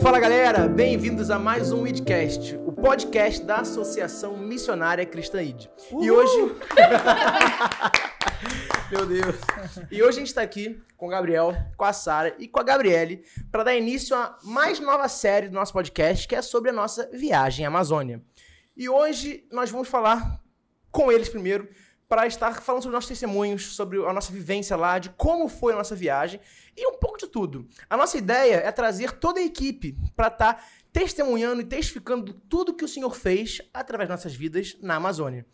Fala galera, bem-vindos a mais um Idcast, o podcast da Associação Missionária Cristã ID. E hoje. Meu Deus. E hoje a gente tá aqui com o Gabriel, com a Sara e com a Gabriele para dar início à mais nova série do nosso podcast, que é sobre a nossa viagem à Amazônia. E hoje nós vamos falar com eles primeiro para estar falando sobre nossos testemunhos, sobre a nossa vivência lá, de como foi a nossa viagem e um pouco de tudo. A nossa ideia é trazer toda a equipe para estar testemunhando e testificando tudo que o Senhor fez através das nossas vidas na Amazônia.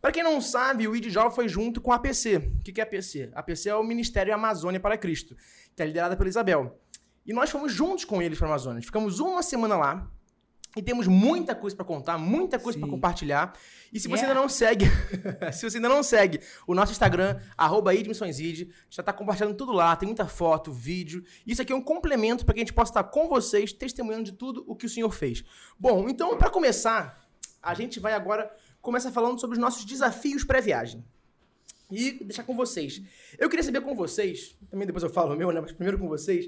Para quem não sabe, o ID Jovem foi junto com a APC. O que é a APC? A APC é o Ministério Amazônia para Cristo, que é liderada pela Isabel. E nós fomos juntos com eles para a Amazônia. Ficamos uma semana lá, e temos muita coisa para contar, muita coisa para compartilhar. E se você ainda não segue, se você ainda não segue o nosso Instagram, arroba Idmissõesid, já está compartilhando tudo lá, tem muita foto, vídeo. Isso aqui é um complemento para que a gente possa estar com vocês, testemunhando de tudo o que o Senhor fez. Bom, então, para começar, a gente vai agora começar falando sobre os nossos desafios pré-viagem. E deixar com vocês. Eu queria saber com vocês, também depois eu falo o meu, né? Mas primeiro com vocês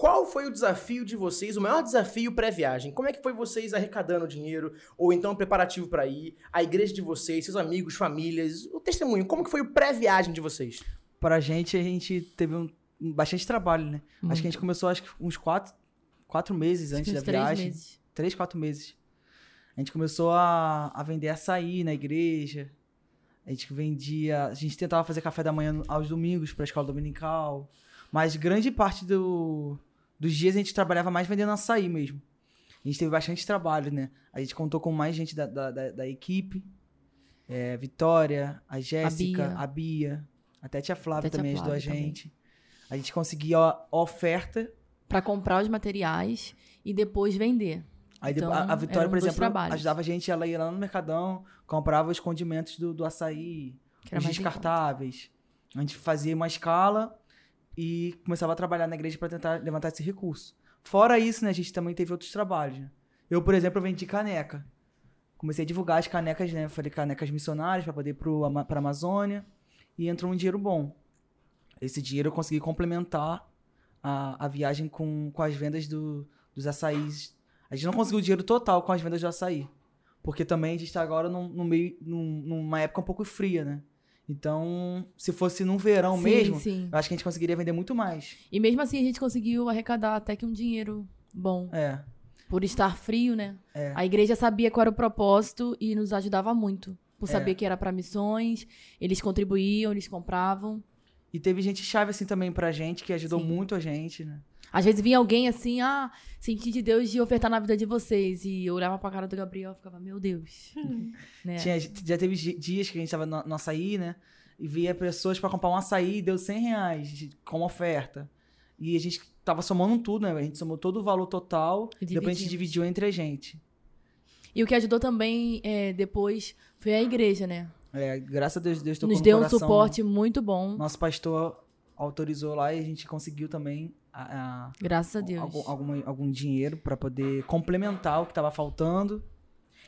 qual foi o desafio de vocês, o maior desafio pré-viagem? Como é que foi vocês arrecadando dinheiro, ou então preparativo para ir, a igreja de vocês, seus amigos, famílias, o testemunho? Como que foi o pré-viagem de vocês? Pra gente, a gente teve um, bastante trabalho, né? Uhum. Acho que a gente começou acho que uns quatro, quatro meses antes da três viagem. Meses. Três, quatro meses. A gente começou a, a vender açaí na igreja. A gente vendia. A gente tentava fazer café da manhã aos domingos para a escola dominical. Mas grande parte do, dos dias a gente trabalhava mais vendendo açaí mesmo. A gente teve bastante trabalho, né? A gente contou com mais gente da, da, da, da equipe. É, Vitória, a Jéssica, a, a Bia. Até a tia Flávia até também ajudou a gente. Também. A gente conseguia a oferta. para comprar os materiais e depois vender. Aí então, a, a, Vitória, um por exemplo, trabalhos. ajudava a gente, ela ia lá no Mercadão, comprava os condimentos do, do açaí, os descartáveis. A gente fazia uma escala e começava a trabalhar na igreja para tentar levantar esse recurso. Fora isso, né, a gente também teve outros trabalhos. Né? Eu, por exemplo, vendi caneca. Comecei a divulgar as canecas, né? Falei canecas missionárias para poder para a Amazônia e entrou um dinheiro bom. Esse dinheiro eu consegui complementar a, a viagem com, com as vendas do, dos açaís. A gente não conseguiu o dinheiro total com as vendas do açaí. Porque também a gente está agora num, num meio, num, numa época um pouco fria, né? Então, se fosse num verão sim, mesmo, sim. eu acho que a gente conseguiria vender muito mais. E mesmo assim, a gente conseguiu arrecadar até que um dinheiro bom. É. Por estar frio, né? É. A igreja sabia qual era o propósito e nos ajudava muito. Por é. saber que era para missões, eles contribuíam, eles compravam. E teve gente chave assim também pra gente, que ajudou sim. muito a gente, né? Às vezes vinha alguém assim, ah, senti de Deus de ofertar na vida de vocês. E eu olhava pra cara do Gabriel e ficava, meu Deus. né? Tinha, já teve dias que a gente tava no, no açaí, né? E via pessoas para comprar um açaí e deu 100 reais como oferta. E a gente tava somando tudo, né? A gente somou todo o valor total e depois a gente dividiu entre a gente. E o que ajudou também é, depois foi a igreja, né? É, graças a Deus, Deus tocou Nos deu um suporte muito bom. Nosso pastor autorizou lá e a gente conseguiu também a, a, Graças a Deus. Algum, algum, algum dinheiro para poder complementar o que estava faltando.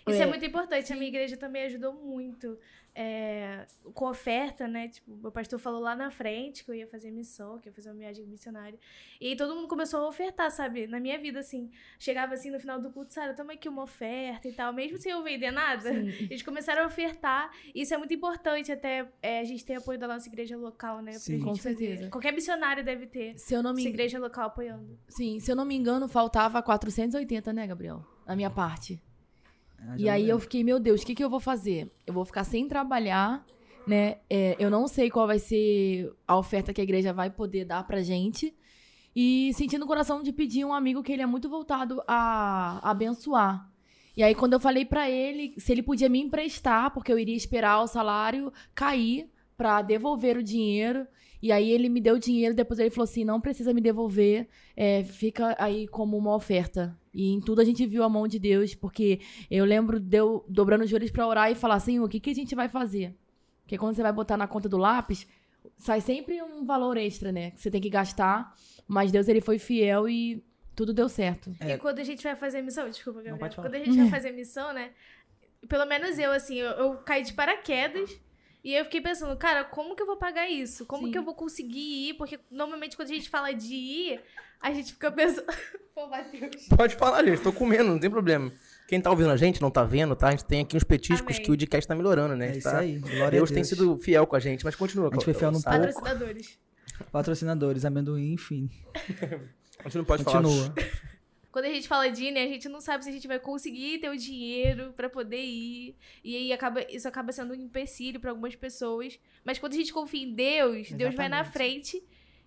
Isso é. é. muito importante. A minha igreja também ajudou muito é, com oferta, né? Tipo, meu pastor falou lá na frente que eu ia fazer missão, que eu ia fazer uma viagem missionária. E todo mundo começou a ofertar, sabe? Na minha vida, assim. Chegava assim no final do culto, Sara, toma aqui uma oferta e tal. Mesmo sem eu vender nada, Sim. eles começaram a ofertar. Isso é muito importante, até é, a gente ter apoio da nossa igreja local, né? Sim, com certeza. Qualquer missionário deve ter se eu não me... igreja local apoiando. Sim, se eu não me engano, faltava 480, né, Gabriel? Na minha parte. Ah, e aí eu fiquei, meu Deus, o que, que eu vou fazer? Eu vou ficar sem trabalhar, né? É, eu não sei qual vai ser a oferta que a igreja vai poder dar pra gente. E sentindo o coração de pedir um amigo que ele é muito voltado a, a abençoar. E aí, quando eu falei para ele se ele podia me emprestar, porque eu iria esperar o salário cair para devolver o dinheiro. E aí ele me deu o dinheiro, depois ele falou assim: não precisa me devolver, é, fica aí como uma oferta. E em tudo a gente viu a mão de Deus, porque eu lembro de eu dobrando os joelhos para orar e falar assim: o que, que a gente vai fazer? Porque quando você vai botar na conta do lápis, sai sempre um valor extra, né? Que você tem que gastar. Mas Deus ele foi fiel e tudo deu certo. É. E quando a gente vai fazer missão, desculpa, Gabriel. Quando a gente vai fazer missão, né? Pelo menos eu, assim, eu, eu caí de paraquedas E eu fiquei pensando, cara, como que eu vou pagar isso? Como Sim. que eu vou conseguir ir? Porque normalmente quando a gente fala de ir, a gente fica pensando. Pô, Matheus. Pode falar, gente, tô comendo, não tem problema. Quem tá ouvindo a gente, não tá vendo, tá? A gente tem aqui uns petiscos Amém. que o Dcast tá melhorando, né? É isso tá... aí. Glória Deus, Deus tem sido fiel com a gente, mas continua. A gente foi fiel no pouco. Patrocinadores. Patrocinadores, amendoim, enfim. a gente não pode Continua. falar. Quando a gente fala de ir, né, a gente não sabe se a gente vai conseguir ter o dinheiro para poder ir. E aí acaba, isso acaba sendo um empecilho para algumas pessoas. Mas quando a gente confia em Deus, Exatamente. Deus vai na frente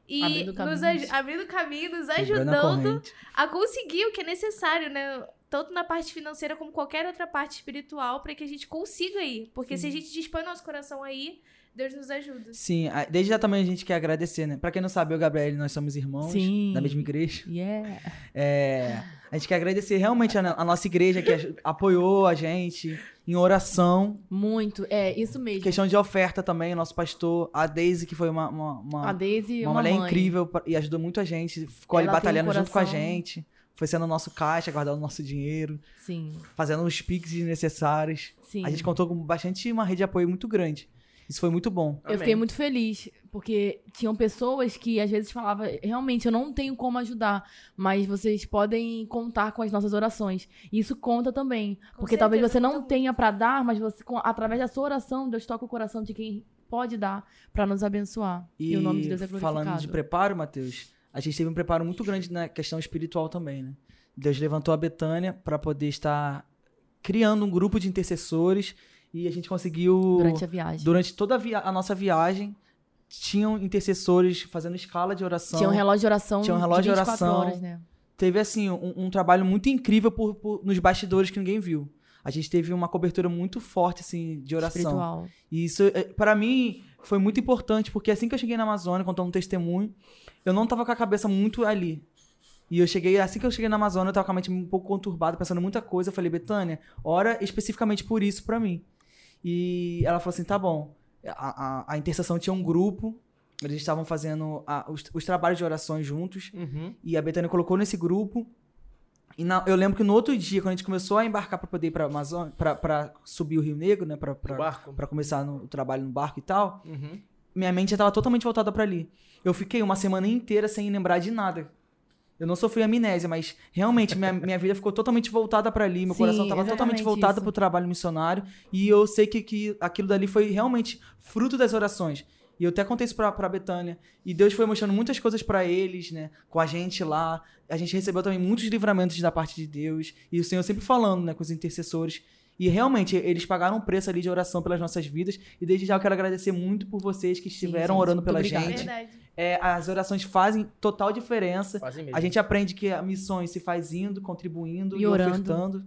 e abrindo nos abrindo caminho, nos ajudando a conseguir o que é necessário, né? Tanto na parte financeira como qualquer outra parte espiritual, para que a gente consiga ir. Porque Sim. se a gente dispõe nosso coração aí, Deus nos ajuda. Sim, desde já também a gente quer agradecer, né? Pra quem não sabe, eu e o Gabriel, nós somos irmãos Sim. da mesma igreja. Yeah. É, a gente quer agradecer realmente a, a, nossa igreja que apoiou a gente em oração. Muito, é, isso mesmo. Questão de oferta também, o nosso pastor, a Deise, que foi uma, uma, uma, a Daisy, uma, uma mulher mãe. incrível e ajudou muito a gente. Ficou Ela ali batalhando um junto com a gente. Foi sendo o nosso caixa, guardando o nosso dinheiro. Sim. Fazendo os piques necessários. Sim. A gente contou com bastante uma rede de apoio muito grande. Isso foi muito bom. Eu fiquei muito feliz, porque tinham pessoas que às vezes falavam, realmente, eu não tenho como ajudar, mas vocês podem contar com as nossas orações. E isso conta também. Com porque certeza, talvez você não tenha para dar, mas você, através da sua oração, Deus toca o coração de quem pode dar para nos abençoar. E, e, o nome de Deus é glorificado. Falando de preparo, Mateus, a gente teve um preparo muito grande na questão espiritual também, né? Deus levantou a Betânia para poder estar criando um grupo de intercessores e a gente conseguiu. Durante a viagem. Durante toda a, via a nossa viagem, tinham intercessores fazendo escala de oração. Tinha um relógio de oração. Tinha um relógio de, de oração. Horas, né? Teve, assim, um, um trabalho muito incrível por, por, nos bastidores que ninguém viu. A gente teve uma cobertura muito forte, assim, de oração. Espiritual. E isso, é, para mim, foi muito importante, porque assim que eu cheguei na Amazônia, contando um testemunho, eu não tava com a cabeça muito ali. E eu cheguei, assim que eu cheguei na Amazônia, eu tava com a mente um pouco conturbada, pensando muita coisa. Eu falei, Betânia, ora especificamente por isso para mim. E ela falou assim: tá bom. A, a, a intercessão tinha um grupo, eles estavam fazendo a, os, os, trabalhos de orações juntos. Uhum. E a Betânia colocou nesse grupo. E na, eu lembro que no outro dia, quando a gente começou a embarcar para poder ir pra Amazônia, pra, subir o Rio Negro, né? Pra começar no, o trabalho no barco e tal, uhum. minha mente já tava totalmente voltada para ali. Eu fiquei uma semana inteira sem lembrar de nada. Eu não sofri amnésia, mas realmente minha, minha vida ficou totalmente voltada para ali. Meu Sim, coração estava totalmente voltado para o trabalho missionário. E eu sei que, que aquilo dali foi realmente fruto das orações. E eu até contei isso pra, pra Betânia. E Deus foi mostrando muitas coisas para eles, né? Com a gente lá. A gente recebeu também muitos livramentos da parte de Deus. E o Senhor sempre falando, né? Com os intercessores. E realmente, eles pagaram um preço ali de oração pelas nossas vidas. E desde já eu quero agradecer muito por vocês que estiveram Sim, orando pela gente. Verdade. É, as orações fazem total diferença. Fazem mesmo. A gente aprende que a missões se faz indo, contribuindo e, e orando. ofertando.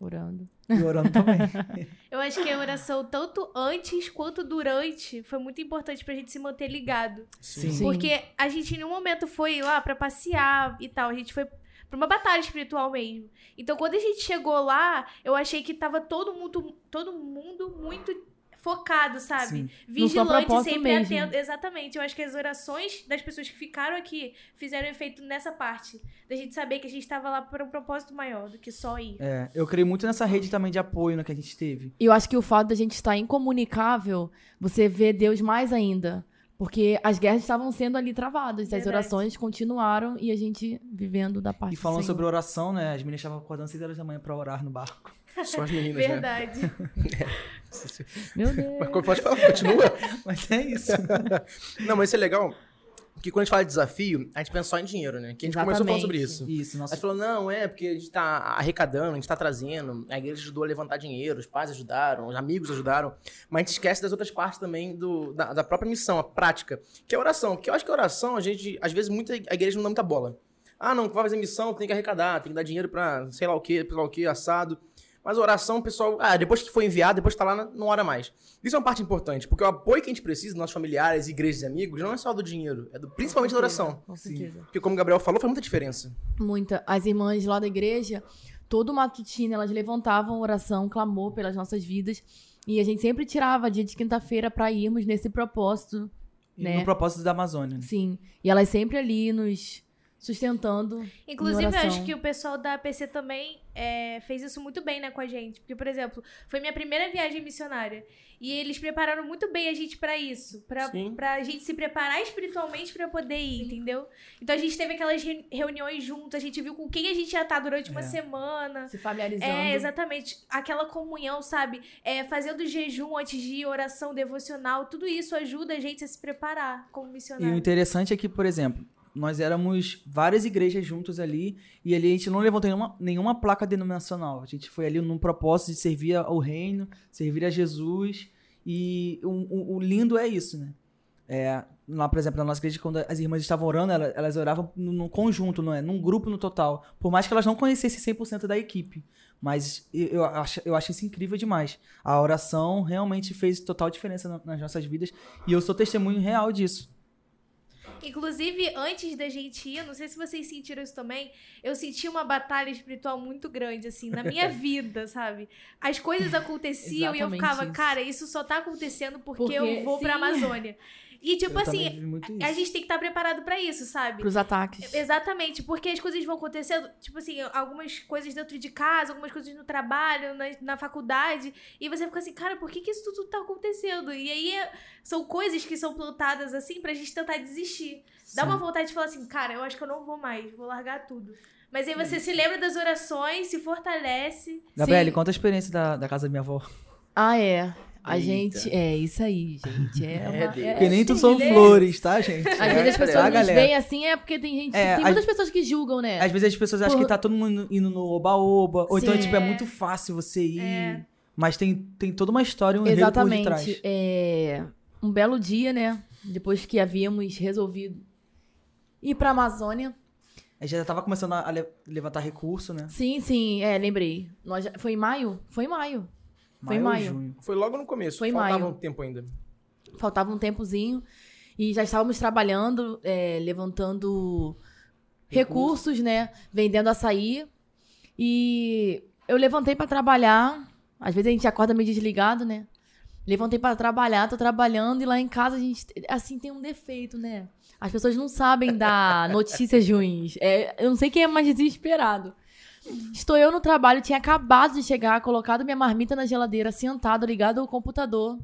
Orando. E orando também. eu acho que a oração, tanto antes quanto durante, foi muito importante pra gente se manter ligado. Sim. Porque a gente, em um momento, foi lá pra passear e tal. A gente foi pra uma batalha espiritual mesmo. Então, quando a gente chegou lá, eu achei que tava todo mundo, todo mundo muito focado, sabe? Sim. Vigilante, sempre mesmo. atento. Exatamente. Eu acho que as orações das pessoas que ficaram aqui fizeram efeito nessa parte. Da gente saber que a gente estava lá por um propósito maior do que só ir. É, eu creio muito nessa rede também de apoio né, que a gente teve. E eu acho que o fato da gente estar incomunicável, você vê Deus mais ainda. Porque as guerras estavam sendo ali travadas, Verdade. as orações continuaram e a gente vivendo da parte E falando sobre oração, né? As meninas estavam acordando 6 horas da manhã para orar no barco. Só as meninas, né? Verdade. Meu Deus. Mas pode falar, continua. mas é isso. Não, mas isso é legal. Porque quando a gente fala de desafio, a gente pensa só em dinheiro, né? Que a gente Exatamente. começou falando sobre isso. Isso, nossa. A gente falou, não, é porque a gente tá arrecadando, a gente tá trazendo, a igreja ajudou a levantar dinheiro, os pais ajudaram, os amigos ajudaram, mas a gente esquece das outras partes também do, da, da própria missão, a prática, que é a oração. Porque eu acho que a oração, a gente, às vezes, muita, a igreja não dá muita bola. Ah, não, vai fazer missão, tem que arrecadar, tem que dar dinheiro pra sei lá o que, sei lá o que, assado. Mas a oração, o pessoal, ah, depois que foi enviado, depois que tá lá, não ora mais. Isso é uma parte importante, porque o apoio que a gente precisa, nossos familiares, igrejas e amigos, não é só do dinheiro, é do, principalmente da oração. Com certeza. Porque como o Gabriel falou, faz muita diferença. Muita. As irmãs lá da igreja, todo matutino, elas levantavam oração, clamor pelas nossas vidas. E a gente sempre tirava dia de quinta-feira para irmos nesse propósito. Né? No propósito da Amazônia. Né? Sim. E elas sempre ali nos sustentando. Inclusive, eu acho que o pessoal da PC também é, fez isso muito bem, né, com a gente. Porque, por exemplo, foi minha primeira viagem missionária. E eles prepararam muito bem a gente para isso. Pra, pra gente se preparar espiritualmente para poder ir, Sim. entendeu? Então a gente teve aquelas reuniões juntos, a gente viu com quem a gente ia estar durante uma é. semana. Se familiarizando. É, exatamente. Aquela comunhão, sabe? É, fazendo jejum antes de ir, oração devocional, tudo isso ajuda a gente a se preparar como missionário. E o interessante é que, por exemplo, nós éramos várias igrejas juntos ali, e ali a gente não levantou nenhuma, nenhuma placa denominacional. A gente foi ali num propósito de servir ao reino, servir a Jesus, e o, o, o lindo é isso, né? É, lá, por exemplo, na nossa igreja, quando as irmãs estavam orando, elas, elas oravam num conjunto, não é? Num grupo no total. Por mais que elas não conhecessem 100% da equipe. Mas eu, eu, acho, eu acho isso incrível demais. A oração realmente fez total diferença nas nossas vidas. E eu sou testemunho real disso. Inclusive, antes da gente ir, não sei se vocês sentiram isso também, eu senti uma batalha espiritual muito grande, assim, na minha vida, sabe? As coisas aconteciam e eu ficava, isso. cara, isso só tá acontecendo porque, porque eu vou sim. pra Amazônia. E, tipo eu assim, a gente tem que estar tá preparado para isso, sabe? Pros ataques. Exatamente, porque as coisas vão acontecendo, tipo assim, algumas coisas dentro de casa, algumas coisas no trabalho, na, na faculdade, e você fica assim, cara, por que, que isso tudo tá acontecendo? E aí são coisas que são plantadas assim pra gente tentar desistir. Sim. Dá uma vontade de falar assim, cara, eu acho que eu não vou mais, vou largar tudo. Mas aí você se lembra das orações, se fortalece. Gabriele, conta a experiência da, da casa da minha avó. Ah, é. A Eita. gente. É isso aí, gente. É, é uma, é, porque nem tu são flores, tá, gente? Às vezes as pessoas tá, veem assim, é porque tem gente. É, tem muitas pessoas que julgam, né? Às vezes as pessoas acham Por... que tá todo mundo indo no oba-oba. Ou então, Sim, então, tipo, é muito fácil você ir. É. Mas tem, tem toda uma história, um Exatamente. por detrás. É, um belo dia, né? Depois que havíamos resolvido ir pra Amazônia. A gente já tava começando a levantar recurso, né? Sim, sim, é, lembrei. Nós já... Foi em maio? Foi em maio. Foi em maio. Junho. Foi logo no começo. Foi Faltava maio. um tempo ainda. Faltava um tempozinho. E já estávamos trabalhando, é, levantando recursos, Recurso. né? Vendendo açaí. E eu levantei para trabalhar. Às vezes a gente acorda meio desligado, né? Levantei para trabalhar, tô trabalhando e lá em casa a gente, assim, tem um defeito, né? As pessoas não sabem dar notícias ruins. É, eu não sei quem é mais desesperado. Estou eu no trabalho, tinha acabado de chegar, colocado minha marmita na geladeira, sentado, ligado ao computador.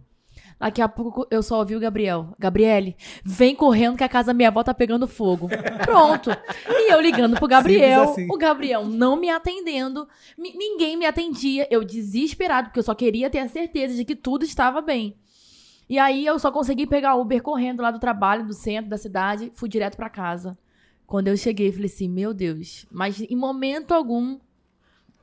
Daqui a pouco eu só ouvi o Gabriel. Gabriele, vem correndo que a casa da minha avó tá pegando fogo. Pronto. E eu ligando pro Gabriel. Assim. O Gabriel não me atendendo. ninguém me atendia. Eu desesperado, porque eu só queria ter a certeza de que tudo estava bem. E aí eu só consegui pegar Uber correndo lá do trabalho, do centro da cidade. Fui direto para casa. Quando eu cheguei, falei assim, meu Deus. Mas em momento algum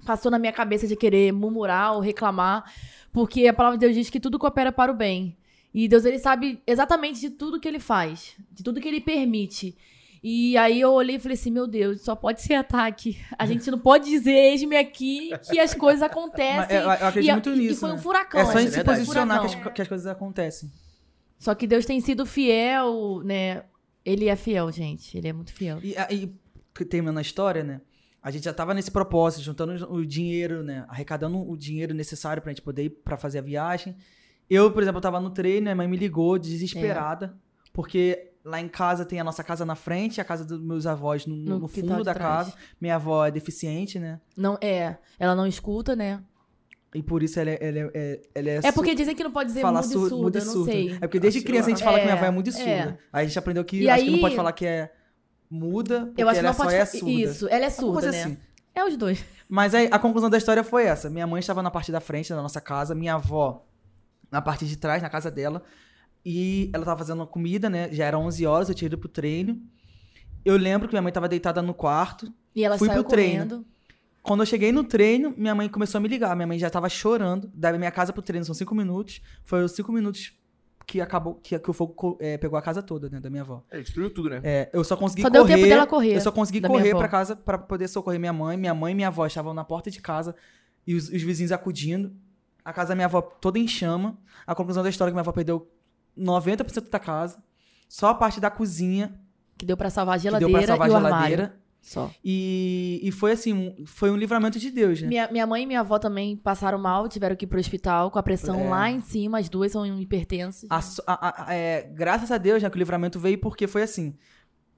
passou na minha cabeça de querer murmurar ou reclamar, porque a palavra de Deus diz que tudo coopera para o bem. E Deus, ele sabe exatamente de tudo que ele faz, de tudo que ele permite. E aí eu olhei e falei assim, meu Deus, só pode ser ataque. A gente não pode dizer, eis-me aqui, que as coisas acontecem. eu, eu acredito e, muito nisso. E foi um né? furacão. É só em se posicionar que as, que as coisas acontecem. Só que Deus tem sido fiel, né? Ele é fiel, gente. Ele é muito fiel. E, e terminando a história, né? A gente já tava nesse propósito, juntando o dinheiro, né? Arrecadando o dinheiro necessário pra gente poder ir pra fazer a viagem. Eu, por exemplo, tava no treino, minha mãe me ligou desesperada, é. porque lá em casa tem a nossa casa na frente, a casa dos meus avós no, no, no fundo da trás. casa. Minha avó é deficiente, né? Não, é. Ela não escuta, né? E por isso ela é. Ela é, ela é, é porque dizem que não pode dizer falar mudo surdo, surda, eu não sei. É porque desde criança a gente fala é, que minha avó é muda e surda. É. Aí a gente aprendeu que e acho aí, que não pode falar que é muda, porque eu acho ela que não só pode, é surda. Isso, ela é surda, né? Assim. É os dois. Mas aí a conclusão da história foi essa. Minha mãe estava na parte da frente da nossa casa, minha avó na parte de trás, na casa dela. E ela estava fazendo comida, né? Já eram 11 horas, eu tinha ido pro treino. Eu lembro que minha mãe estava deitada no quarto. E ela fui saiu pro treino. Quando eu cheguei no treino, minha mãe começou a me ligar. Minha mãe já tava chorando. Da minha casa pro treino são cinco minutos. Foi os cinco minutos que acabou que, que o fogo é, pegou a casa toda, né, da minha avó. É, destruiu tudo, né? É, eu só consegui só correr. Deu tempo dela correr. Eu só consegui correr para casa para poder socorrer minha mãe. Minha mãe e minha avó estavam na porta de casa e os, os, vizinhos acudindo. A casa da minha avó toda em chama. A conclusão da história é que minha avó perdeu 90% da casa. Só a parte da cozinha que deu para salvar a geladeira que deu pra salvar a geladeira. Só. E, e foi assim, foi um livramento de Deus, né? Minha, minha mãe e minha avó também passaram mal, tiveram que ir pro hospital com a pressão é. lá em cima, as duas são hipertensas. A, a, a, é, graças a Deus, né, que o livramento veio porque foi assim.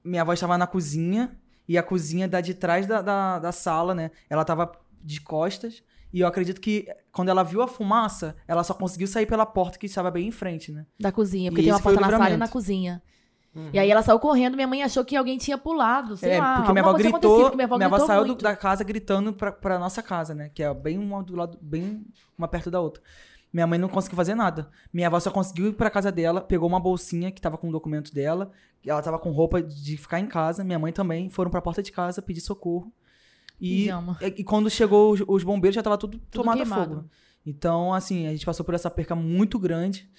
Minha avó estava na cozinha E a cozinha da de trás da, da, da sala, né? Ela tava de costas. E eu acredito que quando ela viu a fumaça, ela só conseguiu sair pela porta que estava bem em frente, né? Da cozinha, porque e tem uma porta na sala e na cozinha. Uhum. E aí ela saiu correndo, minha mãe achou que alguém tinha pulado, sei é, lá. Porque minha avó gritou, minha avó, minha avó saiu do, da casa gritando pra, pra nossa casa, né? Que é bem uma do lado, bem uma perto da outra. Minha mãe não conseguiu fazer nada. Minha avó só conseguiu ir pra casa dela, pegou uma bolsinha que tava com o documento dela, ela tava com roupa de ficar em casa. Minha mãe também foram pra porta de casa pedir socorro. E, e, quando chegou os, os, bombeiros já tava tudo, tudo tomado queimado. fogo. Então, assim, a gente passou por essa perca muito grande.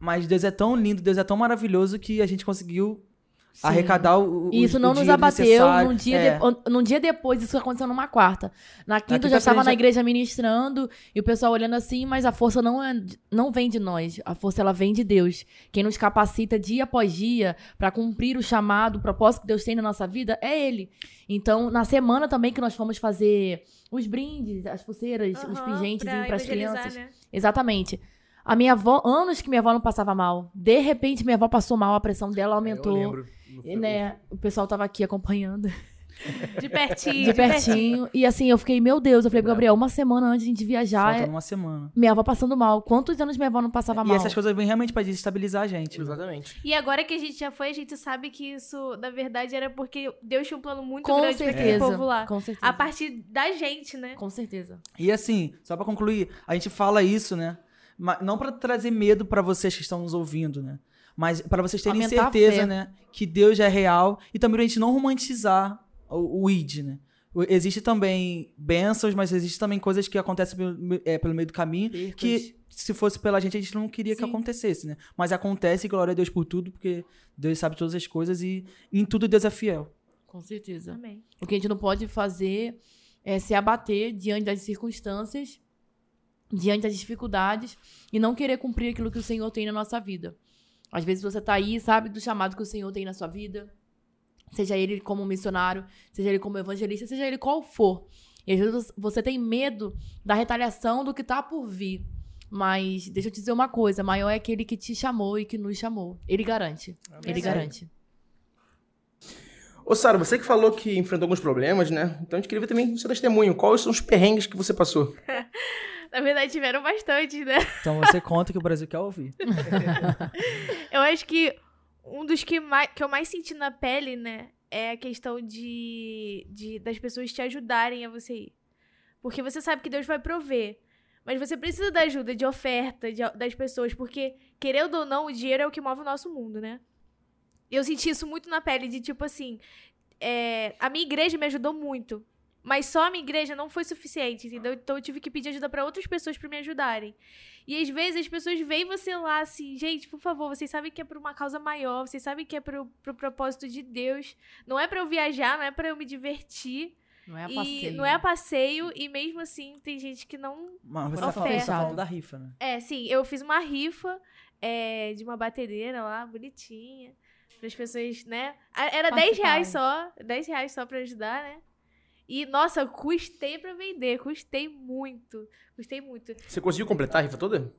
Mas Deus é tão lindo, Deus é tão maravilhoso que a gente conseguiu Sim. arrecadar o, o Isso não o nos abateu num dia, é. de, num dia depois, isso aconteceu numa quarta. Na quinta eu já estava na igreja ministrando e o pessoal olhando assim, mas a força não, é, não vem de nós, a força ela vem de Deus. Quem nos capacita dia após dia para cumprir o chamado, o propósito que Deus tem na nossa vida é Ele. Então, na semana também que nós fomos fazer os brindes, as pulseiras, uhum, os pingentes para as crianças. Né? Exatamente. A minha avó, anos que minha avó não passava mal. De repente, minha avó passou mal, a pressão dela aumentou. Eu lembro. E, né, o pessoal tava aqui acompanhando. De pertinho. De pertinho. E assim, eu fiquei, meu Deus, eu falei, Gabriel, uma semana antes de a gente viajar. Falta é... uma semana. Minha avó passando mal. Quantos anos minha avó não passava e mal? E essas coisas vêm realmente pra desestabilizar a gente. Exatamente. E agora que a gente já foi, a gente sabe que isso, na verdade, era porque Deus tinha um plano muito Com grande certeza. pra povo lá. Com certeza. A partir da gente, né? Com certeza. E assim, só pra concluir, a gente fala isso, né? Não para trazer medo para vocês que estão nos ouvindo, né? Mas para vocês terem Aumentar certeza, né, que Deus é real e também pra gente não romantizar o, o id, né? Existe também bênçãos, mas existe também coisas que acontecem pelo, é, pelo meio do caminho que se fosse pela gente a gente não queria Sim. que acontecesse, né? Mas acontece, glória a Deus por tudo, porque Deus sabe todas as coisas e em tudo Deus é fiel. Com certeza. Amém. O que a gente não pode fazer é se abater diante das circunstâncias diante das dificuldades e não querer cumprir aquilo que o Senhor tem na nossa vida. Às vezes você está aí, sabe do chamado que o Senhor tem na sua vida, seja ele como missionário, seja ele como evangelista, seja ele qual for. E às vezes você tem medo da retaliação do que está por vir. Mas deixa eu te dizer uma coisa: maior é aquele que te chamou e que nos chamou. Ele garante. Amém. Ele garante. Ô, Sara, você que falou que enfrentou alguns problemas, né? Então a gente queria ver também o seu testemunho. Quais são os perrengues que você passou? Na verdade, tiveram bastante, né? Então você conta que o Brasil quer ouvir. eu acho que um dos que, mais, que eu mais senti na pele, né, é a questão de, de das pessoas te ajudarem a você ir. Porque você sabe que Deus vai prover. Mas você precisa da ajuda, de oferta de, das pessoas, porque, querendo ou não, o dinheiro é o que move o nosso mundo, né? Eu senti isso muito na pele, de tipo assim. É, a minha igreja me ajudou muito. Mas só a minha igreja não foi suficiente, entendeu? Então eu tive que pedir ajuda para outras pessoas para me ajudarem. E às vezes as pessoas veem você lá assim, gente, por favor, vocês sabem que é por uma causa maior, vocês sabem que é pro, pro propósito de Deus. Não é para eu viajar, não é para eu me divertir. Não é a passeio. não é a passeio, e mesmo assim tem gente que não. Mas você oferta. tá falando da rifa, né? É, sim, eu fiz uma rifa é, de uma batedeira lá, bonitinha. Para as pessoas, né? Era 10 reais só. 10 reais só para ajudar, né? E, nossa, custei para vender, custei muito. Custei muito. Você conseguiu completar a rifa toda?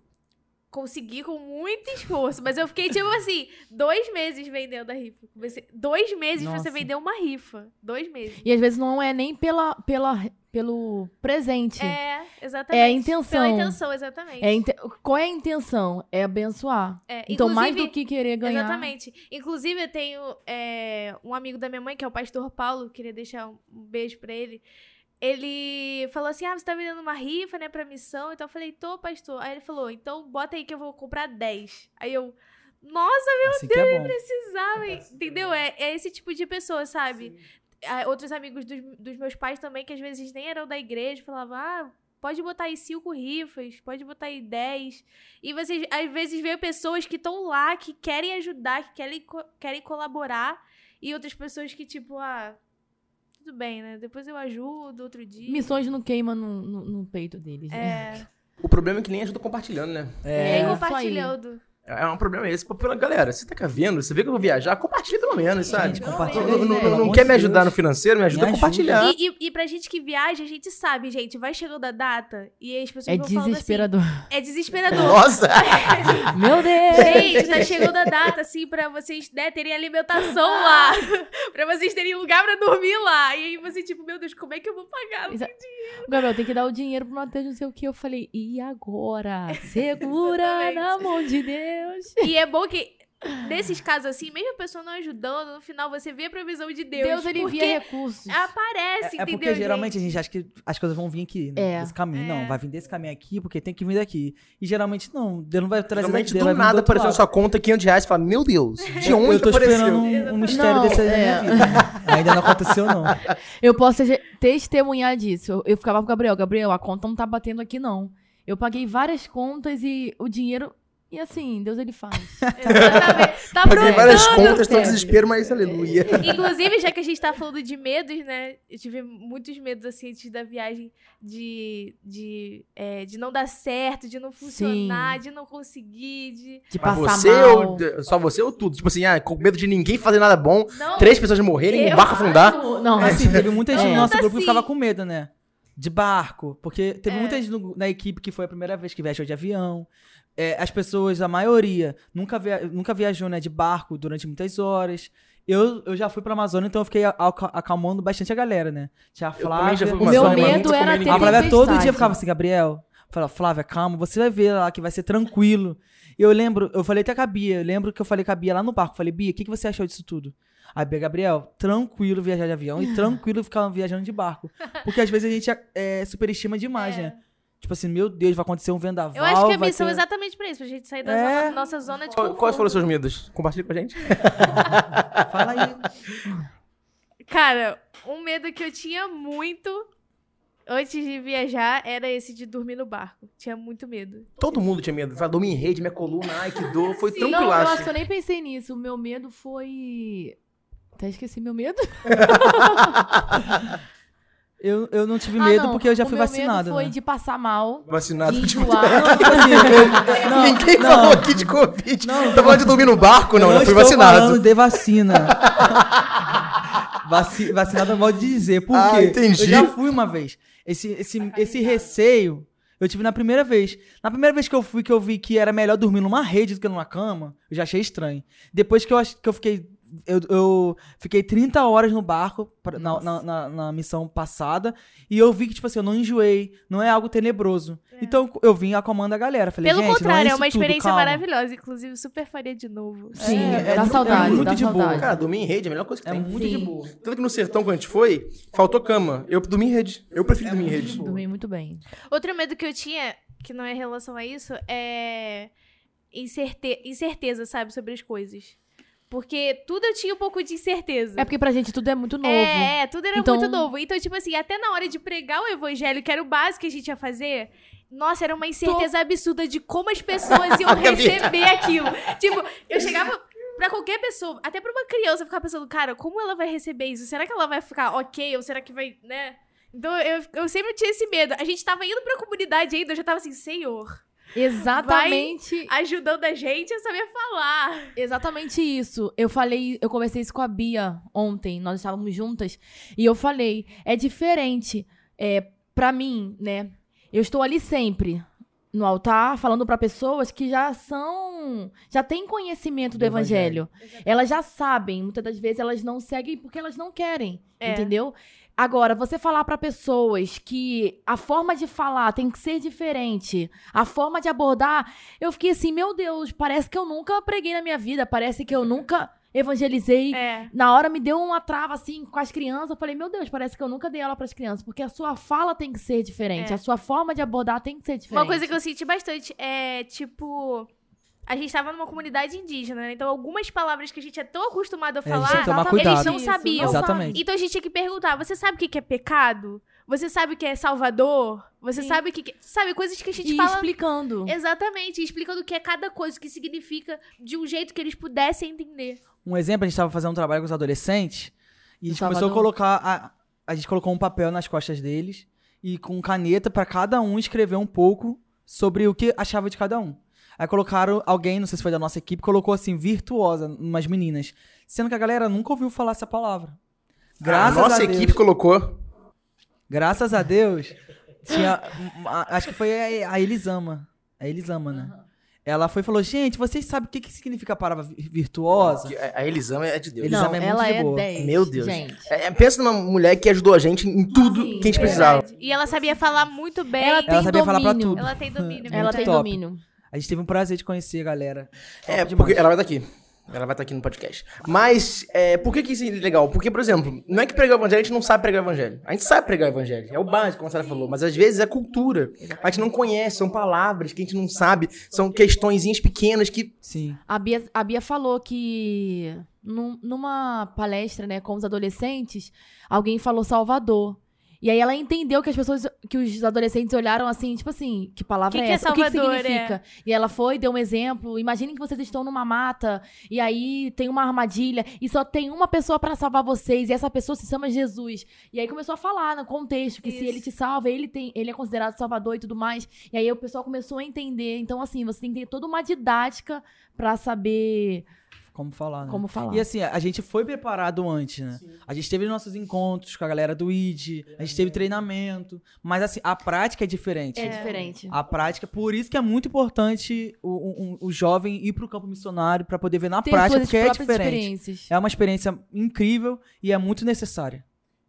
Consegui com muito esforço, mas eu fiquei, tipo assim, dois meses vendendo a rifa. Dois meses nossa. pra você vender uma rifa. Dois meses. E às vezes não é nem pela, pela pelo presente. É, exatamente. É a intenção. Pela intenção, exatamente. É Qual é a intenção? É abençoar. É, então, mais do que querer ganhar. Exatamente. Inclusive, eu tenho é, um amigo da minha mãe, que é o pastor Paulo, queria deixar um beijo pra ele. Ele falou assim: Ah, você tá vendendo uma rifa, né, pra missão? Então eu falei: Tô, pastor. Aí ele falou: Então bota aí que eu vou comprar 10. Aí eu. Nossa, meu assim Deus, é eu precisava. Entendeu? É, é esse tipo de pessoa, sabe? Sim outros amigos dos, dos meus pais também, que às vezes nem eram da igreja, falavam, ah, pode botar aí cinco rifas, pode botar aí dez. E vocês, às vezes, vê pessoas que estão lá, que querem ajudar, que querem, querem colaborar, e outras pessoas que, tipo, ah, tudo bem, né? Depois eu ajudo outro dia. Missões não queima no, no, no peito deles. Né? É. O problema é que nem ajuda compartilhando, né? É, é compartilhando. É um problema esse. Pô, pela galera, você tá vendo? Você vê que eu vou viajar? Compartilha pelo menos, sabe? Gente, compartilha. Não, não, não, não quer me ajudar no financeiro? Me ajuda me a compartilhar. E, e, e pra gente que viaja, a gente sabe, gente, vai chegando a data e as pessoas é vão desesperador. Assim, é desesperador. Nossa! Meu Deus! Gente, tá chegando a data, assim, pra vocês né, terem alimentação lá. pra vocês terem lugar pra dormir lá. E aí você, tipo, meu Deus, como é que eu vou pagar? Não tenho dinheiro. Gabriel, tem que dar o dinheiro pro Matheus, não sei o que. Eu falei, e agora? Segura na mão de Deus. E é bom que Nesses casos assim, mesmo a pessoa não ajudando, no final você vê a provisão de Deus. Deus ele via recursos. Aparece, é, entendeu? É porque geralmente a gente acha que as coisas vão vir aqui, né? É. Desse caminho. É. Não, vai vir desse caminho aqui, porque tem que vir daqui. E geralmente não, Deus não vai trazer geralmente, daqui, do nada apareceu na sua conta 500 reais e fala, meu Deus, de onde Eu tô apareceu? esperando um, um mistério não, desse é. minha vida. Ainda não aconteceu, não. Eu posso testemunhar disso. Eu, eu ficava com o Gabriel, Gabriel, a conta não tá batendo aqui, não. Eu paguei várias contas e o dinheiro e assim, Deus ele faz. Exatamente. Tá Paguei várias contas, tô desespero, mas aleluia. Inclusive, já que a gente tá falando de medos, né? Eu tive muitos medos, assim, antes da viagem de, de, é, de não dar certo, de não funcionar, Sim. de não conseguir, de... De passar você mal. Ou, só você ou tudo? Tipo assim, ah, com medo de ninguém fazer nada bom, não, três pessoas morrerem, o barco afundar. Não, assim, teve muita gente no nosso grupo que ficava com medo, né? De barco, porque teve é. muita gente no, na equipe que foi a primeira vez que viajou de avião é, as pessoas, a maioria, nunca, via, nunca viajou né, de barco durante muitas horas. Eu, eu já fui pra Amazônia, então eu fiquei acalmando bastante a galera, né? Tinha a Flávia. O meu medo era ter A Flávia todo dia ficava assim, Gabriel, fala, Flávia, calma, você vai ver lá que vai ser tranquilo. E eu lembro, eu falei até com a Bia, eu lembro que eu falei com a Bia lá no barco, falei, Bia, o que, que você achou disso tudo? Aí, Gabriel, tranquilo viajar de avião e tranquilo ficar viajando de barco. Porque às vezes a gente é, superestima demais, é. né? Tipo assim, meu Deus, vai acontecer um vendaval. Eu acho que a missão ter... é exatamente pra isso, pra gente sair da é... zona, nossa zona de Qual, Quais foram os seus medos? Compartilha com a gente. Fala aí. Cara, um medo que eu tinha muito antes de viajar era esse de dormir no barco. Tinha muito medo. Todo mundo tinha medo. Dormir em rede, minha coluna, ai que dor. Foi tranquilo. Não, eu acho que eu nem pensei nisso. O meu medo foi. Até esqueci meu medo. Eu, eu não tive ah, medo não. porque eu já o fui vacinado. Medo foi né? de passar mal. Vacinado de tipo, não, Ninguém não. falou aqui de Covid. Não, tá falando de dormir no barco? Não, eu, eu fui vacinado. falando de vacina. Vaci, vacinado é modo de dizer. Por ah, quê? Entendi. Eu já fui uma vez. Esse, esse, esse receio eu tive na primeira vez. Na primeira vez que eu fui, que eu vi que era melhor dormir numa rede do que numa cama, eu já achei estranho. Depois que eu, que eu fiquei eu, eu fiquei 30 horas no barco pra, na, na, na, na, missão passada e eu vi que, tipo assim, eu não enjoei, não é algo tenebroso. É. Então eu vim a comando a galera. Falei, Pelo gente, contrário, é, é, uma experiência tudo, maravilhosa. Inclusive, super faria de novo. Sim, é, é dá saudade. É muito dá de saudade. boa. Cara, dormir em rede é a melhor coisa que é tem. É muito Sim. de boa. Tanto que no sertão, quando a gente foi, faltou cama. Eu dormi em rede. Eu prefiro dormir em rede. Dormi muito bem. Outro medo que eu tinha, que não é em relação a isso, é incerte... incerteza, sabe, sobre as coisas. Porque tudo eu tinha um pouco de incerteza. É porque pra gente tudo é muito novo. É, tudo era então... muito novo. Então, tipo assim, até na hora de pregar o evangelho, que era o básico que a gente ia fazer, nossa, era uma incerteza Tô... absurda de como as pessoas iam receber aquilo. Tipo, eu chegava pra qualquer pessoa, até pra uma criança, ficar pensando, cara, como ela vai receber isso? Será que ela vai ficar ok? Ou será que vai, né? Então, eu, eu sempre tinha esse medo. A gente tava indo pra comunidade ainda, eu já tava assim, Senhor Exatamente. Vai ajudando a gente a saber falar. Exatamente isso. Eu falei, eu conversei isso com a Bia ontem, nós estávamos juntas, e eu falei, é diferente. É, para mim, né? Eu estou ali sempre no altar falando para pessoas que já são, já têm conhecimento do, do evangelho. evangelho. Elas já sabem, muitas das vezes elas não seguem porque elas não querem, é. entendeu? Agora, você falar para pessoas que a forma de falar tem que ser diferente, a forma de abordar, eu fiquei assim, meu Deus, parece que eu nunca preguei na minha vida, parece que eu nunca evangelizei. É. Na hora me deu uma trava assim com as crianças, eu falei, meu Deus, parece que eu nunca dei aula para as crianças, porque a sua fala tem que ser diferente, é. a sua forma de abordar tem que ser diferente. Uma coisa que eu senti bastante é, tipo, a gente estava numa comunidade indígena, né? Então algumas palavras que a gente é tão acostumado a É, falar, cuidado. eles não sabiam. Exatamente. Então a gente tinha que perguntar: você sabe o que que é pecado? Você sabe o que é Salvador? Você Sim. sabe o que, que. Sabe, coisas que a gente E fala. explicando. Exatamente, explicando o que é cada coisa, o que significa, de um jeito que eles pudessem entender. Um exemplo, a gente estava fazendo um trabalho com os adolescentes e a gente começou a colocar. A, a gente colocou um papel nas costas deles e com caneta para cada um escrever um pouco sobre o que achava de cada um. Aí colocaram alguém, não sei se foi da nossa equipe, colocou assim, virtuosa, umas meninas. Sendo que a galera nunca ouviu falar essa palavra. Graças a nossa a equipe colocou. Graças a Deus, tinha. Acho que foi a, Elisama. A Elisama, né? Ela foi e falou: Gente, vocês sabem o que, que significa a palavra virtuosa? A Elisama é de Deus. Elisama Não, é ela é 10. Meu Deus. Gente. É, pensa numa mulher que ajudou a gente em tudo Sim, que a gente precisava. E ela sabia falar muito bem. Ela, tem ela sabia domínio. falar pra tudo. Ela tem domínio. ela tem top. domínio. A gente teve um prazer de conhecer a galera. É, porque ela vai estar aqui. Ela vai estar aqui no podcast. Mas, é, por que, que isso é legal? Porque, por exemplo, não é que pregar o evangelho, a gente não sabe pregar o evangelho. A gente sabe pregar o evangelho. É o básico, como a senhora falou. Mas às vezes é cultura. A gente não conhece, são palavras que a gente não sabe. São questõezinhas pequenas que. Sim. A Bia, a Bia falou que num, numa palestra, né, com os adolescentes, alguém falou Salvador. E aí ela entendeu que as pessoas, que os adolescentes olharam assim, tipo assim, que palavra que é que essa? É Salvador, o que, que significa? É? E ela foi, deu um exemplo. Imaginem que vocês estão numa mata e aí tem uma armadilha e só tem uma pessoa para salvar vocês e essa pessoa se chama Jesus. E aí começou a falar no contexto que Isso. se ele te salva, ele tem, ele é considerado salvador e tudo mais. E aí o pessoal começou a entender. Então assim, você tem que ter toda uma didática para saber como falar, né? Como falar. E assim, a gente foi preparado antes, né? Sim. A gente teve nossos encontros com a galera do ID, a gente teve treinamento, mas assim, a prática é diferente. É, diferente. A prática, por isso que é muito importante o, o, o jovem ir pro campo missionário para poder ver na Ter prática, porque é diferente. É uma experiência incrível e é muito necessária.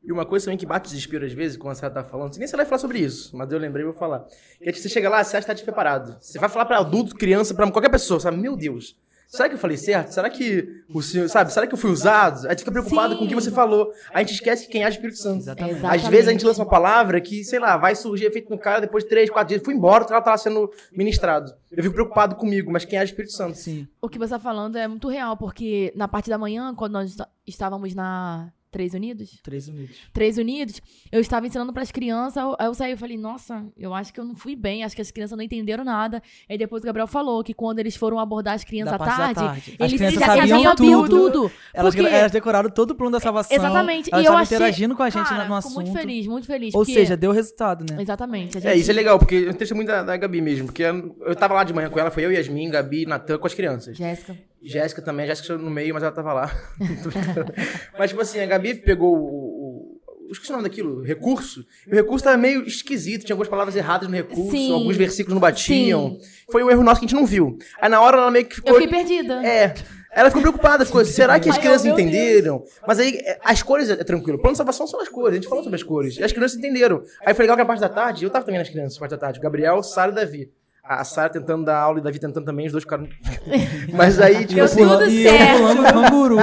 E uma coisa também que bate desespero às vezes, quando você tá falando, nem você vai falar sobre isso, mas eu lembrei e vou falar. Que é que você chega lá, você acha que tá despreparado. Você vai falar para adulto, criança, para qualquer pessoa, sabe? Meu Deus, Será que eu falei certo? Será que o senhor, sabe? Será que eu fui usado? A gente fica preocupado Sim. com o que você falou. A gente esquece que quem é o Espírito Santo. Exatamente. Às vezes a gente lança uma palavra que, sei lá, vai surgir efeito no cara depois de três, quatro dias. Fui embora, ela tava sendo ministrado. Eu fico preocupado comigo, mas quem é o Espírito Santo? Sim. O que você tá falando é muito real, porque na parte da manhã, quando nós estávamos na Três Unidos? Três Unidos. Três Unidos. Eu estava ensinando para as crianças, aí eu saí e falei, nossa, eu acho que eu não fui bem, acho que as crianças não entenderam nada. Aí depois o Gabriel falou que quando eles foram abordar as crianças à tarde, tarde, eles já sabiam, sabiam tudo. tudo. Elas, porque... elas, decoraram todo o plano da salvação. Exatamente. Elas e eu achei... interagindo com a gente cara, no assunto. muito feliz, muito feliz. Ou porque... seja, deu resultado, né? Exatamente. Gente... É, isso é legal, porque eu tenho muito da, da Gabi mesmo, porque eu tava lá de manhã com ela, foi eu, Yasmin, Gabi, Natan, com as crianças. Jéssica. Jéssica também, Jéssica no meio, mas ela tava lá. mas, tipo assim, a Gabi pegou o. o esqueci o nome daquilo, recurso. E o recurso tava meio esquisito, tinha algumas palavras erradas no recurso, Sim. alguns versículos não batiam. Sim. Foi um erro nosso que a gente não viu. Aí na hora ela meio que ficou. Eu fiquei perdida. É. Ela ficou preocupada com isso. Será que as crianças entenderam? Mas aí, é, as cores é tranquilo. O plano de salvação são as cores. A gente falou sobre as cores. E as crianças entenderam. Aí foi legal que a parte da tarde, eu tava também nas crianças, parte da tarde. Gabriel, Sara e Davi a Sara tentando dar aula e Davi tentando também, os dois ficaram. Mas aí, tipo assim. Tudo e certo.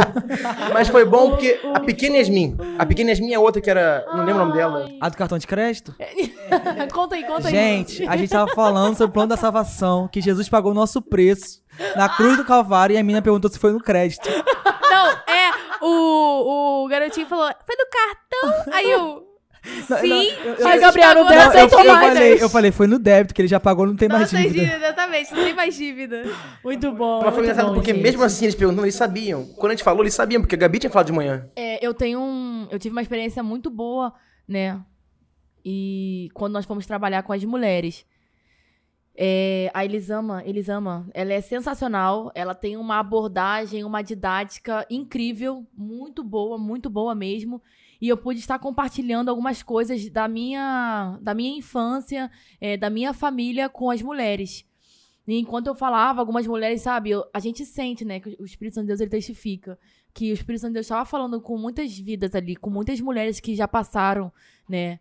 Mas foi bom porque a pequena Yasmin, a pequena Yasmin é outra que era. Não lembro o nome dela. A do cartão de crédito? conta aí, conta aí. Gente, a gente tava falando sobre o plano da salvação, que Jesus pagou o nosso preço na cruz do Calvário e a mina perguntou se foi no crédito. Não, é. O, o garotinho falou, foi do cartão? Aí eu. Sim, mas Gabriel não deve eu, eu, falei, eu falei, foi no débito, que ele já pagou, não tem mais dívida. dívida. Exatamente, não tem mais dívida. Muito bom. Mas foi engraçado porque gente. mesmo assim eles perguntam, eles sabiam. Quando a gente falou, eles sabiam, porque a Gabi tinha falado de manhã. É, eu tenho um. Eu tive uma experiência muito boa, né? E quando nós fomos trabalhar com as mulheres. É, a Elisama, Elisama, ela é sensacional. Ela tem uma abordagem, uma didática incrível, muito boa, muito boa mesmo e eu pude estar compartilhando algumas coisas da minha, da minha infância, é, da minha família com as mulheres. E enquanto eu falava, algumas mulheres, sabe, eu, a gente sente, né, que o Espírito Santo de Deus ele testifica que o Espírito Santo de Deus estava falando com muitas vidas ali, com muitas mulheres que já passaram, né,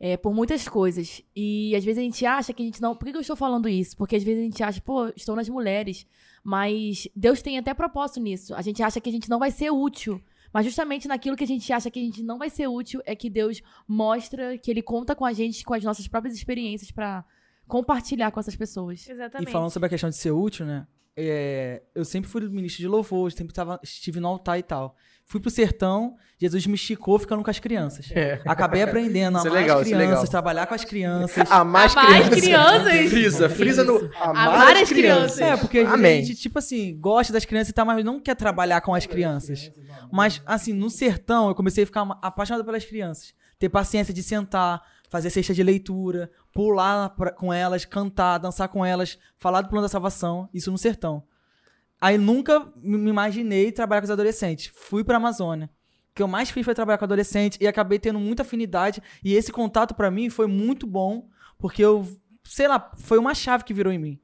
é, por muitas coisas. E às vezes a gente acha que a gente não. Por que, eu estou falando isso? Porque às vezes a gente acha, pô, estou nas mulheres. Mas Deus tem até propósito nisso. A gente acha que a gente não vai ser útil. Mas justamente naquilo que a gente acha que a gente não vai ser útil é que Deus mostra que ele conta com a gente, com as nossas próprias experiências para compartilhar com essas pessoas. Exatamente. E falando sobre a questão de ser útil, né? É, eu sempre fui ministro de louvor, sempre tava, estive no altar e tal. Fui pro sertão, Jesus me esticou ficando com as crianças. É. Acabei aprendendo a é amar é legal, as crianças, trabalhar com as crianças. Amar as crianças. crianças. Frisa, frisa no amar, amar as crianças. crianças. É, porque Amém. a gente, tipo assim, gosta das crianças e tal, mas não quer trabalhar com as crianças. Mas, assim, no sertão, eu comecei a ficar apaixonado pelas crianças. Ter paciência de sentar, fazer cesta de leitura, pular pra, com elas, cantar, dançar com elas, falar do plano da salvação, isso no sertão. Aí nunca me imaginei trabalhar com os adolescentes. Fui pra Amazônia. O que eu mais fiz foi trabalhar com adolescentes e acabei tendo muita afinidade. E esse contato para mim foi muito bom, porque eu, sei lá, foi uma chave que virou em mim.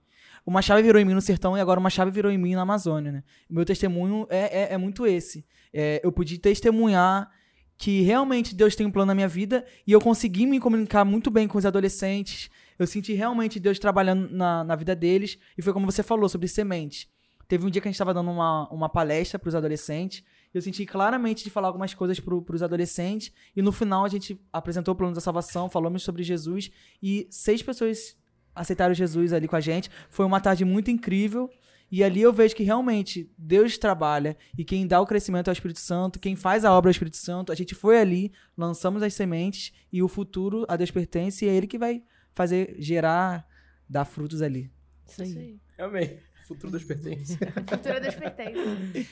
Uma chave virou em mim no sertão e agora uma chave virou em mim na Amazônia, né? Meu testemunho é, é, é muito esse. É, eu pude testemunhar que realmente Deus tem um plano na minha vida e eu consegui me comunicar muito bem com os adolescentes. Eu senti realmente Deus trabalhando na, na vida deles. E foi como você falou sobre sementes. Teve um dia que a gente estava dando uma, uma palestra para os adolescentes. Eu senti claramente de falar algumas coisas para os adolescentes. E no final a gente apresentou o plano da salvação, falamos sobre Jesus. E seis pessoas aceitaram Jesus ali com a gente. Foi uma tarde muito incrível. E ali eu vejo que realmente Deus trabalha e quem dá o crescimento é o Espírito Santo, quem faz a obra é o Espírito Santo. A gente foi ali, lançamos as sementes e o futuro a Deus pertence e é Ele que vai fazer gerar, dar frutos ali. Isso aí. Amém. Futuro Deus pertence. futuro Deus pertence.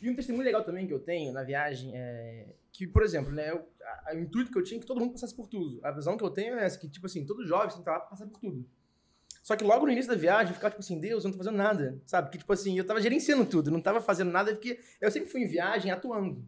E um testemunho legal também que eu tenho na viagem é que, por exemplo, né, eu, a, a, o intuito que eu tinha é que todo mundo passasse por tudo. A visão que eu tenho é essa, que, tipo assim, todo jovem tem que estar lá passar por tudo. Só que logo no início da viagem eu ficava tipo assim, Deus, eu não tô fazendo nada, sabe? Que tipo assim, eu tava gerenciando tudo, não tava fazendo nada, porque eu sempre fui em viagem atuando.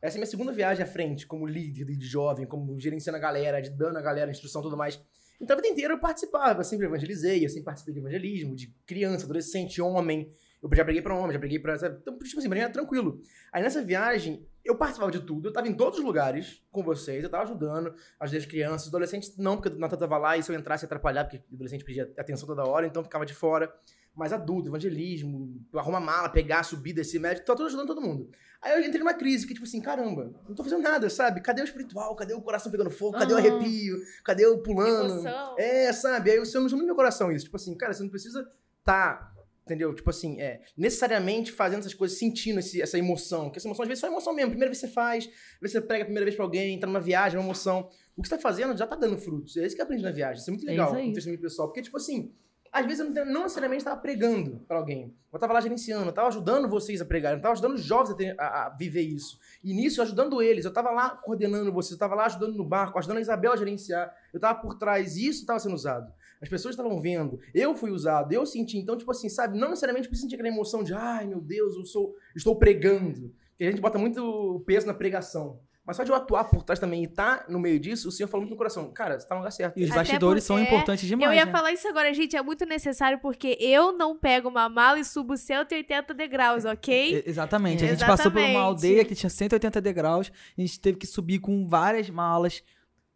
Essa é a minha segunda viagem à frente, como líder de jovem, como gerenciando a galera, de dando a galera instrução e tudo mais. Então a vida inteira eu participava, eu sempre evangelizei, eu sempre participei de evangelismo, de criança, adolescente, homem. Eu já preguei pra homem, já preguei pra. Sabe? Então, tipo assim, pra mim era tranquilo. Aí nessa viagem, eu participava de tudo, eu tava em todos os lugares com vocês, eu tava ajudando, ajudei as crianças, adolescentes não, porque o Natan tava lá e se eu entrasse ia atrapalhar, porque o adolescente pedia atenção toda hora, então ficava de fora. Mas adulto, evangelismo, arrumar mala, pegar, subir, descer, médico, tô ajudando todo mundo. Aí eu entrei numa crise, que tipo assim, caramba, não tô fazendo nada, sabe? Cadê o espiritual? Cadê o coração pegando fogo? Cadê uhum. o arrepio? Cadê o pulando? Emoção. É, sabe? Aí o Senhor me no meu coração isso. Tipo assim, cara, você não precisa tá Entendeu? Tipo assim, é, necessariamente fazendo essas coisas, sentindo esse, essa emoção. Porque essa emoção, às vezes, é só emoção mesmo. Primeira vez você faz, você prega a primeira vez pra alguém, tá numa viagem, uma emoção. O que você tá fazendo já tá dando frutos. É isso que eu aprendi na viagem. Isso é muito é legal, é um testemunho pessoal. Porque, tipo assim, às vezes eu não, necessariamente estava pregando para alguém. Eu estava lá gerenciando, eu estava ajudando vocês a pregar, eu estava ajudando os jovens a, ter, a, a, viver isso. E nisso, ajudando eles, eu estava lá coordenando vocês, eu estava lá ajudando no barco, ajudando a Isabel a gerenciar. Eu estava por trás e isso estava sendo usado. As pessoas estavam vendo, eu fui usado, eu senti. Então, tipo assim, sabe, não necessariamente eu senti aquela emoção de, ai meu Deus, eu sou, estou pregando. Porque a gente bota muito peso na pregação. Mas só de eu atuar por trás também e estar tá no meio disso, o Senhor falou muito no coração. Cara, você tá no lugar certo. E os bastidores são importantes demais. Eu ia né? falar isso agora, gente. É muito necessário porque eu não pego uma mala e subo 180 degraus, ok? exatamente. A gente exatamente. passou por uma aldeia que tinha 180 degraus. A gente teve que subir com várias malas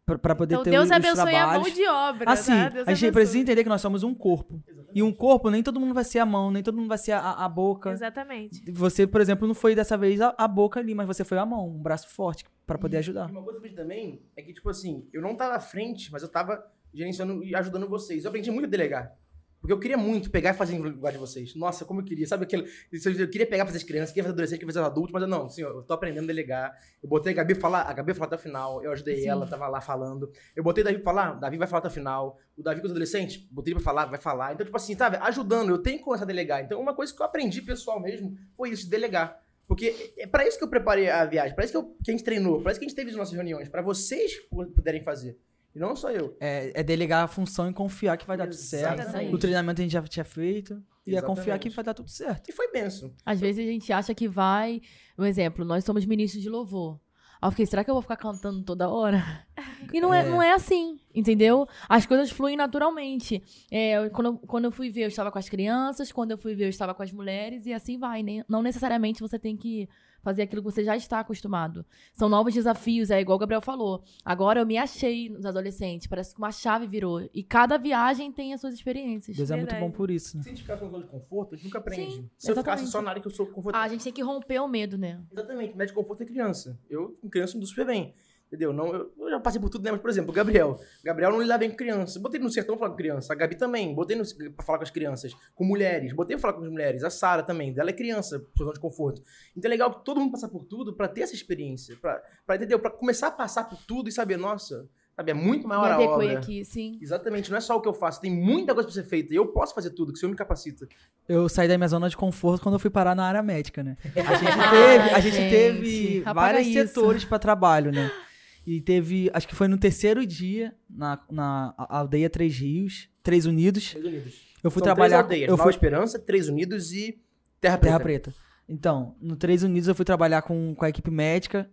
para poder então, ter Deus os, abençoe os trabalhos. a mão de obra. Assim, tá? a gente abençoe. precisa entender que nós somos um corpo. Exatamente. E um corpo, nem todo mundo vai ser a mão, nem todo mundo vai ser a, a boca. Exatamente. Você, por exemplo, não foi dessa vez a, a boca ali, mas você foi a mão, um braço forte para poder ajudar. E uma coisa que eu também é que, tipo assim, eu não tava à frente, mas eu tava gerenciando e ajudando vocês. Eu aprendi muito a delegar. Porque eu queria muito pegar e fazer em lugar de vocês. Nossa, como eu queria. Sabe aquele. Eu queria pegar fazer as crianças, queria fazer adolescentes, queria fazer adultos, mas eu não, assim, eu tô aprendendo a delegar. Eu botei a Gabi falar, a Gabi falar até o final, eu ajudei Sim. ela, tava lá falando. Eu botei o Davi pra falar, Davi vai falar até o final. O Davi com os adolescentes, botei ele pra falar, vai falar. Então, tipo assim, sabe, ajudando, eu tenho que começar a delegar. Então, uma coisa que eu aprendi pessoal mesmo foi isso, delegar. Porque é para isso que eu preparei a viagem, para isso que, eu, que a gente treinou, para isso que a gente teve as nossas reuniões, para vocês puderem fazer. E não só eu. É, é, delegar a função e confiar que vai dar tudo certo. O treinamento a gente já tinha feito. E é confiar que vai dar tudo certo. E foi benção. Às vezes a gente acha que vai. Um exemplo, nós somos ministros de louvor. Aí eu fiquei, será que eu vou ficar cantando toda hora? E não é, é não é assim, entendeu? As coisas fluem naturalmente. É, quando, eu, quando eu fui ver, eu estava com as crianças, quando eu fui ver, eu estava com as mulheres, e assim vai. Né? Não necessariamente você tem que fazer aquilo que você já está acostumado. São novos desafios, é igual o Gabriel falou. Agora eu me achei nos adolescentes, parece que uma chave virou. E cada viagem tem as suas experiências. Deus é muito bom por isso. Né? Se a gente ficar com zona de conforto, a gente nunca aprende. Sim, Se eu ficasse só na área que eu sou confortável. Ah, a gente tem que romper o medo, né? Exatamente, médio de conforto é criança. Eu, com criança, não super bem. Entendeu? Não, eu, eu, já passei por tudo, né? Mas, por exemplo, o Gabriel. O Gabriel não lidava bem com criança. Botei no sertão pra falar com criança. A Gabi também. Botei no, pra falar com as crianças. Com mulheres. Botei pra falar com as mulheres. A Sara também. Ela é criança, zona de conforto. Então é legal que todo mundo passar por tudo pra ter essa experiência. Pra, pra, entendeu? Pra começar a passar por tudo e saber, nossa, sabe? É muito maior Me a obra. aqui, sim. Exatamente. Não é só o que eu faço. Tem muita coisa pra ser feita. E eu posso fazer tudo, que o Senhor me capacita. Eu saí da minha zona de conforto quando eu fui parar na área médica, né? A gente teve, a gente teve vários setores para trabalho, né? E teve, acho que foi no terceiro dia, na, na aldeia Três Rios, Três Unidos. Três Unidos. Eu fui São trabalhar. Três aldeias, eu Nova Esperança, Três Unidos e Terra Preta. Terra Preta. Então, no Três Unidos eu fui trabalhar com, com a equipe médica.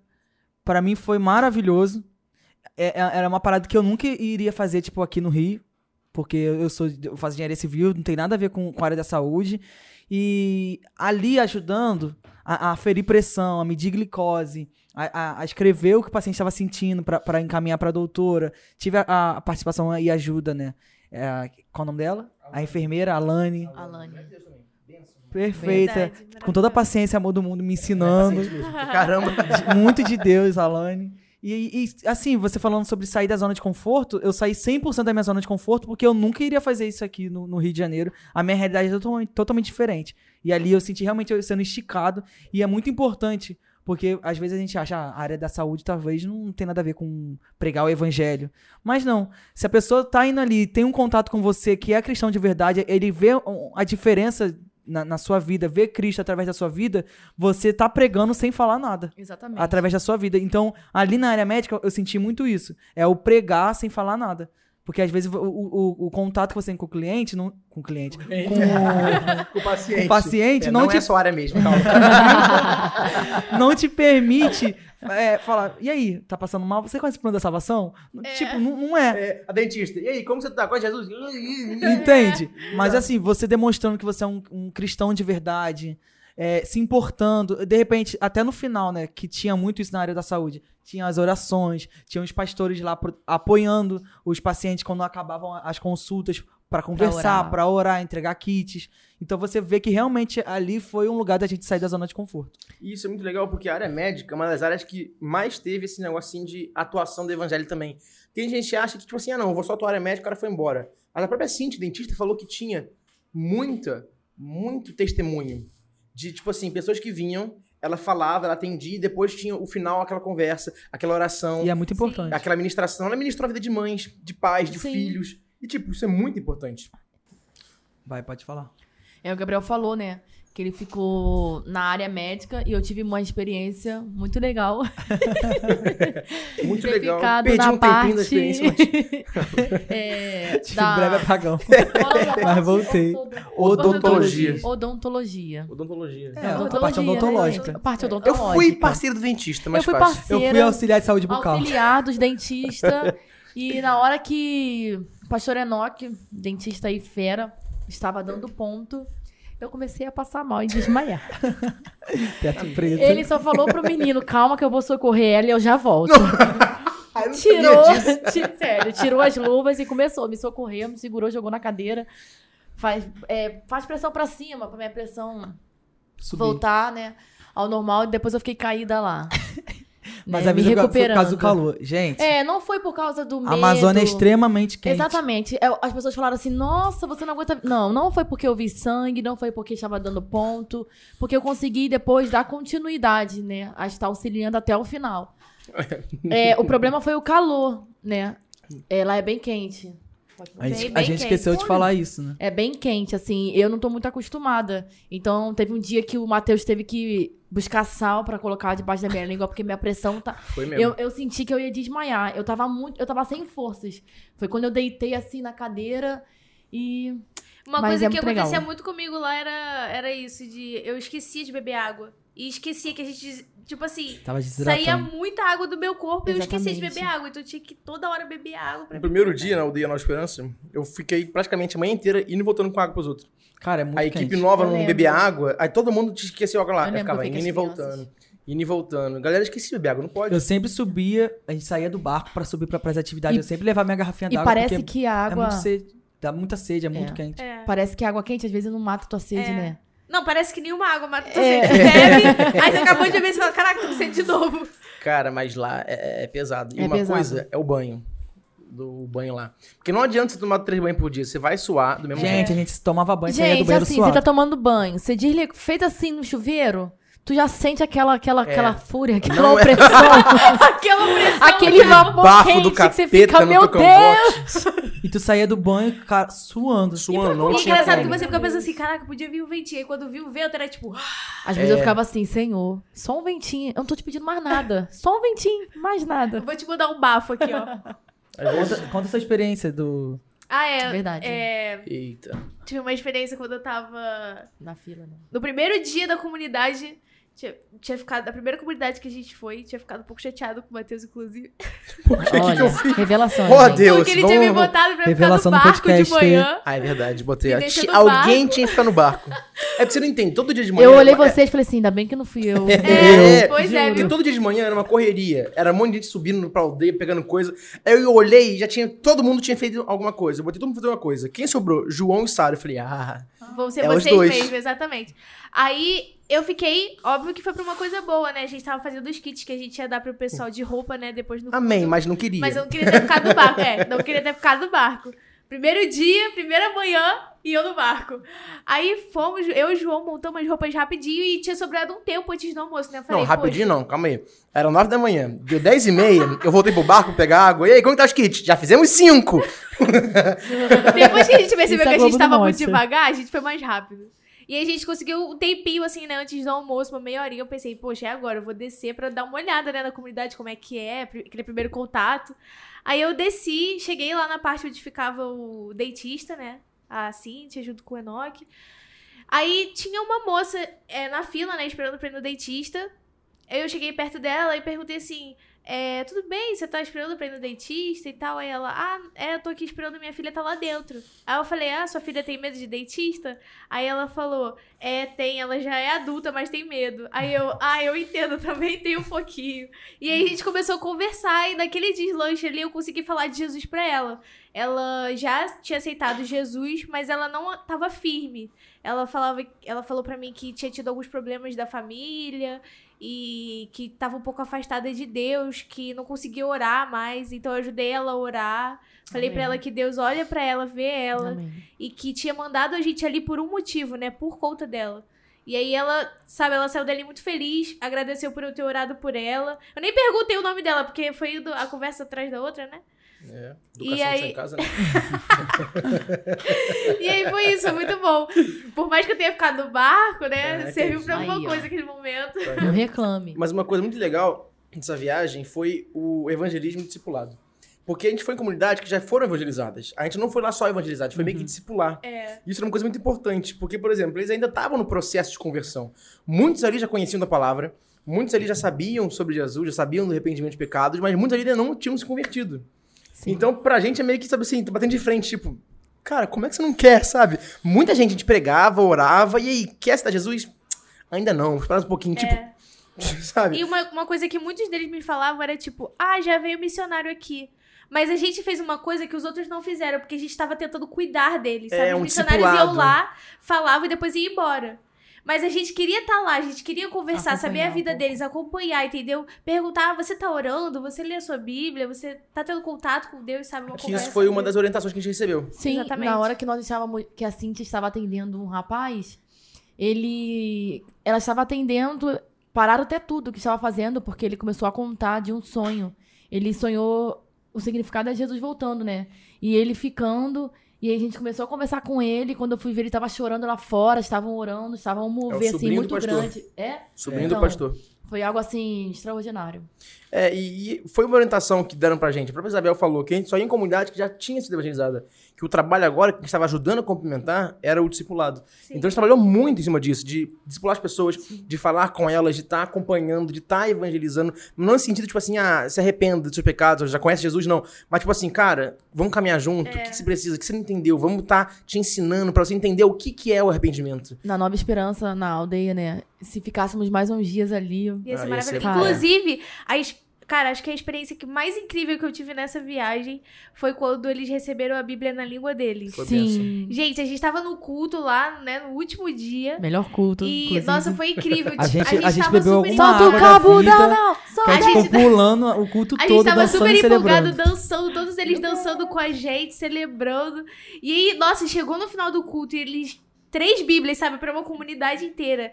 Para mim foi maravilhoso. É, é, era uma parada que eu nunca iria fazer, tipo, aqui no Rio. Porque eu sou eu faço engenharia civil, não tem nada a ver com, com a área da saúde. E ali ajudando a, a ferir pressão, a medir glicose, a, a, a escrever o que o paciente estava sentindo para encaminhar para a doutora. Tive a, a, participação e ajuda, né? É, qual o nome dela? A enfermeira Alane. Alane. Perfeita. Verdade, com toda a paciência e amor do mundo me ensinando. Caramba. Muito de Deus, Alane. E, e, assim, você falando sobre sair da zona de conforto, eu saí 100% da minha zona de conforto porque eu nunca iria fazer isso aqui no, no Rio de Janeiro. A minha realidade é totalmente, totalmente diferente. E ali eu senti realmente eu sendo esticado. E é muito importante, porque às vezes a gente acha ah, a área da saúde talvez não tem nada a ver com pregar o evangelho. Mas não. Se a pessoa tá indo ali, tem um contato com você que é cristão de verdade, ele vê a diferença na, na, sua vida, ver Cristo através da sua vida, você tá pregando sem falar nada. Exatamente. Através da sua vida. Então, ali na área médica, eu senti muito isso. É o pregar sem falar nada. Porque às vezes o, o, o, contato que você tem com o cliente, não, com o cliente, com, com o paciente, com o paciente é, não, não te, é sua área mesmo, calma. não te permite é, falar, e aí, tá passando mal? Você conhece o plano da salvação? É. Tipo, não, não é. é. A dentista, e aí, como você tá? Com Jesus? Entende? Mas assim, você demonstrando que você é um, um cristão de verdade, é, se importando, de repente, até no final, né, que tinha muito isso na área da saúde, tinha as orações, tinha os pastores lá pro, apoiando os pacientes quando acabavam as consultas para conversar, para orar. orar, entregar kits. Então você vê que realmente ali foi um lugar da gente sair da zona de conforto. E isso é muito legal porque a área médica é uma das áreas que mais teve esse negocinho de atuação do evangelho também. Tem gente que acha que, tipo assim, ah, não, vou só atuar área médica, o cara foi embora. Mas a própria Cintia, dentista, falou que tinha muita, muito testemunho de, tipo assim, pessoas que vinham, ela falava, ela atendia, e depois tinha o final, aquela conversa, aquela oração. E é muito importante. Aquela ministração. Ela ministrou a vida de mães, de pais, de Sim. filhos. E, tipo, isso é muito importante. Vai, pode falar. É, o Gabriel falou, né? Que ele ficou na área médica e eu tive uma experiência muito legal. muito legal. Perdi na um parte... tempinho da experiência, mas... é, tive da... um breve apagão. mas voltei. Odontologia. Odontologia. Odontologia. É, a parte odontológica. A parte odontológica. Eu fui parceiro do dentista, mas eu fui parceira, Eu fui auxiliar de saúde bucal. Auxiliar dos dentistas. e na hora que o pastor Enoque, dentista aí fera, estava dando ponto eu comecei a passar mal e desmaiar. Teto preto. Ele só falou pro menino, calma que eu vou socorrer ela e eu já volto. tirou, sério, tirou as luvas e começou a me socorrer, me segurou, jogou na cadeira. Faz, é, faz pressão pra cima, pra minha pressão Subir. voltar, né, ao normal. E depois eu fiquei caída lá. Mas né, a recuperando. Foi por causa do calor. Gente. É, não foi por causa do medo. A Amazônia é extremamente quente. Exatamente. É, as pessoas falaram assim: nossa, você não aguenta. Não, não foi porque eu vi sangue, não foi porque estava dando ponto. Porque eu consegui depois dar continuidade, né? A estar auxiliando até o final. é, o problema foi o calor, né? É, lá é bem quente. A gente, a gente esqueceu de falar isso, né? É bem quente, assim. Eu não tô muito acostumada. Então, teve um dia que o Matheus teve que buscar sal para colocar debaixo da minha língua, porque minha pressão tá. Foi mesmo. Eu, eu senti que eu ia desmaiar. Eu tava muito. Eu tava sem forças. Foi quando eu deitei assim na cadeira e. Uma Mas coisa é que acontecia legal. muito comigo lá era, era isso, de eu esquecia de beber água. E esquecia que a gente Tipo assim, saía muita água do meu corpo Exatamente. e eu esquecia de beber água. Então eu tinha que toda hora beber água. no primeiro dia na aldeia Nova Esperança, eu fiquei praticamente a manhã inteira indo e voltando com água pros outros. Cara, é muito A equipe nova eu não lembro. bebia água, aí todo mundo esqueceu água lá. Eu, eu ficava indo e voltando. Indo e voltando. Galera, esqueci de beber água, não pode. Eu sempre subia, a gente saía do barco pra subir pra, pras atividades. E, eu sempre levava minha garrafinha d'água. E parece que a água. É muito sede, dá muita sede, é, é. muito quente. É. Parece que a água quente às vezes não mata tua sede, é. né? Não, parece que nenhuma água mata é. sede. Bebe, aí você acabou de beber e você fala, caraca, tô sede de novo. Cara, mas lá é, é pesado. E é uma pesado. coisa é o banho. Do banho lá. Porque não adianta você tomar três banhos por dia. Você vai suar do mesmo Gente, jeito. a gente tomava banho, gente, do banheiro assim, suado. você tá tomando banho. Você desliga, feito assim no chuveiro, tu já sente aquela, aquela, é. aquela fúria, aquela não opressão. É... aquela opressão. Aquele vapor Bafo quente do capeta que você fica, meu Deus! e tu saía do banho, cara, suando. Suando, não tinha engraçado que você fica pensando assim, caraca, podia vir um ventinho. Aí quando viu o vento, era tipo... Às vezes eu é. ficava assim, senhor, só um ventinho. Eu não tô te pedindo mais nada. Só um ventinho, mais nada. Eu vou te mandar um bafo aqui, ó. Conta, conta essa experiência do... Ah, é. Verdade. É... Eita. Tive uma experiência quando eu tava... Na fila, né? No primeiro dia da comunidade tinha, tinha ficado, a primeira comunidade que a gente foi, tinha ficado um pouco chateado com o Matheus, inclusive. Por que, Olha, que, eu fiz? Revelação. Oh, Deus. Porque ele vamos... tinha me botado pra Revelação ficar no barco podcast, de manhã. Ah, é verdade, botei. Alguém barco. tinha que ficar no barco. É porque você não entende, todo dia de manhã. Eu olhei vocês e falei assim, ainda bem que não fui eu. É, é pois é, viu? todo dia de manhã era uma correria. Era um monte de gente subindo pra aldeia, pegando coisa. Aí eu olhei e já tinha. Todo mundo tinha feito alguma coisa. Eu botei todo mundo fazer uma coisa. Quem sobrou? João e Sara. Eu falei, ah. Vão ser é vocês mesmo, exatamente. Aí eu fiquei, óbvio que foi pra uma coisa boa, né? A gente tava fazendo os kits que a gente ia dar pro pessoal de roupa, né? Depois no Amém, mas não queria. Mas eu não queria ter ficado no barco. É, não queria ter ficado no barco. Primeiro dia, primeira manhã, e eu no barco. Aí fomos, eu e o João montamos as roupas rapidinho e tinha sobrado um tempo antes do almoço, né? Falei, não, rapidinho não, calma aí. Era nove da manhã. Deu dez e meia, eu voltei pro barco pegar água. E aí, como tá os kits? Já fizemos cinco. Depois que a gente percebeu Isso que a gente tava muito devagar, a gente foi mais rápido. E aí a gente conseguiu um tempinho, assim, né, antes do almoço, uma meia horinha. Eu pensei, poxa, é agora, eu vou descer pra dar uma olhada, né, na comunidade, como é que é, aquele primeiro contato. Aí eu desci, cheguei lá na parte onde ficava o dentista, né, a Cintia, junto com o Enoch. Aí tinha uma moça é, na fila, né, esperando pra ir no dentista. Aí eu cheguei perto dela e perguntei assim: é, tudo bem, você tá esperando pra ir no dentista e tal? Aí ela, ah, é, eu tô aqui esperando, minha filha tá lá dentro. Aí eu falei, ah, sua filha tem medo de dentista? Aí ela falou, é, tem, ela já é adulta, mas tem medo. Aí eu, ah, eu entendo, também tem um pouquinho. E aí a gente começou a conversar e naquele deslanche ali eu consegui falar de Jesus pra ela. Ela já tinha aceitado Jesus, mas ela não tava firme. Ela falava, ela falou para mim que tinha tido alguns problemas da família e que estava um pouco afastada de Deus, que não conseguia orar mais, então eu ajudei ela a orar. Falei para ela que Deus olha para ela, vê ela Amém. e que tinha mandado a gente ali por um motivo, né, por conta dela. E aí ela, sabe, ela saiu dali muito feliz, agradeceu por eu ter orado por ela. Eu nem perguntei o nome dela, porque foi a conversa atrás da outra, né? É, educação e aí... casa, né? e aí foi isso, muito bom. Por mais que eu tenha ficado no barco, né? É, serviu pra alguma aí, coisa naquele momento. Não reclame. Mas uma coisa muito legal dessa viagem foi o evangelismo discipulado. Porque a gente foi em comunidades que já foram evangelizadas. A gente não foi lá só evangelizar, a gente foi meio que uhum. discipular. É. Isso era uma coisa muito importante, porque, por exemplo, eles ainda estavam no processo de conversão. Muitos ali já conheciam da palavra, muitos ali já sabiam sobre Jesus, já sabiam do arrependimento de pecados, mas muitos ali ainda não tinham se convertido. Sim. Então, pra gente é meio que, sabe assim, tá batendo de frente, tipo, cara, como é que você não quer, sabe? Muita gente, a gente pregava, orava, e aí, quer aceitar Jesus? Ainda não, espera um pouquinho, tipo, é. tipo, sabe? E uma, uma coisa que muitos deles me falavam era tipo, ah, já veio missionário aqui. Mas a gente fez uma coisa que os outros não fizeram, porque a gente estava tentando cuidar deles, sabe? É, um os missionários discipulado. iam lá, falavam e depois iam embora. Mas a gente queria estar tá lá, a gente queria conversar, saber a vida um deles, acompanhar, entendeu? Perguntar, você tá orando? Você lê a sua Bíblia? Você tá tendo contato com Deus, sabe? Uma que isso foi uma das orientações que a gente recebeu. Sim, Exatamente. na hora que nós estávamos, que a Cintia estava atendendo um rapaz, ele, ela estava atendendo, pararam até tudo que estava fazendo, porque ele começou a contar de um sonho. Ele sonhou o significado é Jesus voltando, né? E ele ficando e aí a gente começou a conversar com ele. Quando eu fui ver, ele tava chorando lá fora, estavam orando, estavam mover é assim, muito grande. É? Sobrinho então, do pastor. Foi algo assim, extraordinário. É, e, e, foi uma orientação que deram pra gente. A própria Isabel falou que a gente só ia em comunidade que já tinha sido evangelizada. Que o trabalho agora, que estava ajudando a complementar, era o discipulado. Sim. Então a gente trabalhou muito em cima disso, de discipular as pessoas, Sim. de falar com elas, de estar tá acompanhando, de estar tá evangelizando. Não no sentido, tipo assim, ah, se arrependa dos seus pecados, já conhece Jesus, não. Mas, tipo assim, cara, vamos caminhar junto, é. o que, que você precisa, o que você não entendeu, vamos estar tá te ensinando para você entender o que, que é o arrependimento. Na Nova Esperança, na aldeia, né? Se ficássemos mais uns dias ali. Ia ser ah, maravilhoso. Inclusive, a Cara, acho que a experiência que mais incrível que eu tive nessa viagem foi quando eles receberam a Bíblia na língua deles. Foi Sim. Gente, a gente tava no culto lá, né, no último dia. Melhor culto. E, inclusive. nossa, foi incrível. a gente, a gente, a gente bebeu alguma Solta o cabo, não, não. Solta. A gente ficou pulando o culto todo, A gente tava super empolgado, dançando, todos eles dançando com a gente, celebrando. E aí, nossa, chegou no final do culto e eles... Três bíblias, sabe, pra uma comunidade inteira.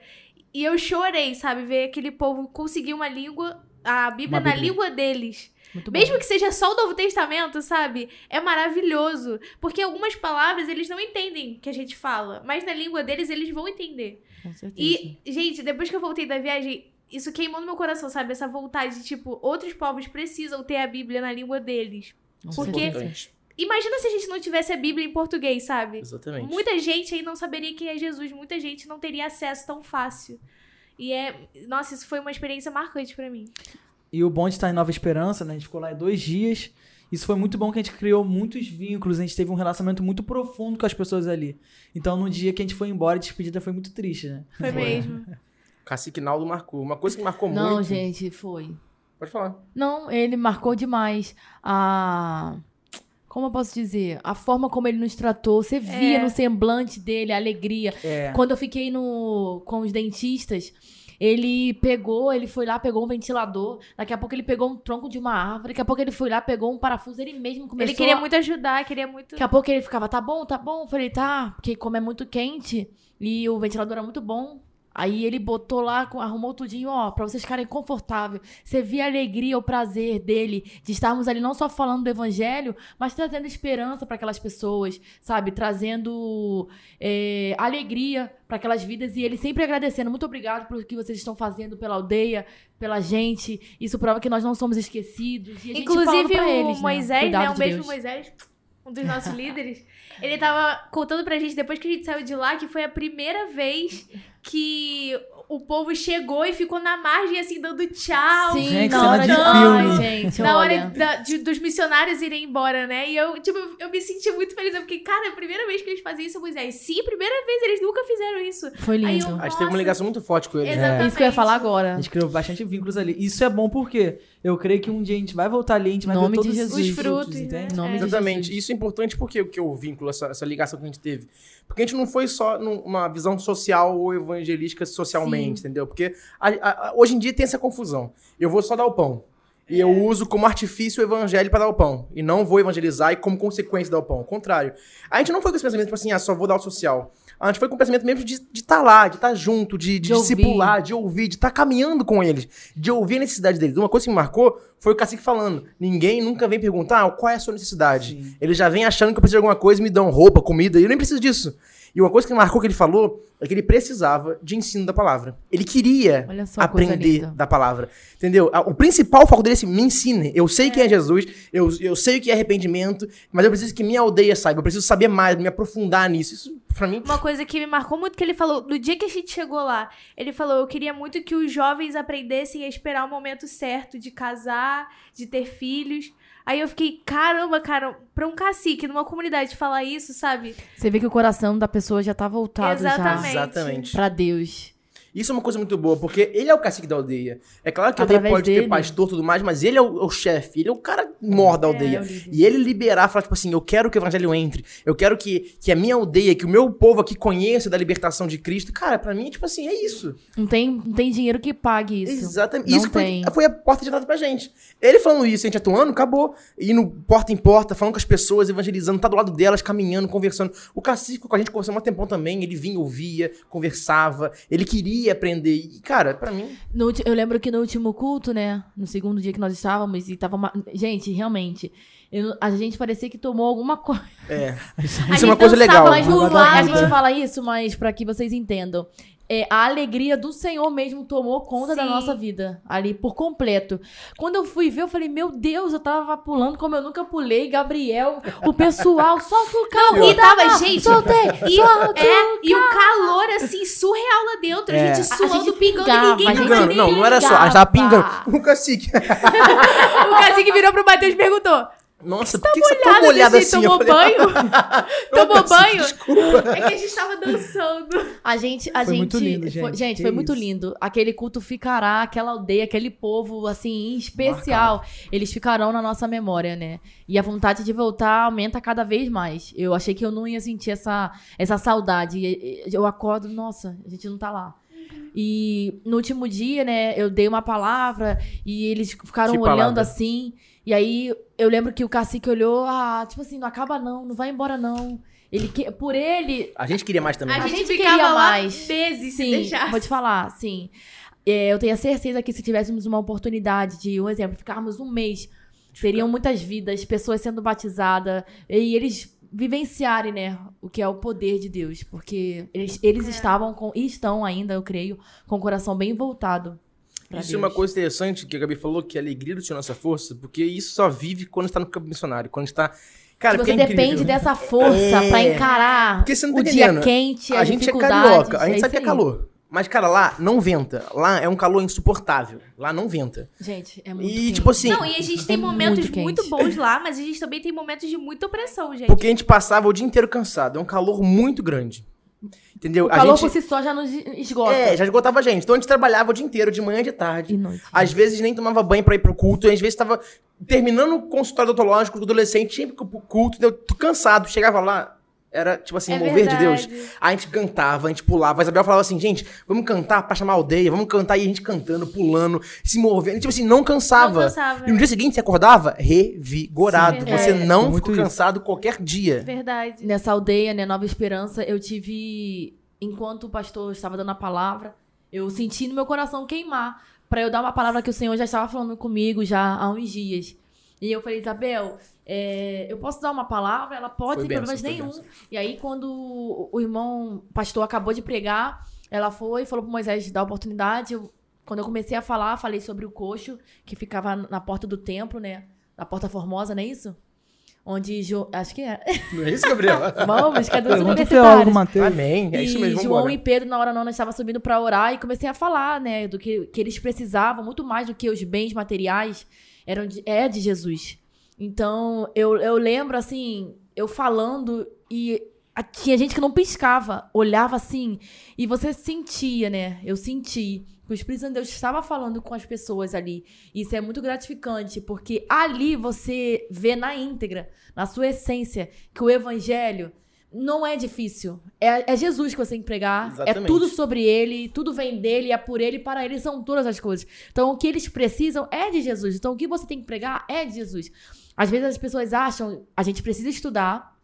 E eu chorei, sabe? Ver aquele povo conseguir uma língua, a Bíblia, Bíblia. na língua deles. Muito Mesmo bom. que seja só o Novo Testamento, sabe? É maravilhoso. Porque algumas palavras eles não entendem que a gente fala. Mas na língua deles eles vão entender. Com certeza. E, gente, depois que eu voltei da viagem, isso queimou no meu coração, sabe? Essa vontade de, tipo, outros povos precisam ter a Bíblia na língua deles. Com porque. Imagina se a gente não tivesse a Bíblia em português, sabe? Exatamente. Muita gente aí não saberia quem é Jesus, muita gente não teria acesso tão fácil. E é. Nossa, isso foi uma experiência marcante para mim. E o bom de estar em Nova Esperança, né? A gente ficou lá dois dias. Isso foi muito bom que a gente criou muitos vínculos, a gente teve um relacionamento muito profundo com as pessoas ali. Então, no dia que a gente foi embora, a despedida foi muito triste, né? Foi, foi. mesmo. Cacique Naldo marcou. Uma coisa que marcou Não, muito. Não, gente, foi. Pode falar. Não, ele marcou demais. A. Como eu posso dizer? A forma como ele nos tratou. Você via é. no semblante dele a alegria. É. Quando eu fiquei no, com os dentistas ele pegou, ele foi lá, pegou um ventilador. Daqui a pouco ele pegou um tronco de uma árvore. Daqui a pouco ele foi lá, pegou um parafuso. Ele mesmo começou. Ele queria muito ajudar, queria muito. Daqui a pouco ele ficava, tá bom, tá bom. Eu falei, tá, porque como é muito quente e o ventilador é muito bom, Aí ele botou lá, arrumou tudinho, ó, pra vocês ficarem confortáveis. Você via a alegria, o prazer dele de estarmos ali não só falando do evangelho, mas trazendo esperança para aquelas pessoas, sabe? Trazendo é, alegria para aquelas vidas e ele sempre agradecendo. Muito obrigado pelo que vocês estão fazendo pela aldeia, pela gente. Isso prova que nós não somos esquecidos. Inclusive o eles, né? Moisés, né? né? Um de beijo pro Moisés, um dos nossos líderes. Ele tava contando pra gente, depois que a gente saiu de lá, que foi a primeira vez que o povo chegou e ficou na margem, assim, dando tchau. Sim, gente, na hora de filme. gente, na hora da, de, dos missionários irem embora, né? E eu, tipo, eu me senti muito feliz. Eu fiquei, cara, é a primeira vez que eles fazem isso, Moisés. Sim, primeira vez, eles nunca fizeram isso. Foi lindo. Eu, a gente teve uma ligação muito forte com eles. Exatamente. É. Isso que eu ia falar agora. A gente criou bastante vínculos ali. Isso é bom porque eu creio que um dia a gente vai voltar ali, a gente vai Nome ver todos de Jesus. os frutos, né? Nome é. Exatamente. Isso é importante porque o que eu vínculo, essa, essa ligação que a gente teve. Porque a gente não foi só numa visão social ou evangelística socialmente, Sim. entendeu? Porque a, a, hoje em dia tem essa confusão. Eu vou só dar o pão. E eu uso como artifício o evangelho para dar o pão. E não vou evangelizar e como consequência dar o pão. Ao contrário. A gente não foi com esse pensamento, tipo assim, ah, só vou dar o social. A gente foi com o pensamento mesmo de estar tá lá, de estar tá junto, de, de, de discipular, de ouvir, de estar tá caminhando com eles, de ouvir a necessidade deles. Uma coisa que me marcou foi o cacique falando: ninguém nunca vem perguntar ah, qual é a sua necessidade. Sim. Eles já vêm achando que eu preciso de alguma coisa e me dão roupa, comida, e eu nem preciso disso. E uma coisa que marcou que ele falou é que ele precisava de ensino da palavra. Ele queria aprender da palavra. Entendeu? O principal foco dele é assim, me ensine. Eu sei é. quem é Jesus, eu, eu sei o que é arrependimento, mas eu preciso que minha aldeia saiba, eu preciso saber mais, me aprofundar nisso. Isso, pra mim... Uma coisa que me marcou muito que ele falou, no dia que a gente chegou lá, ele falou, eu queria muito que os jovens aprendessem a esperar o momento certo de casar, de ter filhos, Aí eu fiquei, caramba, cara, pra um cacique numa comunidade falar isso, sabe? Você vê que o coração da pessoa já tá voltado Exatamente. já Exatamente. pra Deus. Isso é uma coisa muito boa, porque ele é o cacique da aldeia. É claro que Através pode dele. ter pastor e tudo mais, mas ele é o, o chefe, ele é o cara mor da é, aldeia. É, e ele liberar, falar, tipo assim, eu quero que o evangelho entre, eu quero que, que a minha aldeia, que o meu povo aqui conheça da libertação de Cristo. Cara, para mim, tipo assim, é isso. Não tem, não tem dinheiro que pague isso. Exatamente. Não isso. Foi, foi a porta de entrada pra gente. Ele falando isso, a gente atuando, acabou. Indo porta em porta, falando com as pessoas, evangelizando, tá do lado delas, caminhando, conversando. O cacique com a gente conversou um tempão também, ele vinha, ouvia, conversava, ele queria aprender. E, cara, para mim. No, eu lembro que no último culto, né? No segundo dia que nós estávamos, e tava. Uma... Gente, realmente. Eu, a gente parecia que tomou alguma coisa. É. Isso é uma coisa legal. a gente fala isso, mas para que vocês entendam é, a alegria do Senhor mesmo tomou conta Sim. da nossa vida ali por completo. Quando eu fui ver, eu falei, meu Deus, eu tava pulando como eu nunca pulei. Gabriel, o pessoal, solta o carro. Não, e tava, gente, soltei, e, é, e o calor, assim, surreal lá dentro. É. A gente suando, a gente pingando, pingava, ninguém pingando. Não, não era só, a gente tava pingando. O cacique. o cacique virou pro Matheus e perguntou, nossa, por que, você tá molhada assim? Tomou falei, banho? tomou banho? Desculpa. É que a gente tava dançando. A gente, a foi gente, muito lindo, gente. Foi, gente, foi muito lindo. Aquele culto ficará, aquela aldeia, aquele povo, assim, especial. Marcado. Eles ficarão na nossa memória, né? E a vontade de voltar aumenta cada vez mais. Eu achei que eu não ia sentir essa, essa saudade. Eu acordo, nossa, a gente não tá lá. E no último dia, né, eu dei uma palavra e eles ficaram que olhando palavra? assim. E aí eu lembro que o cacique olhou, ah, tipo assim, não acaba não, não vai embora não. Ele que, por ele. A gente queria mais também. A, a gente, gente queria mais. Meses, sim. Vou te falar, sim. É, eu tenho a certeza que se tivéssemos uma oportunidade de, um exemplo, ficarmos um mês, teriam muitas vidas, pessoas sendo batizadas, e eles vivenciarem, né, o que é o poder de Deus, porque eles, eles é. estavam com, e estão ainda, eu creio, com o coração bem voltado. Isso Deus. é uma coisa interessante que a Gabi falou, que a alegria do Senhor é nossa força, porque isso só vive quando está no campo missionário, quando está Cara, você é depende dessa força é... para encarar porque você não tá o dia quente, a, a gente é carioca, a gente é sabe que é calor. Mas, cara, lá não venta. Lá é um calor insuportável. Lá não venta. Gente, é muito E, quente. tipo assim... Não, e a gente tem é momentos muito, muito, bons lá, mas a gente também tem momentos de muita opressão, gente. Porque a gente passava o dia inteiro cansado. É um calor muito grande. Entendeu? O calor a gente... por si só já nos esgota. É, já esgotava a gente. Então a gente trabalhava o dia inteiro, de manhã e de tarde. E noite. Às vezes nem tomava banho pra ir pro culto. Às vezes estava terminando o consultório odontológico do adolescente, tinha pro culto, eu tô cansado. Chegava lá, era, tipo assim, é mover verdade. de Deus. Aí a gente cantava, a gente pulava. A Isabel falava assim, gente, vamos cantar pra chamar a aldeia, vamos cantar. E a gente cantando, pulando, se movendo. Tipo assim, não cansava. Não cansava. E no dia seguinte você acordava revigorado. Sim, você é. não ficou cansado qualquer dia. Verdade. Nessa aldeia, né, Nova Esperança, eu tive... Enquanto o pastor estava dando a palavra, eu senti no meu coração queimar. para eu dar uma palavra que o Senhor já estava falando comigo já há uns dias. E eu falei, Isabel, é, eu posso dar uma palavra? Ela pode, sem problemas nenhum. E aí, quando o irmão pastor acabou de pregar, ela foi e falou pro Moisés dar oportunidade. Eu, quando eu comecei a falar, falei sobre o coxo, que ficava na porta do templo, né? Na Porta Formosa, não é isso? Onde jo... Acho que é. Não é isso, Gabriel? Vamos, cadê os universitários? Amém. É isso mesmo. E João e Pedro, na hora nona, estavam subindo para orar e comecei a falar, né? Do que, que eles precisavam, muito mais do que os bens materiais, eram de, é de Jesus. Então, eu, eu lembro, assim, eu falando e tinha gente que não piscava, olhava assim, e você sentia, né? Eu senti que o Espírito Santo de Deus estava falando com as pessoas ali. Isso é muito gratificante, porque ali você vê na íntegra, na sua essência, que o evangelho não é difícil. É, é Jesus que você tem que pregar. É Exatamente. É tudo sobre ele, tudo vem dele, é por ele, para ele são todas as coisas. Então, o que eles precisam é de Jesus. Então, o que você tem que pregar é de Jesus. Às vezes as pessoas acham, a gente precisa estudar,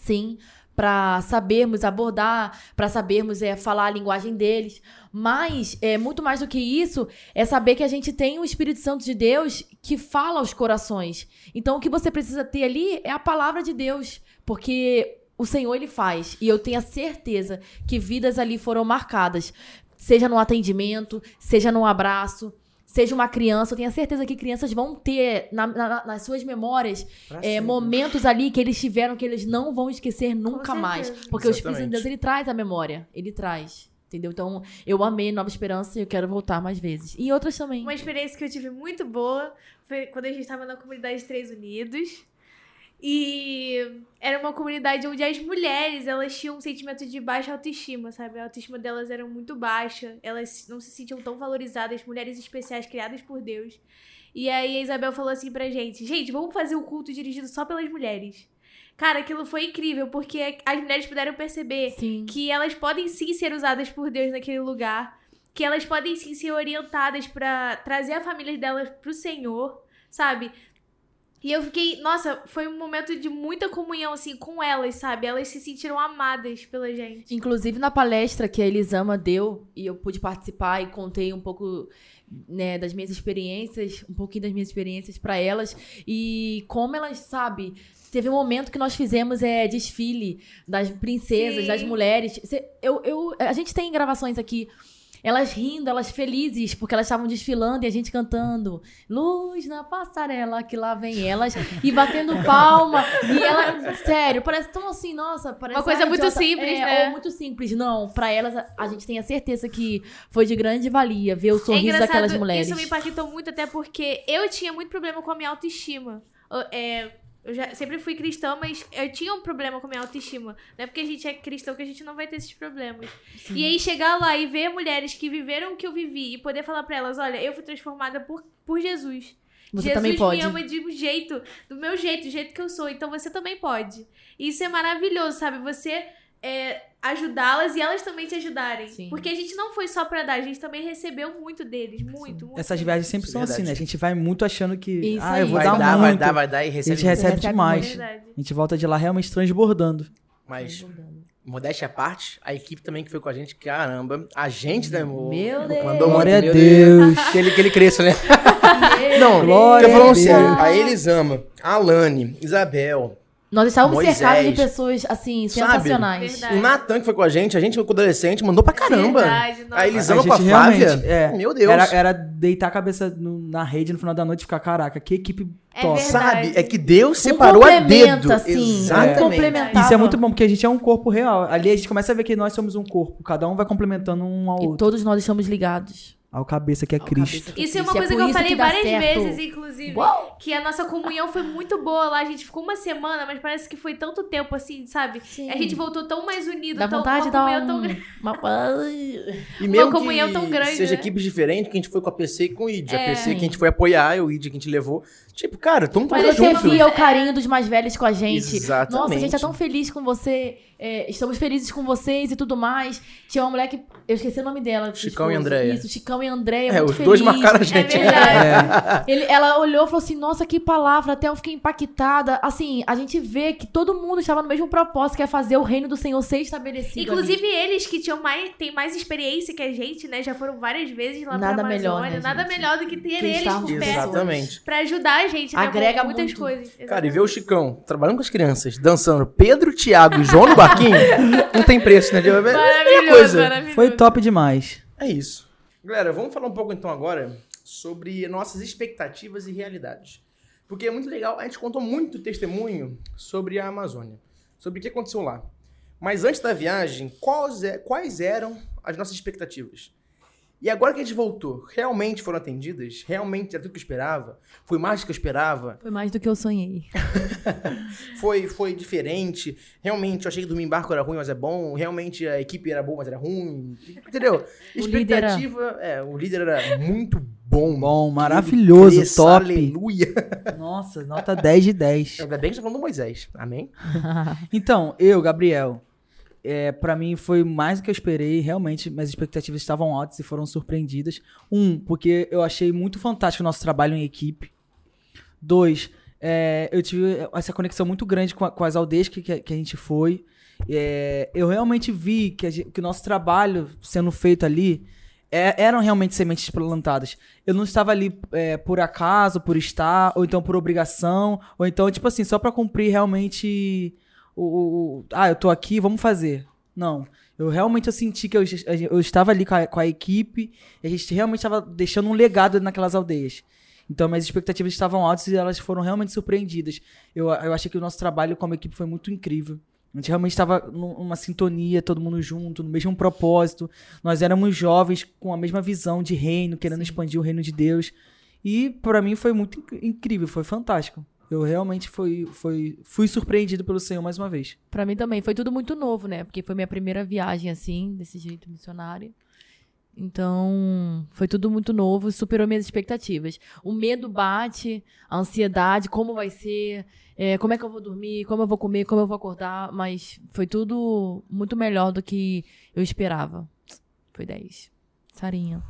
sim, para sabermos abordar, para sabermos é, falar a linguagem deles. Mas é muito mais do que isso, é saber que a gente tem o Espírito Santo de Deus que fala aos corações. Então o que você precisa ter ali é a palavra de Deus, porque o Senhor ele faz. E eu tenho a certeza que vidas ali foram marcadas, seja no atendimento, seja no abraço, seja uma criança, eu tenho certeza que crianças vão ter na, na, nas suas memórias é, momentos ali que eles tiveram que eles não vão esquecer nunca mais. Porque Exatamente. o Espírito de Deus, ele traz a memória. Ele traz. Entendeu? Então, eu amei Nova Esperança e eu quero voltar mais vezes. E outras também. Uma experiência que eu tive muito boa foi quando a gente estava na comunidade Três Unidos. E era uma comunidade onde as mulheres, elas tinham um sentimento de baixa autoestima, sabe? A autoestima delas era muito baixa, elas não se sentiam tão valorizadas, mulheres especiais criadas por Deus. E aí a Isabel falou assim pra gente: gente, vamos fazer um culto dirigido só pelas mulheres. Cara, aquilo foi incrível, porque as mulheres puderam perceber sim. que elas podem sim ser usadas por Deus naquele lugar, que elas podem sim ser orientadas para trazer a família delas pro Senhor, sabe? E eu fiquei, nossa, foi um momento de muita comunhão, assim, com elas, sabe? Elas se sentiram amadas pela gente. Inclusive na palestra que a Elisama deu, e eu pude participar e contei um pouco né, das minhas experiências, um pouquinho das minhas experiências para elas. E como elas, sabe, Teve um momento que nós fizemos é, desfile das princesas, Sim. das mulheres. Eu, eu, a gente tem gravações aqui elas rindo, elas felizes, porque elas estavam desfilando e a gente cantando Luz na passarela, que lá vem elas, e batendo palma. e ela, sério, parece tão assim, nossa, parece. Uma coisa muito idiota, simples, é, né? Ou muito simples. Não, pra elas, a, a, gente tem a certeza que foi de grande valia ver o sorriso é daquelas mulheres. Isso me impactou muito, até porque eu tinha muito problema com a minha autoestima. É, eu já sempre fui cristã, mas eu tinha um problema com a minha autoestima. Não é porque a gente é cristão que a gente não vai ter esses problemas. Sim. E aí chegar lá e ver mulheres que viveram o que eu vivi e poder falar para elas, olha, eu fui transformada por, por Jesus. Você Jesus também pode. me ama de um jeito, do meu jeito, do jeito que eu sou. Então você também pode. E isso é maravilhoso, sabe? Você é, ajudá-las e elas também te ajudarem. Sim. Porque a gente não foi só para dar, a gente também recebeu muito deles, muito, muito. Essas viagens sempre são assim, né? A gente vai muito achando que, Isso ah, eu vou vai dar, dar muito. Vai dar, vai dar e recebe. A gente recebe, recebe demais. A gente volta de lá realmente transbordando. Mas, modéstia à parte, a equipe também que foi com a gente, caramba, a gente da Meu Deus! Mandou Glória muito, a Deus! Deus. Que, ele, que ele cresça, né? Não, Glória tô falando sério. A Elisama, a Alane, Isabel, nós estávamos Moisés, cercados de pessoas, assim, sensacionais. O Natan, que foi com a gente, a gente foi com o adolescente, mandou pra caramba. Verdade, a Elisama a com a Flávia. É, Meu Deus. Era, era deitar a cabeça no, na rede no final da noite e ficar, caraca, que equipe é top. Sabe? É que Deus separou um a dedo. Assim, Exatamente. Um Isso é muito bom, porque a gente é um corpo real. Ali a gente começa a ver que nós somos um corpo. Cada um vai complementando um ao e outro. E todos nós estamos ligados. Ao cabeça que é Cristo. Que é isso é uma coisa é que eu falei que várias certo. vezes, inclusive. Uou! Que a nossa comunhão foi muito boa lá. A gente ficou uma semana, mas parece que foi tanto tempo assim, sabe? Sim. A gente voltou tão mais unido. Dá tão, vontade de dar um... tão grande. Uma... e mesmo uma comunhão tão grande. Seja né? equipes diferentes, que a gente foi com a PC e com o ID. É. A PC que a gente foi apoiar, o ID que a gente levou. Tipo, cara, todo mundo junto. Você via o carinho dos mais velhos com a gente. Exatamente. Nossa, a gente é tão feliz com você. É, estamos felizes com vocês e tudo mais. Tinha uma mulher que. Eu esqueci o nome dela. Chicão e Andréia. Isso, Chicão e Andréia. É, os feliz. dois marcaram a gente. É verdade. É. Ele, ela olhou e falou assim: Nossa, que palavra. Até eu fiquei impactada. Assim, a gente vê que todo mundo estava no mesmo propósito, que é fazer o reino do Senhor ser estabelecido. Inclusive ali. eles que tinham mais, têm mais experiência que a gente, né? Já foram várias vezes lá Nada pra melhor, né, Nada gente? melhor do que ter que eles por perto. Exatamente. Pra ajudar a gente, né? Agrega muitas muito. coisas. Exatamente. Cara, e ver o Chicão trabalhando com as crianças, dançando Pedro, Tiago e João no barquinho. não tem preço, né? É maravilhoso, maravilhoso. Foi top demais. É isso. Galera, vamos falar um pouco então agora sobre nossas expectativas e realidades. Porque é muito legal, a gente contou muito testemunho sobre a Amazônia, sobre o que aconteceu lá. Mas antes da viagem, quais, é, quais eram as nossas expectativas? E agora que a gente voltou, realmente foram atendidas? Realmente era tudo que eu esperava? Foi mais do que eu esperava? Foi mais do que eu sonhei. foi, foi diferente? Realmente, eu achei que dormir em barco era ruim, mas é bom? Realmente a equipe era boa, mas era ruim? Entendeu? Expectativa... Era... É, o líder era muito bom. Bom, maravilhoso, cresça, top. Aleluia. Nossa, nota 10 de 10. Ainda bem que você tá falando do Moisés. Amém? então, eu, Gabriel é, para mim foi mais do que eu esperei. Realmente, minhas expectativas estavam altas e foram surpreendidas. Um, porque eu achei muito fantástico o nosso trabalho em equipe. Dois, é, eu tive essa conexão muito grande com, a, com as aldeias que, que, a gente foi. É, eu realmente vi que, gente, que, o nosso trabalho sendo feito ali é, eram realmente sementes plantadas. Eu não estava ali é, por acaso, por estar, ou então por obrigação, ou então, tipo assim, só para cumprir realmente o, o, ah, eu tô aqui, vamos fazer. Não. Eu realmente eu senti que eu, eu estava ali com a, com a equipe e a gente realmente estava deixando um legado naquelas aldeias. Então, minhas expectativas estavam altas e elas foram realmente surpreendidas. Eu, eu achei que o nosso trabalho como equipe foi muito incrível. A gente realmente estava numa sintonia, todo mundo junto, no mesmo propósito. Nós éramos jovens com a mesma visão de reino, querendo Sim. expandir o reino de Deus. E para mim foi muito incrível, foi fantástico. Eu realmente fui, fui, fui surpreendido pelo Senhor mais uma vez. Para mim também. Foi tudo muito novo, né? Porque foi minha primeira viagem, assim, desse jeito missionário. Então, foi tudo muito novo, superou minhas expectativas. O medo bate, a ansiedade, como vai ser, é, como é que eu vou dormir, como eu vou comer, como eu vou acordar, mas foi tudo muito melhor do que eu esperava. Foi 10. Sarinha.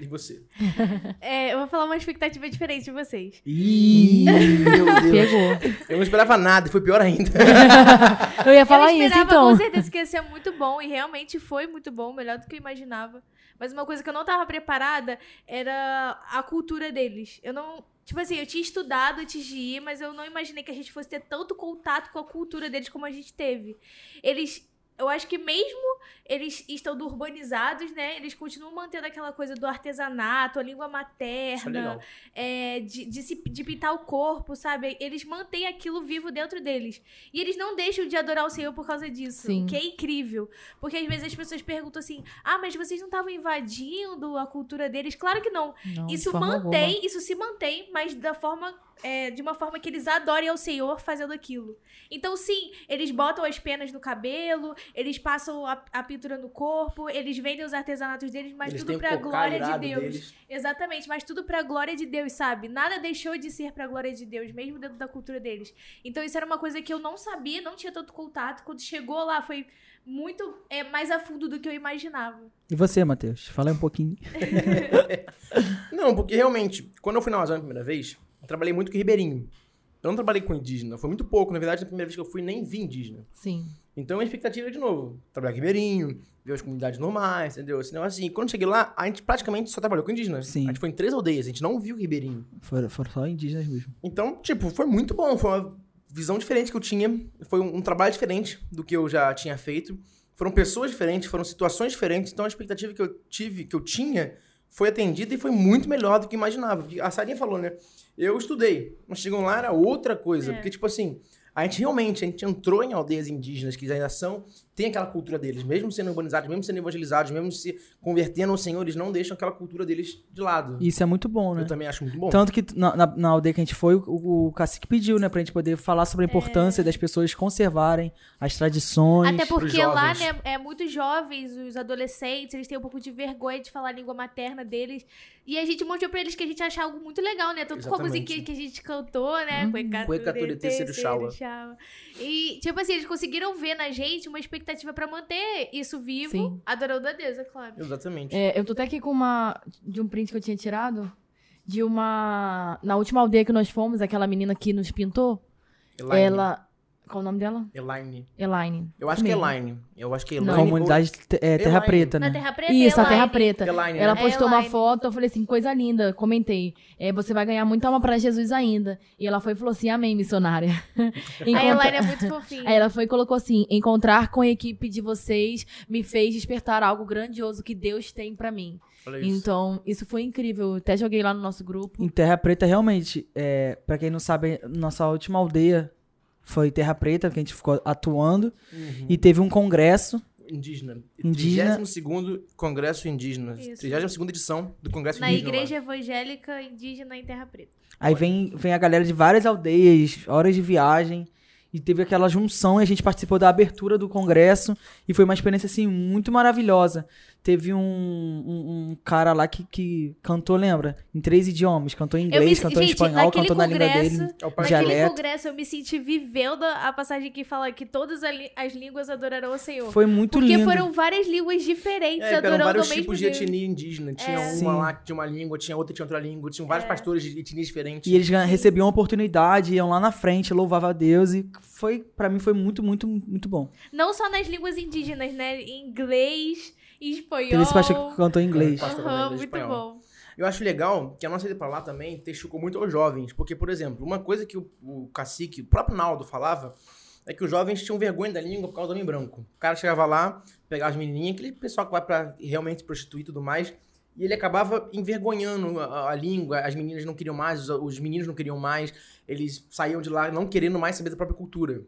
E você? É, eu vou falar uma expectativa diferente de vocês. Ih, meu Deus. Pegou. Eu não esperava nada, foi pior ainda. eu ia falar isso, então. Eu esperava com certeza que ia ser muito bom, e realmente foi muito bom, melhor do que eu imaginava. Mas uma coisa que eu não estava preparada era a cultura deles. Eu não... Tipo assim, eu tinha estudado antes de ir, mas eu não imaginei que a gente fosse ter tanto contato com a cultura deles como a gente teve. Eles eu acho que mesmo eles estando urbanizados, né? Eles continuam mantendo aquela coisa do artesanato, a língua materna, é, de, de, se, de pintar o corpo, sabe? Eles mantêm aquilo vivo dentro deles. E eles não deixam de adorar o Senhor por causa disso. Sim. Que é incrível. Porque às vezes as pessoas perguntam assim: ah, mas vocês não estavam invadindo a cultura deles? Claro que não. não isso mantém, alguma. isso se mantém, mas da forma é, de uma forma que eles adorem ao Senhor fazendo aquilo. Então, sim, eles botam as penas no cabelo, eles passam a, a pintura no corpo, eles vendem os artesanatos deles, mas eles tudo pra glória de Deus. Deles. Exatamente, mas tudo pra glória de Deus, sabe? Nada deixou de ser pra glória de Deus, mesmo dentro da cultura deles. Então, isso era uma coisa que eu não sabia, não tinha tanto contato. Quando chegou lá, foi muito é, mais a fundo do que eu imaginava. E você, Matheus? Fala aí um pouquinho. não, porque realmente, quando eu fui na Amazônia a primeira vez, trabalhei muito com Ribeirinho. eu não trabalhei com indígena. Foi muito pouco. Na verdade, na primeira vez que eu fui, nem vi indígena. Sim. Então, a expectativa é, de novo, trabalhar com ribeirinho, ver as comunidades normais, entendeu? Esse negócio assim. Quando eu cheguei lá, a gente praticamente só trabalhou com indígenas. Sim. A gente foi em três aldeias, a gente não viu ribeirinho. Foram, foram só indígenas mesmo. Então, tipo, foi muito bom. Foi uma visão diferente que eu tinha. Foi um, um trabalho diferente do que eu já tinha feito. Foram pessoas diferentes, foram situações diferentes. Então, a expectativa que eu tive, que eu tinha, foi atendida e foi muito melhor do que imaginava. A Sarinha falou, né? Eu estudei, mas chegam lá era outra coisa. É. Porque, tipo assim, a gente realmente, a gente entrou em aldeias indígenas que ainda são tem aquela cultura deles, mesmo sendo urbanizados, mesmo sendo evangelizados, mesmo se convertendo ao Senhor, eles não deixam aquela cultura deles de lado. Isso é muito bom, né? Eu também acho muito bom. Tanto que na, na, na aldeia que a gente foi, o, o cacique pediu, né, pra gente poder falar sobre a importância é. das pessoas conservarem as tradições. Até porque lá, né, é muito jovens, os adolescentes, eles têm um pouco de vergonha de falar a língua materna deles. E a gente mostrou pra eles que a gente acha algo muito legal, né? Tanto Exatamente. com a musiquinha que a gente cantou, né? Uhum. Cueca Terceiro Chava. E, tipo assim, eles conseguiram ver na gente uma expectativa pra manter isso vivo, Sim. adorando a Deus, é claro. Exatamente. É, eu tô até aqui com uma. de um print que eu tinha tirado. De uma. Na última aldeia que nós fomos, aquela menina que nos pintou. Elaine. Ela. Qual o nome dela? Elaine. Elaine. Eu acho que é Elaine. Eu acho que é Elaine. Comunidade é, Terra Elaine. Preta, né? Na Terra Preta. Isso, a Terra Preta. Elaine, Ela né? postou uma foto, eu falei assim, coisa linda. Comentei. É, você vai ganhar muita alma pra Jesus ainda. E ela foi e falou assim, amém, missionária. Encontra... A Elaine é muito fofinha. Aí ela foi e colocou assim, encontrar com a equipe de vocês me fez despertar algo grandioso que Deus tem pra mim. Isso. Então, isso foi incrível. Até joguei lá no nosso grupo. Em Terra Preta, realmente, é, para quem não sabe, nossa última aldeia foi Terra Preta, que a gente ficou atuando. Uhum. E teve um congresso. Indígena. Indígena. 32 Congresso Indígena. Isso. 32 edição do Congresso Na Indígena. Na Igreja lá. Evangélica Indígena em Terra Preta. Aí vem, vem a galera de várias aldeias, horas de viagem. E teve aquela junção e a gente participou da abertura do congresso. E foi uma experiência, assim, muito maravilhosa. Teve um, um, um, cara lá que, que cantou, lembra? Em três idiomas. Cantou em inglês, me, cantou gente, em espanhol, cantou na língua dele. É naquele dialeto. congresso eu me senti vivendo a passagem que fala que todas as línguas adorarão o Senhor. Foi muito Porque lindo. Porque foram várias línguas diferentes é, adorando vários o mesmo tipos Deus. de etnia indígena. Tinha é. uma Sim. lá que tinha uma língua, tinha outra que tinha outra língua. Tinham vários é. pastores de etnias diferentes. E eles Sim. recebiam uma oportunidade, iam lá na frente, louvavam a Deus. E foi, para mim, foi muito, muito, muito bom. Não só nas línguas indígenas, né? Em inglês em espanhol. Teve esse pastor que cantou em inglês. Uhum, muito espanhol. bom. Eu acho legal que a nossa ida pra lá também testificou muito aos jovens. Porque, por exemplo, uma coisa que o, o cacique, o próprio Naldo falava, é que os jovens tinham vergonha da língua por causa do homem branco. O cara chegava lá, pegava as menininhas, aquele pessoal que vai pra realmente prostituir e tudo mais, e ele acabava envergonhando a, a, língua, as meninas não queriam mais, os, os meninos não queriam mais, eles saíam de lá não querendo mais saber da própria cultura.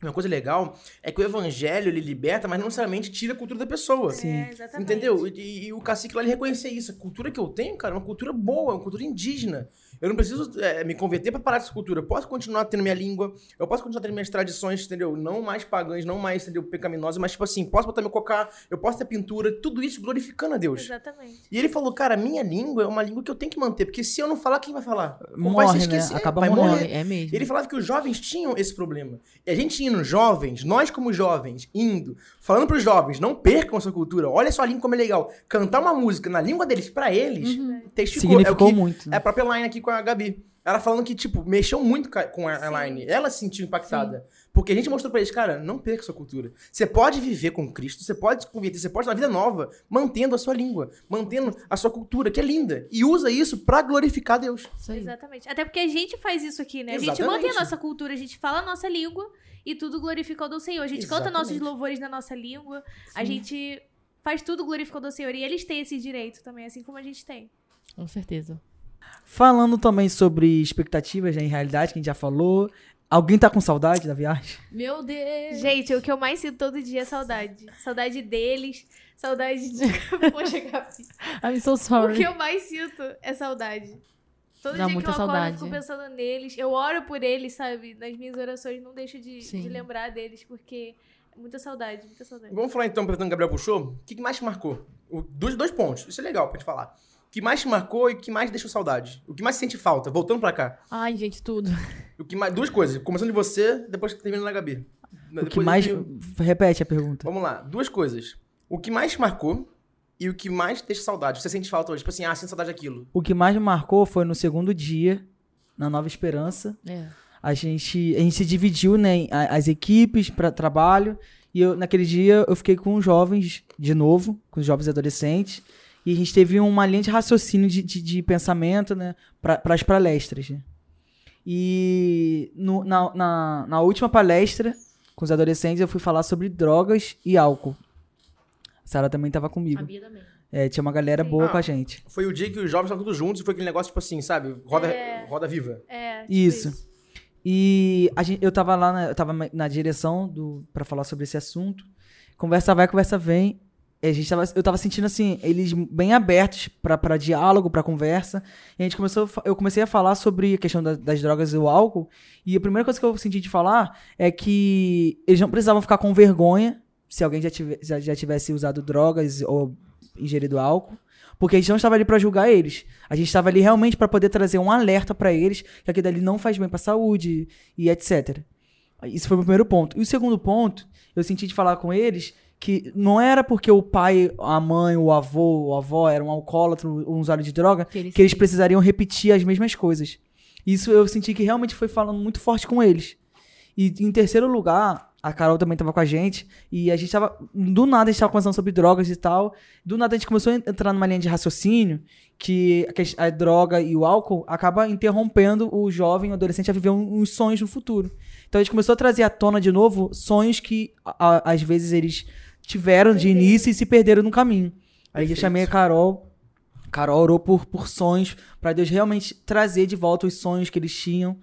Uma coisa legal é que o evangelho ele liberta, mas não necessariamente tira a cultura da pessoa. Sim. É, Entendeu? E, e, o cacique lá ele reconhecer isso. A cultura que eu tenho, cara, é uma cultura boa, é uma cultura indígena. Eu não preciso é, me converter para parar dessa cultura. Eu posso continuar tendo minha língua, eu posso continuar tendo minhas tradições, entendeu? Não mais pagãs, não mais, entendeu? Pecaminosas, mas tipo assim, posso botar meu cocá, eu posso ter pintura, tudo isso glorificando a Deus. Exatamente. E ele falou, cara, minha língua é uma língua que eu tenho que manter, porque se eu não falar, quem vai falar? Morre, vai se esquecer, né? Acaba vai morrer. morrer. É mesmo. E ele falava que os jovens tinham esse problema. E a gente indo jovens, nós como jovens, indo, falando pros jovens, não percam sua cultura, olha sua língua como é legal. Cantar uma música na língua deles, para eles, uhum. testificou. Significou é muito. Né? É a própria line aqui com a Gabi. Ela falando que, tipo, mexeu muito com a Elaine. Ela se sentiu impactada. Sim. Porque a gente mostrou pra eles, cara, não perca sua cultura. Você pode viver com Cristo, você pode se converter, você pode ter uma vida nova, mantendo a sua língua, mantendo a sua cultura, que é linda. E usa isso para glorificar Deus. Exatamente. Até porque a gente faz isso aqui, né? Exatamente. A gente mantém a nossa cultura, a gente fala a nossa língua e tudo glorificando o Senhor. A gente Exatamente. canta nossos louvores na nossa língua, Sim. a gente faz tudo glorificando o Senhor. E eles têm esse direito também, assim como a gente tem. Com certeza. Falando também sobre expectativas né, em realidade, que a gente já falou. Alguém tá com saudade da viagem? Meu Deus! Gente, o que eu mais sinto todo dia é saudade. Saudade deles, saudade de. Poxa, Gabi. I'm so sorry. O que eu mais sinto é saudade. Todo Dá dia que eu acordo, saudade. eu fico pensando neles. Eu oro por eles, sabe? Nas minhas orações, não deixo de, de lembrar deles, porque é muita saudade, muita saudade. Vamos falar então, aproveitando que o Gabriel puxou, o que mais te marcou? O, dois, dois pontos. Isso é legal pra gente falar que mais te marcou e o que mais deixou saudade? O que mais sente falta? Voltando pra cá. Ai, gente, tudo. O que mais, duas coisas. Começando de você, depois que termina na Gabi. O depois que mais... Repete a pergunta. Vamos lá. Duas coisas. O que mais te marcou e o que mais deixa saudade? Você sente falta hoje? Tipo assim, ah, sinto saudade daquilo. O que mais me marcou foi no segundo dia, na Nova Esperança. É. a gente, a gente se dividiu, né, as equipes para trabalho. E eu, naquele dia eu fiquei com os jovens de novo, com os jovens adolescentes. E a gente teve uma linha de raciocínio de, de, de pensamento, né, para as palestras. Né? E no, na, na, na última palestra com os adolescentes eu fui falar sobre drogas e álcool. A Sara também estava comigo. A Bia também. É, tinha uma galera Sim. boa ah, com a gente. Foi o dia que os jovens estavam todos juntos e foi aquele negócio, tipo assim, sabe? Roda, é... roda viva. É, tipo isso. isso. E gente, eu tava lá, na, eu tava na direção do para falar sobre esse assunto. Conversa vai, conversa vem. A gente tava, eu tava sentindo assim, eles bem abertos para diálogo, para conversa. E a gente começou, eu comecei a falar sobre a questão da, das drogas e o álcool. E a primeira coisa que eu senti de falar é que eles não precisavam ficar com vergonha se alguém já, tive, já, já tivesse usado drogas ou ingerido álcool. Porque a gente não estava ali para julgar eles. A gente estava ali realmente para poder trazer um alerta para eles que aquilo ali não faz bem para a saúde e etc. Isso foi o primeiro ponto. E o segundo ponto, eu senti de falar com eles que não era porque o pai, a mãe, o avô, a avó eram um alcoólatra, um usuário de droga, que eles, que eles precisariam repetir as mesmas coisas. Isso eu senti que realmente foi falando muito forte com eles. E em terceiro lugar, a Carol também estava com a gente, e a gente tava. Do nada a gente tava conversando sobre drogas e tal. Do nada a gente começou a entrar numa linha de raciocínio que a, a droga e o álcool acaba interrompendo o jovem, o adolescente a viver uns sonhos no futuro. Então a gente começou a trazer à tona de novo sonhos que a, a, às vezes eles tiveram de início e se perderam no caminho. Aí Perfeito. eu chamei a Carol. Carol orou por, por sonhos, para Deus realmente trazer de volta os sonhos que eles tinham.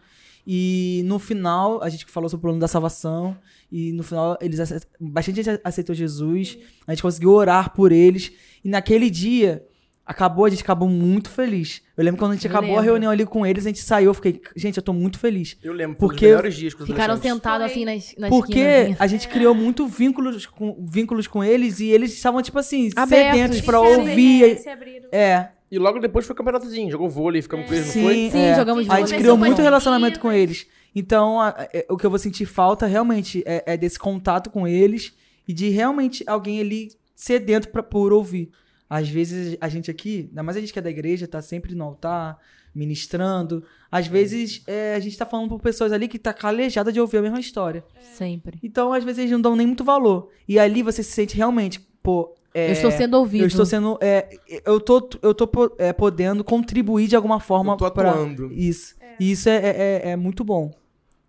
E no final, a gente falou sobre o plano da salvação. E no final, eles bastante gente aceitou Jesus. A gente conseguiu orar por eles. E naquele dia, Acabou, a gente acabou muito feliz. Eu lembro quando a gente eu acabou lembro. a reunião ali com eles, a gente saiu, eu fiquei, gente, eu tô muito feliz. Eu lembro, porque os melhores dias com os Ficaram sentados assim nas, nas Porque a gente criou muito vínculos com, vínculos com eles e eles estavam, tipo assim, Abertos. sedentos pra ouvir. Se abriram. É. E logo depois foi campeonatozinho, jogou vôlei, ficamos é. com eles, não foi? Sim, é. jogamos vôlei. A gente criou muito relacionamento com eles. Então, a, a, é, o que eu vou sentir falta realmente é, é, desse contato com eles e de realmente alguém ali sedento pra, por ouvir. Às vezes a gente aqui, ainda mais a gente que é da igreja, tá sempre no altar, ministrando. Às vezes é, a gente tá falando por pessoas ali que tá calejada de ouvir a mesma história. Sempre. Então, às vezes, eles não dão nem muito valor. E ali você se sente realmente, pô. É, eu estou sendo ouvido. Eu estou sendo. É, eu tô, eu tô é, podendo contribuir de alguma forma. Eu tô atuando. Pra, isso. É. E isso é, é, é, é, muito bom.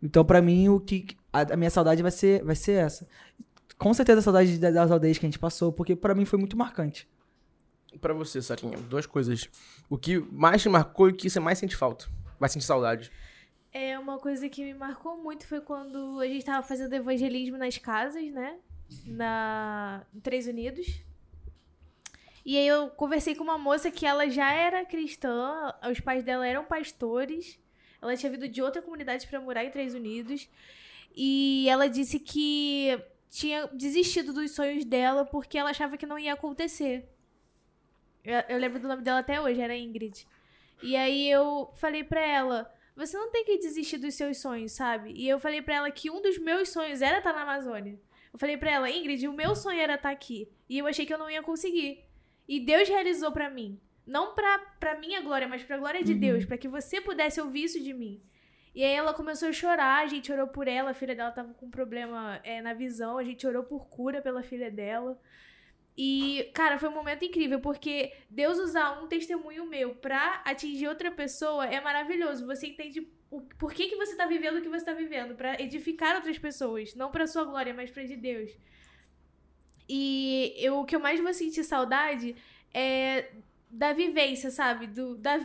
Então, para mim, o que. A, a, minha saudade vai ser, vai ser essa. Com certeza a saudade das aldeias que a gente passou, porque para mim foi muito marcante para você, Sarinha, duas coisas. O que mais te marcou e o que você mais sente falta? Vai sentir saudade? É, uma coisa que me marcou muito foi quando a gente tava fazendo evangelismo nas casas, né? Na... Em Três Unidos. E aí eu conversei com uma moça que ela já era cristã, os pais dela eram pastores. Ela tinha vindo de outra comunidade para morar em Três Unidos. E ela disse que tinha desistido dos sonhos dela porque ela achava que não ia acontecer. Eu, eu lembro do nome dela até hoje, era Ingrid. E aí eu falei pra ela, você não tem que desistir dos seus sonhos, sabe? E eu falei pra ela que um dos meus sonhos era estar na Amazônia. Eu falei pra ela, Ingrid, o meu sonho era estar aqui. E eu achei que eu não ia conseguir. E Deus realizou para mim. Não pra, pra minha glória, mas pra glória de uhum. Deus. para que você pudesse ouvir isso de mim. E aí ela começou a chorar, a gente orou por ela, a filha dela tava com um problema é, na visão, a gente orou por cura pela filha dela. E, cara, foi um momento incrível, porque Deus usar um testemunho meu pra atingir outra pessoa é maravilhoso. Você entende o, por que, que você tá vivendo o que você tá vivendo, para edificar outras pessoas, não pra sua glória, mas pra de Deus. E eu, o que eu mais vou sentir saudade é da vivência, sabe? Do, da,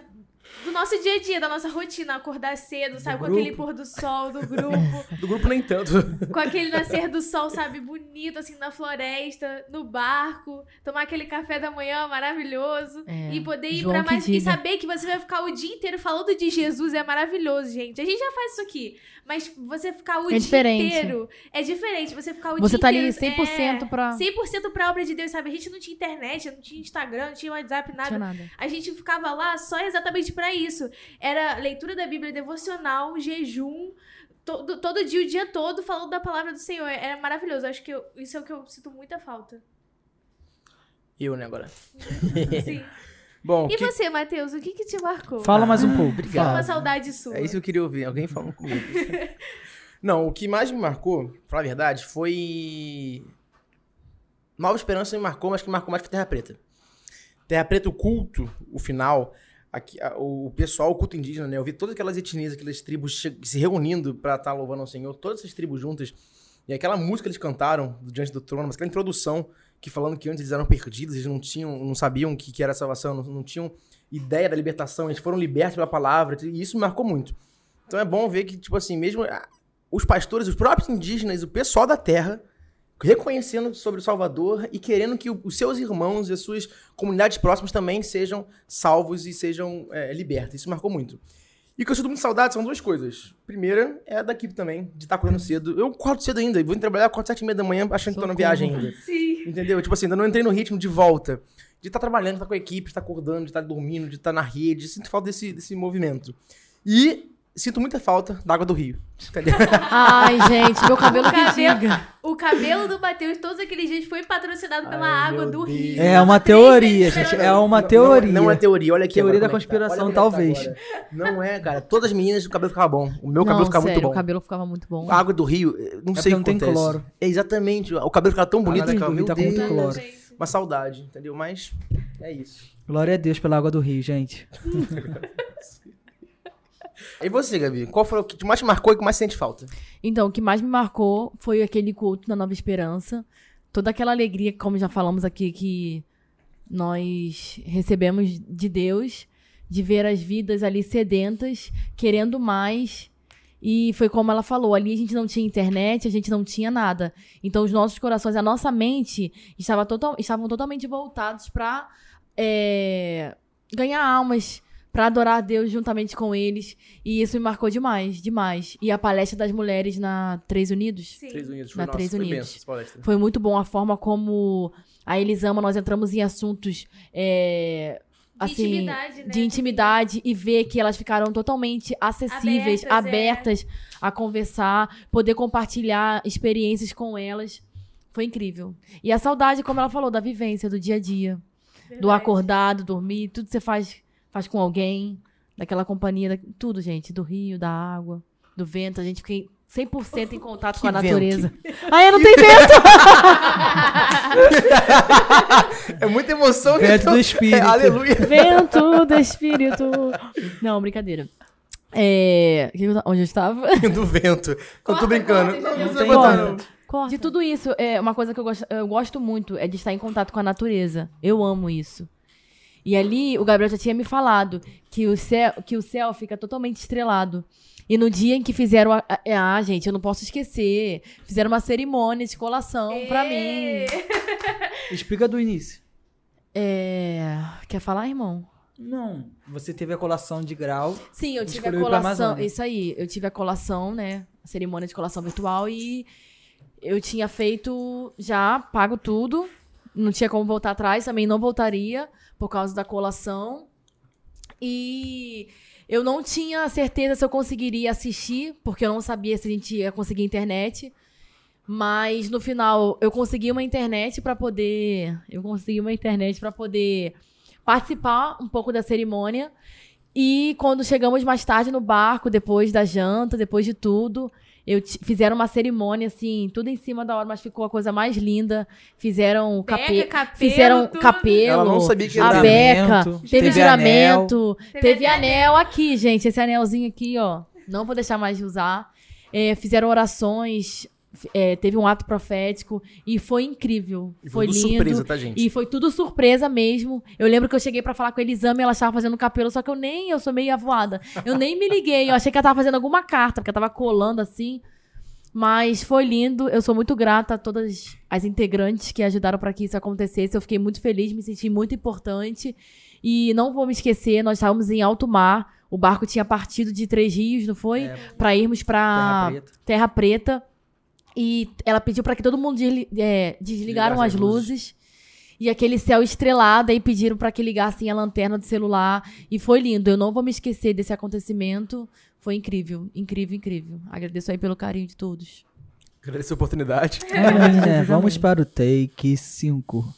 do nosso dia a dia, da nossa rotina, acordar cedo, sabe? com aquele pôr do sol do grupo. do grupo nem tanto. Com aquele nascer do sol, sabe? Bonito, assim, na floresta, no barco, tomar aquele café da manhã maravilhoso é, e poder ir João pra mais. E saber que você vai ficar o dia inteiro falando de Jesus é maravilhoso, gente. A gente já faz isso aqui. Mas você ficar o é dia diferente. inteiro é diferente. Você ficar o você dia tá inteiro. Você tá ali 100% é, pra. 100% pra obra de Deus, sabe? A gente não tinha internet, não tinha Instagram, não tinha WhatsApp, nada. Tinha nada. A gente ficava lá só exatamente para isso. Era leitura da Bíblia devocional, jejum. Todo, todo dia, o dia todo, falando da palavra do Senhor. Era maravilhoso. Acho que eu, isso é o que eu sinto muita falta. Eu, né, agora? Sim. Bom, e que... você, Matheus, o que, que te marcou? Fala mais um pouco. Obrigado. Fala uma saudade sua. É isso que eu queria ouvir. Alguém falando comigo. Não, o que mais me marcou, pra falar a verdade, foi. Nova Esperança me marcou, mas que marcou mais foi Terra Preta. Terra Preta, o culto, o final, aqui, a, o pessoal, o culto indígena, né? Eu vi todas aquelas etnias, aquelas tribos se reunindo para estar tá louvando ao Senhor, todas essas tribos juntas. E aquela música que eles cantaram diante do trono, mas aquela introdução que falando que antes eles eram perdidos, eles não tinham, não sabiam o que, que era salvação, não, não tinham ideia da libertação, eles foram libertos pela palavra, e isso me marcou muito. Então é bom ver que, tipo assim, mesmo ah, os pastores, os próprios indígenas, o pessoal da terra, reconhecendo sobre o Salvador e querendo que os seus irmãos e as suas comunidades próximas também sejam salvos e sejam é, libertos. Isso marcou muito. E o que eu sinto muito saudade são duas coisas. Primeira é daqui também, de estar correndo cedo. Eu acordo cedo ainda, vou trabalhar, acordo sete e meia da manhã achando que tô na viagem ainda. Sim. Entendeu? Tipo assim, ainda não entrei no ritmo de volta. De estar trabalhando, de estar com a equipe, de estar acordando, de estar dormindo, de estar na rede. Sinto falta desse, desse movimento. E sinto muita falta da água do rio. Entendeu? Ai, gente, meu cabelo o diga. O cabelo do Matheus, todos aqueles dias, foi patrocinado pela Ai, água do Deus. rio. É uma teoria, gente. É uma teoria. Não, não, é teoria, olha aqui. Teoria da é tá. conspiração, tá. talvez. não é, cara. Todas as meninas, o cabelo ficava bom. O meu cabelo não, ficava sério, muito bom. o cabelo ficava muito bom. A água do rio, não é sei o que não acontece. tem cloro. É, exatamente. O cabelo ficava tão bonito. Ficava, meu tá com muito cloro. Uma saudade, entendeu? Mas é isso. Glória a Deus pela água do rio, gente. E você, Gabi? Qual foi o que mais te marcou e que mais sente falta? Então, o que mais me marcou foi aquele culto na Nova Esperança. Toda aquela alegria, como já falamos aqui, que nós recebemos de Deus, de ver as vidas ali sedentas, querendo mais. E foi como ela falou, ali a gente não tinha internet, a gente não tinha nada. Então os nossos corações, a nossa mente estava total, estavam totalmente voltados para é, ganhar almas, para adorar a Deus juntamente com eles. E isso me marcou demais, demais. E a palestra das mulheres na Três Unidos? Sim. Três Unidos, foi, na nossa, Três foi Unidos. foi muito bom a forma como a Elisama, nós entramos em assuntos. É, assim, de intimidade, né? de intimidade e ver que elas ficaram totalmente acessíveis, abertas, abertas é. a conversar, poder compartilhar experiências com elas. Foi incrível. E a saudade, como ela falou, da vivência, do dia a dia. Verdade. Do acordado, dormir, tudo que você faz faz com alguém, daquela companhia, da, tudo, gente, do rio, da água, do vento, a gente fica 100% em contato que com a natureza. Ah, é, não tem vento! é muita emoção. Vento então, do espírito. É, aleluia. Vento do espírito. Não, brincadeira. É, onde eu estava? do vento. Eu tô brincando. Não, não, não, não. De tudo isso, é uma coisa que eu gosto, eu gosto muito é de estar em contato com a natureza. Eu amo isso. E ali o Gabriel já tinha me falado que o céu, que o céu fica totalmente estrelado. E no dia em que fizeram a, a, a gente, eu não posso esquecer, fizeram uma cerimônia de colação para mim. Explica do início. É, quer falar, irmão? Não, você teve a colação de grau. Sim, eu tive a colação, isso aí, eu tive a colação, né, a cerimônia de colação virtual e eu tinha feito já pago tudo, não tinha como voltar atrás, também não voltaria por causa da colação. E eu não tinha certeza se eu conseguiria assistir, porque eu não sabia se a gente ia conseguir internet. Mas no final eu consegui uma internet para poder, eu consegui uma internet para poder participar um pouco da cerimônia. E quando chegamos mais tarde no barco, depois da janta, depois de tudo, eu fizeram uma cerimônia, assim, tudo em cima da hora, mas ficou a coisa mais linda. Fizeram cape capelo, fizeram tudo. capelo, Ela não sabia que a beca, teve, teve juramento, teve, teve anel. aqui, gente, esse anelzinho aqui, ó. Não vou deixar mais de usar. É, fizeram orações é, teve um ato profético e foi incrível. E foi, foi lindo. surpresa, tá, gente? E foi tudo surpresa mesmo. Eu lembro que eu cheguei para falar com a Elisama e ela estava fazendo cabelo, só que eu nem, eu sou meio avoada. Eu nem me liguei, eu achei que ela tava fazendo alguma carta, porque ela tava colando assim. Mas foi lindo, eu sou muito grata a todas as integrantes que ajudaram para que isso acontecesse. Eu fiquei muito feliz, me senti muito importante. E não vou me esquecer, nós estávamos em alto mar. O barco tinha partido de Três Rios, não foi? É, para irmos para Terra Preta. Terra Preta. E ela pediu para que todo mundo é, desligaram as luzes. luzes. E aquele céu estrelado, aí pediram para que ligassem a lanterna do celular. E foi lindo. Eu não vou me esquecer desse acontecimento. Foi incrível, incrível, incrível. Agradeço aí pelo carinho de todos. Agradeço a oportunidade. É, vamos para o take 5.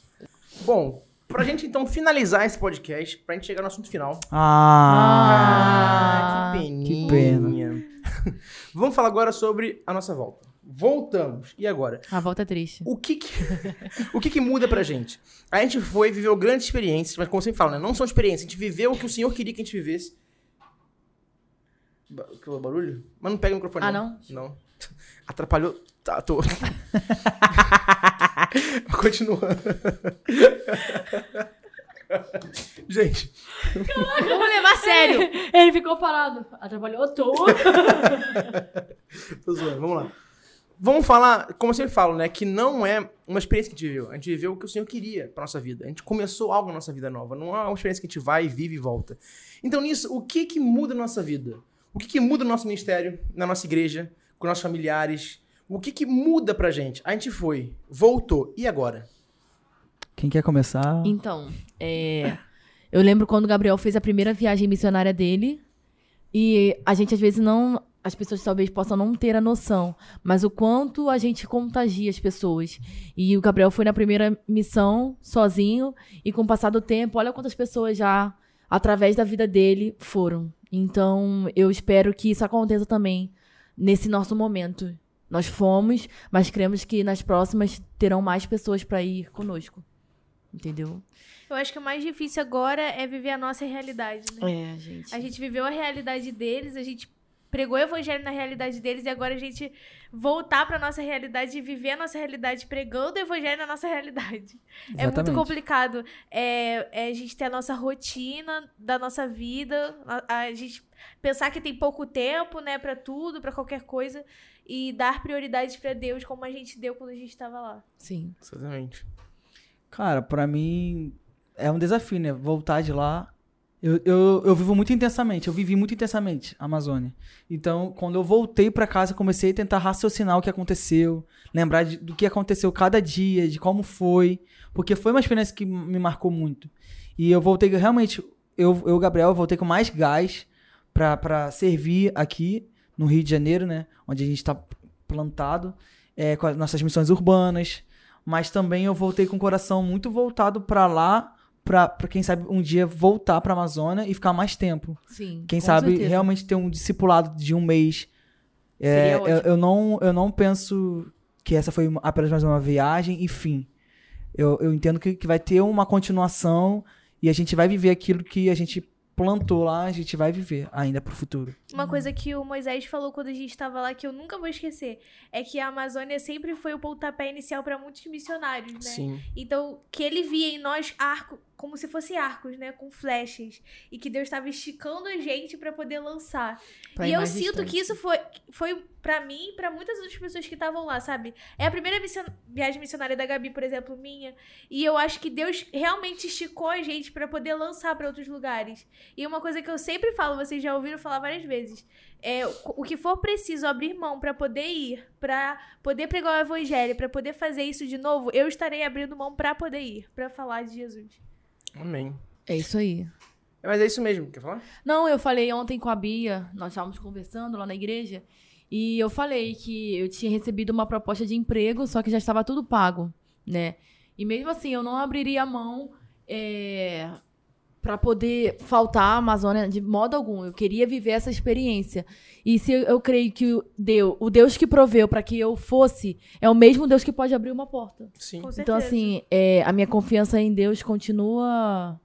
Bom, Pra gente, então, finalizar esse podcast, pra gente chegar no assunto final. Ah, ah que peninha. Que pena. Vamos falar agora sobre a nossa volta. Voltamos. E agora? A volta é triste. O que que, o que que muda pra gente? A gente foi, viveu grandes experiências, mas como sempre fala, né? Não são experiências. A gente viveu o que o Senhor queria que a gente vivesse. Ba barulho? Mas não pega o microfone. Ah, não? Não. Atrapalhou. Tá, tô. Continuando. Gente. Caraca, vamos levar a sério. Ele ficou parado. Atrapalhou tudo. Tô zoando, vamos lá. Vamos falar, como eu sempre falo, né? Que não é uma experiência que a gente viveu. A gente viveu o que o Senhor queria pra nossa vida. A gente começou algo na nossa vida nova. Não é uma experiência que a gente vai, vive e volta. Então, nisso, o que que muda na nossa vida? O que que muda no nosso ministério, na nossa igreja, com nossos familiares? O que que muda pra gente? A gente foi, voltou, e agora? Quem quer começar? Então, é, eu lembro quando o Gabriel fez a primeira viagem missionária dele. E a gente às vezes não. As pessoas talvez possam não ter a noção, mas o quanto a gente contagia as pessoas. E o Gabriel foi na primeira missão sozinho, e com o passar do tempo, olha quantas pessoas já, através da vida dele, foram. Então, eu espero que isso aconteça também nesse nosso momento. Nós fomos, mas cremos que nas próximas terão mais pessoas para ir conosco. Entendeu? Eu acho que o mais difícil agora é viver a nossa realidade, né? É, gente. A gente viveu a realidade deles, a gente pregou o evangelho na realidade deles e agora a gente voltar para nossa realidade e viver a nossa realidade pregando o evangelho na nossa realidade. Exatamente. É muito complicado. É, é, a gente ter a nossa rotina da nossa vida, a, a gente pensar que tem pouco tempo, né, para tudo, para qualquer coisa e dar prioridade para Deus como a gente deu quando a gente estava lá. Sim. Exatamente. Cara, para mim é um desafio, né? Voltar de lá. Eu, eu, eu vivo muito intensamente, eu vivi muito intensamente a Amazônia. Então, quando eu voltei para casa, comecei a tentar raciocinar o que aconteceu, lembrar de, do que aconteceu cada dia, de como foi, porque foi uma experiência que me marcou muito. E eu voltei realmente, eu, eu Gabriel, eu voltei com mais gás para servir aqui no Rio de Janeiro, né? Onde a gente está plantado, é, com as nossas missões urbanas, mas também eu voltei com o coração muito voltado para lá, para quem sabe um dia voltar para Amazônia e ficar mais tempo. Sim. Quem sabe certeza. realmente ter um discipulado de um mês. É, eu, eu, não, eu não penso que essa foi apenas mais uma viagem e fim. Eu, eu entendo que, que vai ter uma continuação e a gente vai viver aquilo que a gente plantou lá, a gente vai viver ainda pro futuro. Uma coisa que o Moisés falou quando a gente estava lá que eu nunca vou esquecer é que a Amazônia sempre foi o pontapé inicial para muitos missionários, né? Sim. Então, que ele via em nós arco, como se fosse arcos, né, com flechas, e que Deus estava esticando a gente para poder lançar. Pra e eu sinto distante. que isso foi foi para mim e para muitas outras pessoas que estavam lá, sabe? É a primeira mission... viagem missionária da Gabi, por exemplo, minha, e eu acho que Deus realmente esticou a gente para poder lançar para outros lugares. E uma coisa que eu sempre falo, vocês já ouviram falar várias vezes, é o que for preciso abrir mão para poder ir, para poder pregar o evangelho, para poder fazer isso de novo, eu estarei abrindo mão para poder ir, para falar de Jesus. Amém. É isso aí. Mas é isso mesmo, quer falar? Não, eu falei ontem com a Bia, nós estávamos conversando lá na igreja, e eu falei que eu tinha recebido uma proposta de emprego, só que já estava tudo pago, né? E mesmo assim, eu não abriria a mão é, para poder faltar a Amazônia de modo algum. Eu queria viver essa experiência. E se eu, eu creio que o Deus, o Deus que proveu para que eu fosse, é o mesmo Deus que pode abrir uma porta. Sim. então, assim, é, a minha confiança em Deus continua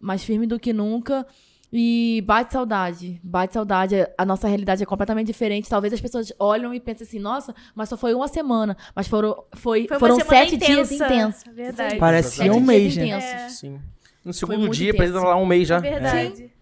mais firme do que nunca. E bate saudade, bate saudade. A nossa realidade é completamente diferente. Talvez as pessoas olham e pensem assim, nossa, mas só foi uma semana. Mas foram, foi, foi foram sete intensa. dias intensos. Verdade. Parecia um mês, né? É. Sim. No segundo dia, precisa lá um mês já. É verdade.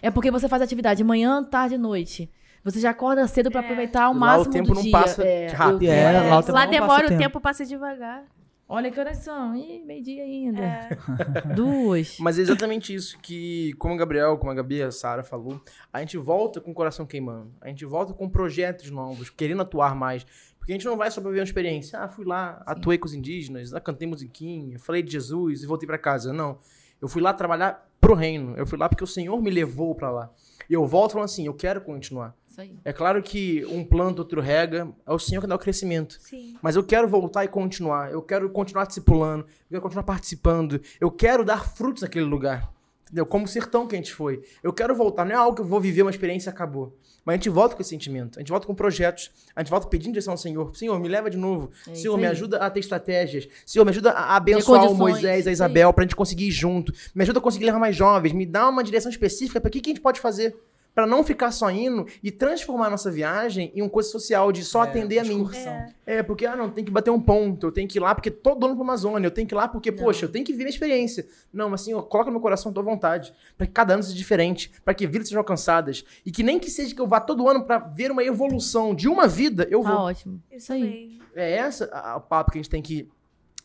É. é porque você faz atividade manhã, tarde e noite. Você já acorda cedo para é. aproveitar o máximo do dia. Lá o tempo não passa é, rápido. É, lá, o lá demora, o tempo passa devagar. Olha que horas são. Ih, meio-dia ainda. É. Duas. Mas é exatamente isso que, como o Gabriel, como a Gabi, a Sara falou, a gente volta com o coração queimando. A gente volta com projetos novos, querendo atuar mais. Porque a gente não vai só pra viver uma experiência. Ah, fui lá, Sim. atuei com os indígenas, ah, cantei musiquinha, falei de Jesus e voltei para casa. Não. Eu fui lá trabalhar pro reino. Eu fui lá porque o Senhor me levou para lá. E eu volto falando assim, eu quero continuar. É claro que um planta, outro rega, é o Senhor que dá o crescimento. Sim. Mas eu quero voltar e continuar. Eu quero continuar discipulando, eu quero continuar participando. Eu quero dar frutos naquele lugar. Entendeu? Como o sertão que a gente foi. Eu quero voltar, não é algo que eu vou viver uma experiência acabou. Mas a gente volta com esse sentimento, a gente volta com projetos, a gente volta pedindo direção ao Senhor. Senhor, me leva de novo. É Senhor, me ajuda a ter estratégias. Senhor, me ajuda a abençoar o Moisés, a Isabel, pra gente conseguir ir junto. Me ajuda a conseguir levar mais jovens. Me dá uma direção específica para o que, que a gente pode fazer para não ficar só indo e transformar a nossa viagem em uma coisa social de só é, atender a mim. É. é. porque, ah, não, tem que bater um ponto, eu tenho que ir lá porque tô dono pro Amazônia, eu tenho que ir lá porque, não. poxa, eu tenho que viver a experiência. Não, mas assim, eu coloco no meu coração a tua vontade, para que cada ano seja diferente, para que vidas sejam alcançadas. E que nem que seja que eu vá todo ano para ver uma evolução de uma vida, eu tá vou. Ah, ótimo. Isso aí. É essa o papo que a gente tem que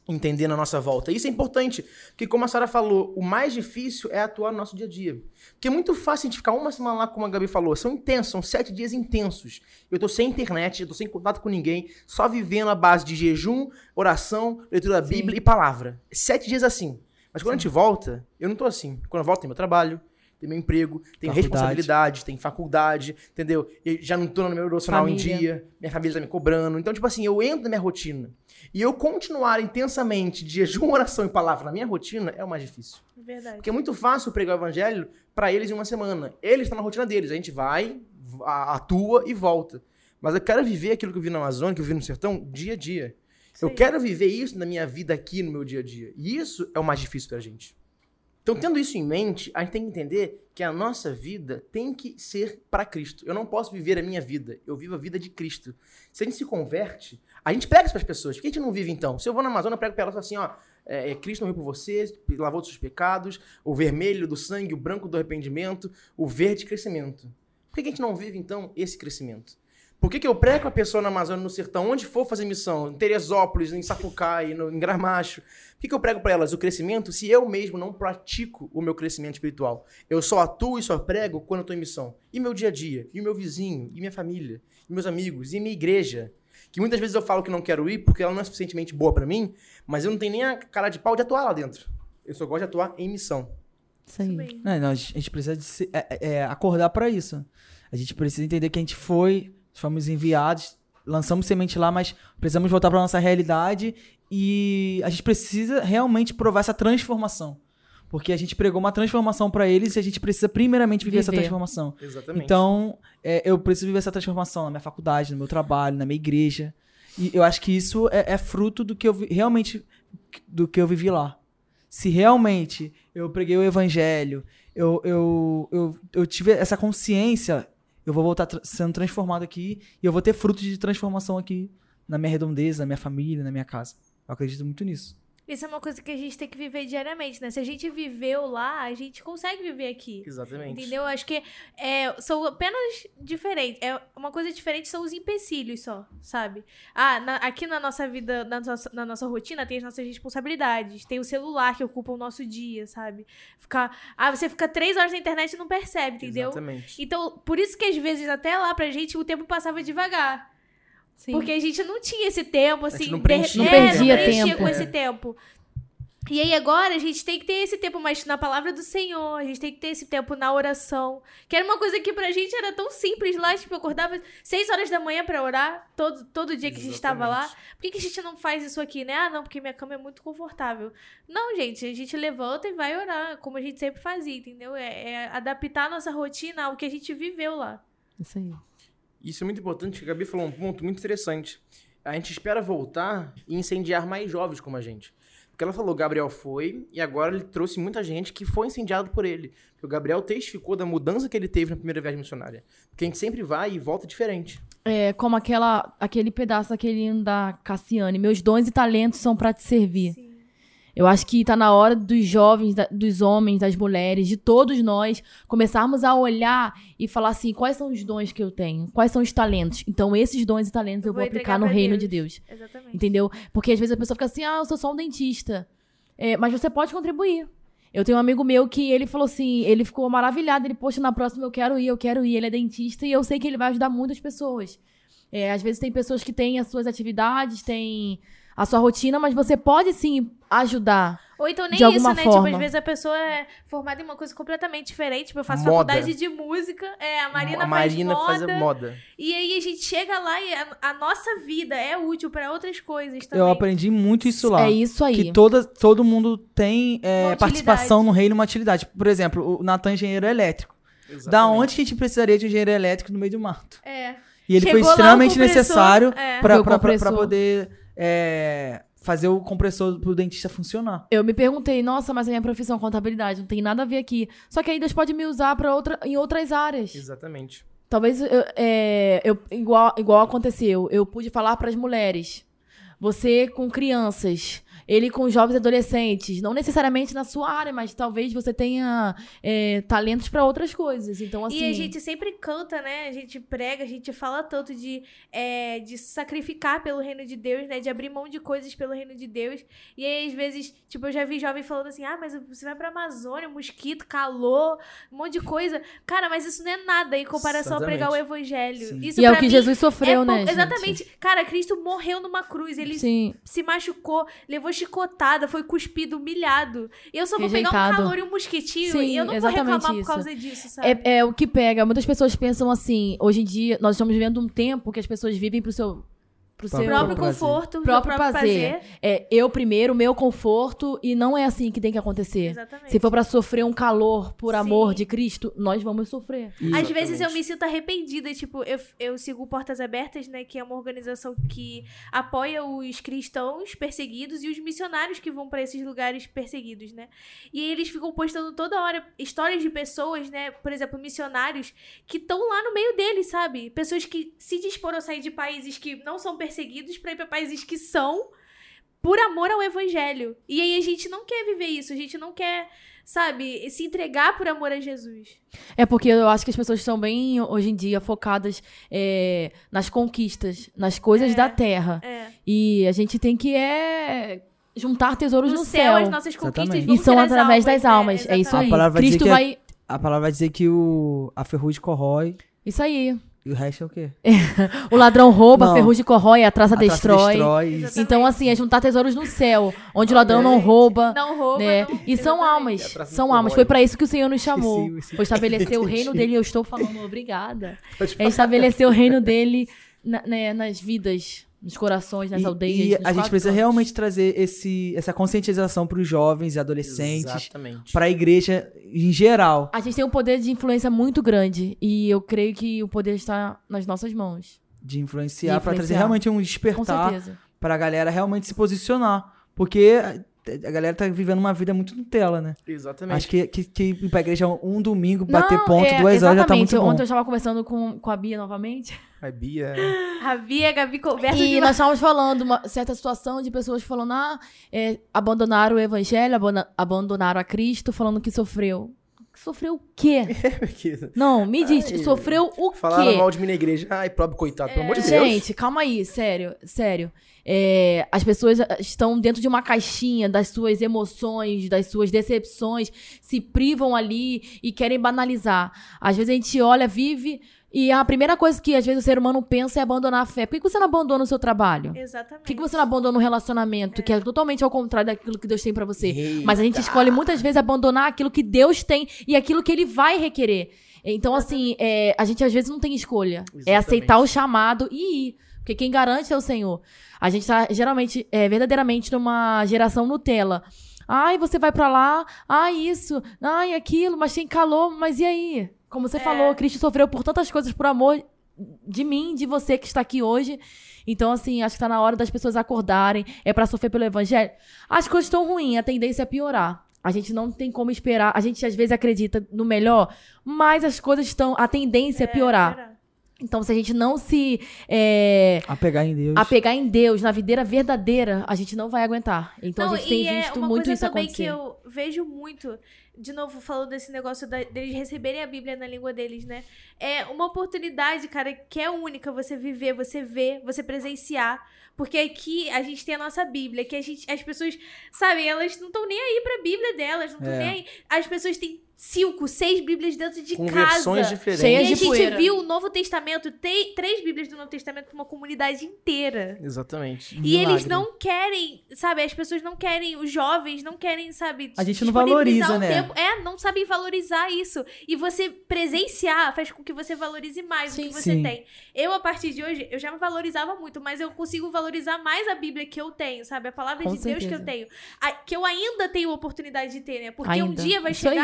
entender na nossa volta. Isso é importante, porque como a Sara falou, o mais difícil é atuar no nosso dia a dia. Porque é muito fácil a gente ficar uma semana lá, como a Gabi falou, são intensos, são sete dias intensos. Eu tô sem internet, eu tô sem contato com ninguém, só vivendo a base de jejum, oração, leitura da Bíblia e palavra. Sete dias assim. Mas quando Sim. a gente volta, eu não tô assim. Quando eu volto, tem meu trabalho, tem meu emprego, tem responsabilidade, tem faculdade, entendeu? Eu já não tô no meu emocional em dia, minha família tá me cobrando. Então, tipo assim, eu entro na minha rotina. E eu continuar intensamente de jejum, oração e palavra na minha rotina é o mais difícil. Verdade. Porque é muito fácil pregar o evangelho para eles em uma semana. Eles estão na rotina deles. A gente vai, atua e volta. Mas eu quero viver aquilo que eu vi na Amazônia, que eu vi no sertão, dia a dia. Sim. Eu quero viver isso na minha vida aqui, no meu dia a dia. E isso é o mais difícil pra gente. Então, tendo isso em mente, a gente tem que entender que a nossa vida tem que ser para Cristo. Eu não posso viver a minha vida, eu vivo a vida de Cristo. Se a gente se converte, a gente prega para as pessoas. Por que a gente não vive então? Se eu vou na Amazônia, eu prego para elas assim, ó, é, é, Cristo morreu por você, lavou os seus pecados, o vermelho do sangue, o branco do arrependimento, o verde crescimento. Por que a gente não vive então esse crescimento? Por que, que eu prego a pessoa na Amazônia, no sertão, onde for fazer missão, em Teresópolis, em Sapucaí, no, em Gramacho? Por que, que eu prego para elas o crescimento se eu mesmo não pratico o meu crescimento espiritual? Eu só atuo e só prego quando eu estou em missão. E meu dia a dia? E o meu vizinho? E minha família? E meus amigos? E minha igreja? Que muitas vezes eu falo que não quero ir porque ela não é suficientemente boa para mim, mas eu não tenho nem a cara de pau de atuar lá dentro. Eu só gosto de atuar em missão. Isso aí. Não, não, a gente precisa se, é, é, é, acordar para isso. A gente precisa entender que a gente foi fomos enviados, lançamos semente lá, mas precisamos voltar para nossa realidade e a gente precisa realmente provar essa transformação. Porque a gente pregou uma transformação para eles e a gente precisa primeiramente viver, viver. essa transformação. Exatamente. Então, é, eu preciso viver essa transformação na minha faculdade, no meu trabalho, na minha igreja. E eu acho que isso é, é fruto do que eu realmente do que eu vivi lá. Se realmente eu preguei o evangelho, eu, eu, eu, eu tive essa consciência eu vou voltar tra sendo transformado aqui e eu vou ter frutos de transformação aqui na minha redondeza, na minha família, na minha casa. Eu acredito muito nisso. Isso é uma coisa que a gente tem que viver diariamente, né? Se a gente viveu lá, a gente consegue viver aqui. Exatamente. Entendeu? Acho que é, são apenas diferentes. É uma coisa diferente são os empecilhos só, sabe? Ah, na, aqui na nossa vida, na nossa, na nossa rotina, tem as nossas responsabilidades. Tem o celular que ocupa o nosso dia, sabe? Ficar, ah, você fica três horas na internet e não percebe, entendeu? Exatamente. Então, por isso que às vezes até lá pra gente o tempo passava devagar. Sim. Porque a gente não tinha esse tempo, assim. não, preenchia, não perdia não preenchia tempo. com esse tempo. E aí agora a gente tem que ter esse tempo mais na palavra do Senhor, a gente tem que ter esse tempo na oração. Que era uma coisa que pra gente era tão simples lá, tipo, eu acordava seis horas da manhã pra orar, todo, todo dia que Exatamente. a gente estava lá. Por que, que a gente não faz isso aqui, né? Ah, não, porque minha cama é muito confortável. Não, gente, a gente levanta e vai orar, como a gente sempre fazia, entendeu? É, é adaptar a nossa rotina ao que a gente viveu lá. Isso aí. Isso é muito importante, a Gabi falou um ponto muito interessante. A gente espera voltar e incendiar mais jovens como a gente. Porque ela falou, Gabriel foi, e agora ele trouxe muita gente que foi incendiado por ele. Porque o Gabriel testificou da mudança que ele teve na primeira viagem missionária. Porque a gente sempre vai e volta diferente. É, como aquela, aquele pedaço daquele hino da Cassiane. Meus dons e talentos são para te servir. Sim. Eu acho que está na hora dos jovens, da, dos homens, das mulheres, de todos nós, começarmos a olhar e falar assim: quais são os dons que eu tenho? Quais são os talentos? Então, esses dons e talentos eu, eu vou, aplicar no reino Deus. de Deus. Exatamente. Entendeu? Porque às vezes a pessoa fica assim: ah, eu sou só um dentista. É, mas você pode contribuir. Eu tenho um amigo meu que ele falou assim, ele ficou maravilhado, ele, poxa, na próxima eu quero ir, eu quero ir, ele é dentista e eu sei que ele vai ajudar muitas pessoas. É, às vezes tem pessoas que têm as suas atividades, têm a sua rotina, mas você pode sim ajudar Ou então nem isso, né? Forma. Tipo, às vezes a pessoa é formada em uma coisa completamente diferente. Tipo, eu faço moda. faculdade de música, é, a Marina, a Marina faz, moda, faz moda. E aí a gente chega lá e a, a nossa vida é útil para outras coisas também. Eu aprendi muito isso lá. É isso aí. Que toda, todo mundo tem é, participação no reino, uma utilidade. Por exemplo, o Natan engenheiro elétrico. Exatamente. Da onde que a gente precisaria de um engenheiro elétrico no meio do mato? É. E ele Chegou foi extremamente necessário é. para poder é, fazer o compressor pro dentista funcionar. Eu me perguntei, nossa, mas a minha profissão é contabilidade não tem nada a ver aqui. Só que aí Deus pode me usar para outra, em outras áreas. Exatamente. Talvez eu, é, eu igual, igual aconteceu, eu pude falar para as mulheres. Você com crianças, ele com jovens adolescentes, não necessariamente na sua área, mas talvez você tenha é, talentos para outras coisas. Então, assim. E a assim gente sempre canta, né? A gente prega, a gente fala tanto de, é, de sacrificar pelo reino de Deus, né? De abrir mão de coisas pelo reino de Deus. E aí, às vezes, tipo, eu já vi jovem falando assim: ah, mas você vai pra Amazônia, mosquito, calor, um monte de coisa. Cara, mas isso não é nada em comparação Exatamente. a pregar o evangelho. Isso e é o que Jesus sofreu, é né? Exatamente. Gente? Cara, Cristo morreu numa cruz, ele Sim. se machucou, levou chicotada, foi cuspido, humilhado. E eu só vou Rejeitado. pegar um calor e um mosquitinho Sim, e eu não vou reclamar isso. por causa disso, sabe? É, é o que pega. Muitas pessoas pensam assim, hoje em dia, nós estamos vivendo um tempo que as pessoas vivem pro seu pro seu próprio conforto, próprio, próprio prazer. prazer. É, eu primeiro, meu conforto, e não é assim que tem que acontecer. Exatamente. Se for para sofrer um calor por Sim. amor de Cristo, nós vamos sofrer. Exatamente. Às vezes eu me sinto arrependida, tipo, eu, eu sigo Portas Abertas, né, que é uma organização que apoia os cristãos perseguidos e os missionários que vão para esses lugares perseguidos, né? E eles ficam postando toda hora histórias de pessoas, né, por exemplo, missionários que estão lá no meio deles, sabe? Pessoas que se disporam a sair de países que não são perseguidos perseguidos para ir para países que são por amor ao evangelho. E aí a gente não quer viver isso, a gente não quer, sabe, se entregar por amor a Jesus. É porque eu acho que as pessoas estão bem, hoje em dia, focadas é, nas conquistas, nas coisas é, da terra. É. E a gente tem que é, juntar tesouros no, no céu. As nossas conquistas e são através almas, das almas. É, isso aí. Cristo é vai. A palavra vai dizer que o, a ferrugem corrói. Isso aí. E o resto é o quê? o ladrão rouba, não. a ferrugem corrói, a traça, a destrói. destrói então, assim, é juntar tesouros no céu, onde o ladrão não rouba. Não rouba. Né? Não, e são almas. São almas. Foi para isso que o Senhor nos chamou. Sim, sim. Foi estabelecer o reino dele. Eu estou falando obrigada. É estabelecer o reino dele na, né, nas vidas nos corações, nas e, aldeias. E a gente precisa realmente trazer esse, essa conscientização para os jovens e adolescentes, para a igreja em geral. A gente tem um poder de influência muito grande e eu creio que o poder está nas nossas mãos. De influenciar, para trazer realmente um despertar para a galera realmente se posicionar. Porque a galera tá vivendo uma vida muito Nutella, né? Exatamente. Acho que, que, que ir pra igreja um domingo, bater Não, ponto, é, duas horas já tá muito bom. Ontem eu estava conversando com, com a Bia novamente. A Bia. A Bia, a Gabi conversa E de... nós estávamos falando uma certa situação de pessoas falando, ah, é, abandonaram o evangelho, abandonaram a Cristo, falando que sofreu. Sofreu o quê? Não, me diz, Ai, sofreu o falaram quê? Falaram mal de mim na igreja. Ai, próprio coitado, é... pelo amor de Deus. Gente, calma aí, sério, sério. É, as pessoas estão dentro de uma caixinha das suas emoções, das suas decepções, se privam ali e querem banalizar. Às vezes a gente olha, vive e a primeira coisa que às vezes o ser humano pensa é abandonar a fé. Por que você não abandona o seu trabalho? Exatamente. Por que você não abandona um relacionamento é. que é totalmente ao contrário daquilo que Deus tem para você? Eita. Mas a gente escolhe muitas vezes abandonar aquilo que Deus tem e aquilo que Ele vai requerer. Então, assim, é, a gente às vezes não tem escolha. Exatamente. É aceitar o chamado e ir. Porque quem garante é o Senhor. A gente tá geralmente, é, verdadeiramente, numa geração Nutella. Ai, você vai para lá, ai, isso, ai, aquilo, mas tem calor, mas e aí? Como você é. falou, Cristo sofreu por tantas coisas por amor de mim, de você que está aqui hoje. Então, assim, acho que está na hora das pessoas acordarem. É para sofrer pelo evangelho. As coisas estão ruins, a tendência é piorar. A gente não tem como esperar. A gente às vezes acredita no melhor, mas as coisas estão. A tendência é, é piorar. Então, se a gente não se é, apegar em Deus, apegar em Deus na videira verdadeira, a gente não vai aguentar. Então, não, a gente tem é visto muito isso acontecer. Uma coisa também que eu vejo muito de novo, falando desse negócio da, deles receberem a Bíblia na língua deles, né? É uma oportunidade, cara, que é única você viver, você ver, você presenciar. Porque aqui a gente tem a nossa Bíblia, que a gente, as pessoas, sabe, elas não estão nem aí pra Bíblia delas, não estão é. nem aí. As pessoas têm cinco, seis Bíblias dentro de Com casa. versões diferentes. Cheias E a gente poeira. viu o Novo Testamento, tem três Bíblias do Novo Testamento pra uma comunidade inteira. Exatamente. E eles Milagre. não querem, sabe? As pessoas não querem, os jovens não querem, sabe? A gente não valoriza, o né? tempo. É, não sabem valorizar isso. E você presenciar faz com que você valorize mais o Sim. que você Sim. tem. Eu, a partir de hoje, eu já me valorizava muito, mas eu consigo valorizar mais a Bíblia que eu tenho, sabe? A palavra Com de Deus que eu certeza. tenho. A- que eu ainda tenho oportunidade de ter, né? Porque um Ainda. dia vai Isso aí.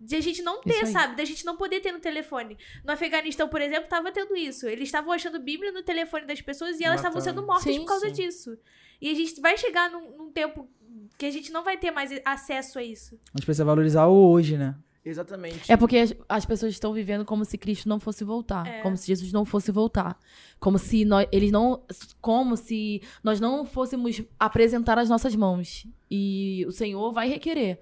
De a gente não ter, sabe? Da gente não poder ter no telefone. No Afeganistão, por exemplo, tava tendo isso. Eles estavam achando Bíblia no telefone das pessoas e elas estavam sendo mortas Sim, por causa sim. disso. E a gente vai chegar num, num tempo que a gente não vai ter mais acesso a isso. A gente precisa valorizar o hoje, né? Exatamente. É porque as, as pessoas estão vivendo como se Cristo não fosse voltar, É. como se Jesus não fosse voltar, como se nós, eles não, como se nós não fôssemos apresentar as nossas mãos e o Senhor vai requerer.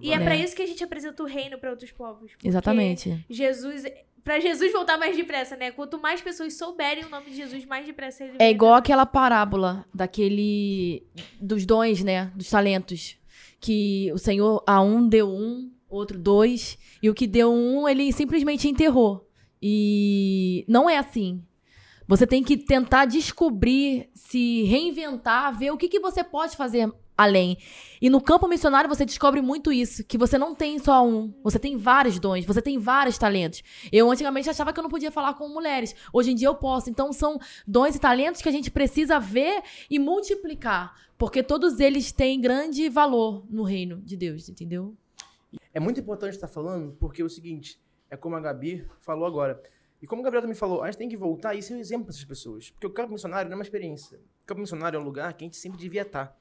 E é Né? pra isso que a gente apresenta o reino pra outros povos. Exatamente. Jesus, Pra Jesus voltar mais depressa, né? Quanto mais pessoas souberem o nome de Jesus, mais depressa ele É igual aquela parábola daquele dos dons, né, dos talentos, que o Senhor a um deu um, outro dois, e o que deu um ele simplesmente enterrou. E não é assim. Você tem que tentar descobrir, se reinventar, ver o que, que você pode fazer além. E no campo missionário você descobre muito isso, que você não tem só um, você tem vários dons, você tem vários talentos. Eu antigamente achava que eu não podia falar com mulheres, hoje em dia eu posso. Então são dons e talentos que a gente precisa ver e multiplicar, porque todos eles têm grande valor no reino de Deus, entendeu? É muito importante estar falando, porque é o seguinte, é como a Gabi falou agora. E como o Gabriel também falou, a gente tem que voltar e ser um exemplo para essas pessoas. Porque o campo missionário não é uma experiência. O campo missionário é um lugar que a gente sempre devia estar.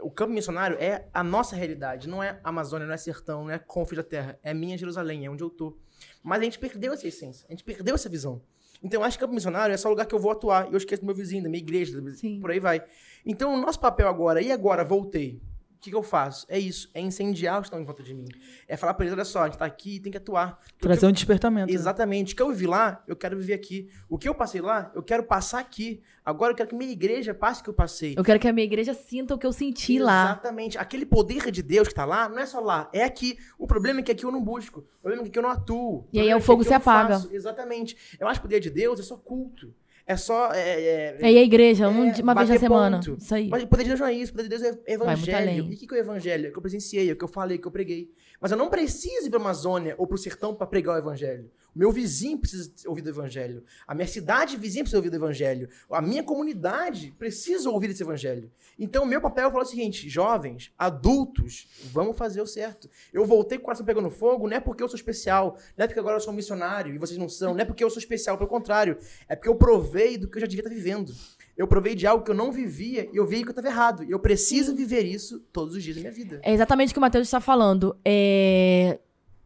O campo missionário é a nossa realidade, não é Amazônia, não é sertão, não é Conf da Terra, é minha Jerusalém, é onde eu tô. Mas a gente perdeu essa essência, a gente perdeu essa visão. Então eu acho que campo missionário é só o lugar que eu vou atuar. Eu esqueço do meu vizinho, da minha igreja, Sim. por aí vai. Então o nosso papel agora, e agora, voltei. O que, que eu faço? É isso, é incendiar os que estão em volta de mim. É falar pra eles, olha só, a gente tá aqui, tem que atuar. Trazer um despertamento. né? Exatamente. O que eu vivi lá, eu quero viver aqui. O que eu passei lá, eu quero passar aqui. Agora eu quero que minha igreja passe o que eu passei. Eu quero que a minha igreja sinta o que eu senti lá. Exatamente. Aquele poder de Deus que tá lá, não é só lá, é aqui. O problema é que aqui eu não busco. O problema é que aqui eu não atuo. E aí o é que fogo aqui se eu apaga. faço. Exatamente. Eu acho que o poder de Deus é só culto. É só. É, é, E aí a igreja, um É, uma vez na semana. ponto. Isso aí. Mas o poder de Deus não é isso, o poder de Deus é evangelho. E o que que é o evangelho? É o que eu presenciei, é o que eu falei, é o que eu preguei. Mas eu não preciso ir pra Amazônia ou pro sertão para pregar o evangelho. O meu vizinho precisa ouvir do evangelho. A minha cidade vizinha precisa ouvir do evangelho. A minha comunidade precisa ouvir esse evangelho. Então, o meu papel é falar o seguinte: jovens, adultos, vamos fazer o certo. Eu voltei com o coração pegando fogo, não é porque eu sou especial, não é porque agora eu sou missionário e vocês não são, não é porque eu sou especial, pelo contrário. É porque eu provei do que eu já devia estar vivendo. Eu provei de algo que eu não vivia e eu vi que eu estava errado. E eu preciso viver isso todos os dias da minha vida. É exatamente o que o Matheus está falando. É...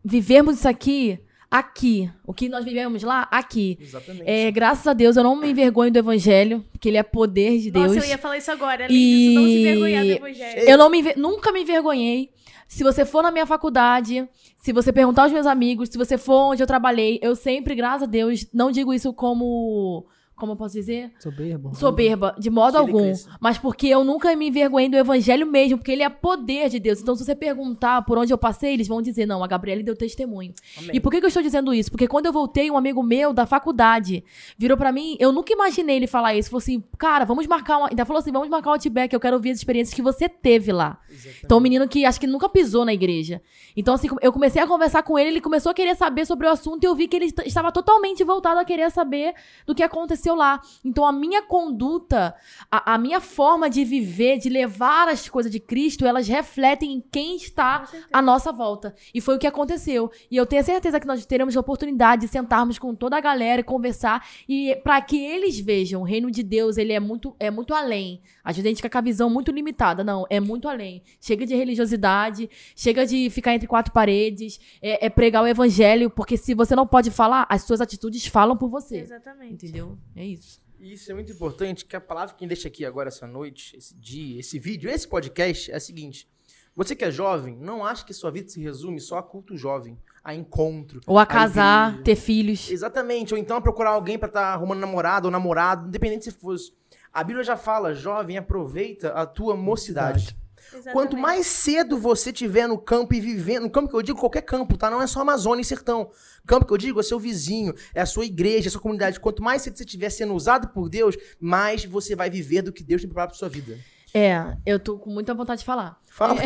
Vivermos isso aqui, aqui. O que nós vivemos lá, aqui. Exatamente. É, graças a Deus, eu não me envergonho do evangelho, porque ele é poder de Deus. Nossa, eu ia falar isso agora. Além E- disso, não se envergonhar do evangelho. Eu não me, nunca me envergonhei. Se você for na minha faculdade, se você perguntar aos meus amigos, se você for onde eu trabalhei, eu sempre, graças a Deus, não digo isso como. Como eu posso dizer? Soberbo. Soberba, de modo Que algum. Mas porque eu nunca me envergonhei do evangelho mesmo, porque ele é poder de Deus. Então, se você perguntar por onde eu passei, eles vão dizer: não, a Gabriela deu testemunho. Amém. E por que, que eu estou dizendo isso? Porque quando eu voltei, um amigo meu da faculdade virou pra mim, eu nunca imaginei ele falar isso. Falou assim, cara, vamos marcar uma. Ainda falou assim, vamos marcar um outback, eu quero ouvir as experiências que você teve lá. Exatamente. Então, um menino que acho que nunca pisou na igreja. Então, assim, eu comecei a conversar com ele, ele começou a querer saber sobre o assunto e eu vi que ele estava totalmente voltado a querer saber do que aconteceu lá. Então, a minha conduta, a, a minha forma de viver, de levar as coisas de Cristo, elas refletem em quem está à nossa volta. E foi o que aconteceu. E eu tenho certeza que nós teremos a oportunidade de sentarmos com toda a galera e conversar e para que eles vejam, o reino de Deus, ele é muito é muito além. Às vezes a gente fica com a visão muito limitada, não, é muito além. Chega de religiosidade, chega de ficar entre quatro paredes, é, é pregar o evangelho, porque se você não pode falar, as suas atitudes falam por você. Exatamente. Entendeu? É isso. Isso é muito importante, que a palavra que deixa aqui agora essa noite, esse dia, esse vídeo, esse podcast é a seguinte. Você que é jovem, não acha que sua vida se resume só a culto jovem, a encontro. Ou a casar, igreja. ter filhos. Exatamente, ou então a procurar alguém pra estar arrumando namorado ou namorado, independente se fosse. A Bíblia já fala, jovem, aproveita a tua mocidade. Exatamente. Quanto mais cedo você tiver no campo e vivendo, no campo que eu digo qualquer campo, tá? Não é só Amazônia e sertão. Campo que eu digo é seu vizinho, é a sua igreja, é a sua comunidade. Quanto mais cedo você estiver sendo usado por Deus, mais você vai viver do que Deus tem preparado para sua vida. É, eu tô com muita vontade de falar. Fala.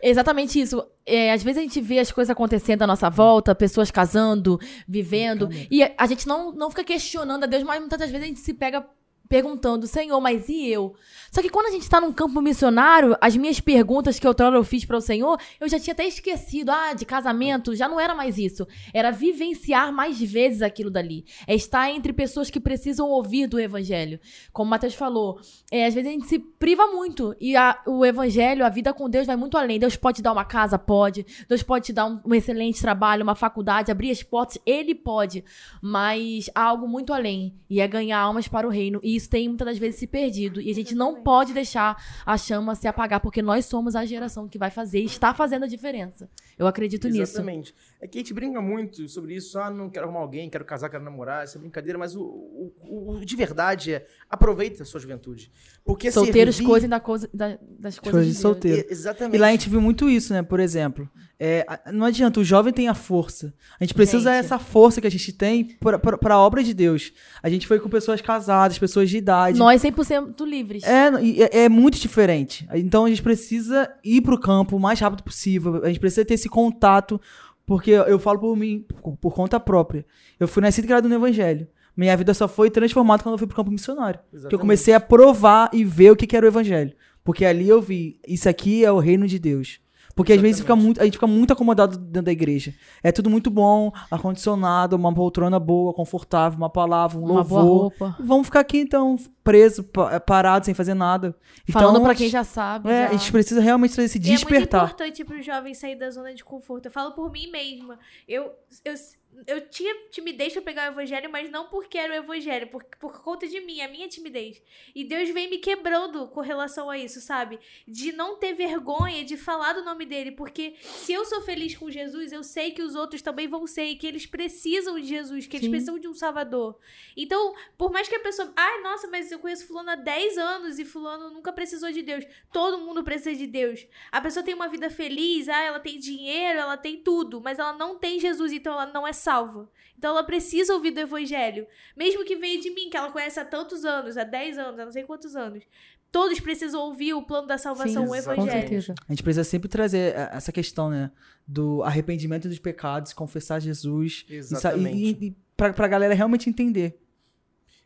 É, exatamente isso. É, às vezes a gente vê as coisas acontecendo à nossa volta, pessoas casando, vivendo, e a gente não, não fica questionando a Deus, mas muitas vezes a gente se pega perguntando, Senhor, mas e eu? Só que quando a gente está num campo missionário, as minhas perguntas que outrora eu fiz para o Senhor, eu já tinha até esquecido. Ah, de casamento, já não era mais isso. Era vivenciar mais vezes aquilo dali. É estar entre pessoas que precisam ouvir do Evangelho. Como o Mateus falou, é, às vezes a gente se priva muito. E a, o Evangelho, a vida com Deus vai muito além. Deus pode te dar uma casa? Pode. Deus pode te dar um, um excelente trabalho, uma faculdade, abrir as portas? Ele pode. Mas há algo muito além. E é ganhar almas para o reino. E isso tem muitas das vezes se perdido. E a gente não pode deixar a chama se apagar, porque nós somos a geração que vai fazer e está fazendo a diferença. Eu acredito Exatamente. nisso. Exatamente. É que a gente brinca muito sobre isso. Ah, não quero arrumar alguém, quero casar, quero namorar, essa é brincadeira. Mas o, o, o de verdade é aproveita a sua juventude. Porque Solteiros servir... coisem da coisa, da, das coisas, coisas de, de solteiro. exatamente. E lá a gente viu muito isso, né? Por exemplo, é, não adianta, o jovem tem a força. A gente precisa gente. essa força que a gente tem para a obra de Deus. A gente foi com pessoas casadas, pessoas de idade. Nós 100% livres. É, é, é muito diferente. Então a gente precisa ir para o campo o mais rápido possível. A gente precisa ter esse contato, porque eu falo por mim, por, por conta própria. Eu fui nascido e criado no Evangelho. Minha vida só foi transformada quando eu fui pro campo missionário. Exatamente. Que eu comecei a provar e ver o que, que era o Evangelho. Porque ali eu vi, isso aqui é o reino de Deus. Porque Exatamente. às vezes fica muito, a gente fica muito acomodado dentro da igreja. É tudo muito bom, ar-condicionado, uma poltrona boa, confortável, uma palavra, um uma louvor. Boa roupa. Vamos ficar aqui então, preso, é, parado, sem fazer nada. Falando então, para quem já sabe. É, já. a gente precisa realmente trazer esse despertar. é muito importante pro jovem sair da zona de conforto. Eu falo por mim mesma. Eu, eu eu tinha timidez pra pegar o evangelho, mas não porque era o evangelho, por, por conta de mim, a minha timidez. E Deus vem me quebrando com relação a isso, sabe? De não ter vergonha de falar do nome dele, porque se eu sou feliz com Jesus, eu sei que os outros também vão ser, e que eles precisam de Jesus, que eles Sim. precisam de um Salvador. Então, por mais que a pessoa. Ai, nossa, mas eu conheço Fulano há 10 anos e Fulano nunca precisou de Deus. Todo mundo precisa de Deus. A pessoa tem uma vida feliz, ah, ela tem dinheiro, ela tem tudo, mas ela não tem Jesus, então ela não é salva. Então ela precisa ouvir do evangelho. Mesmo que venha de mim, que ela conhece há tantos anos, há 10 anos, há não sei quantos anos. Todos precisam ouvir o plano da salvação, Sim, o evangelho. Com certeza. A gente precisa sempre trazer é, essa questão, né? Do arrependimento dos pecados, confessar Jesus. Exatamente. E, e, e pra, pra galera realmente entender.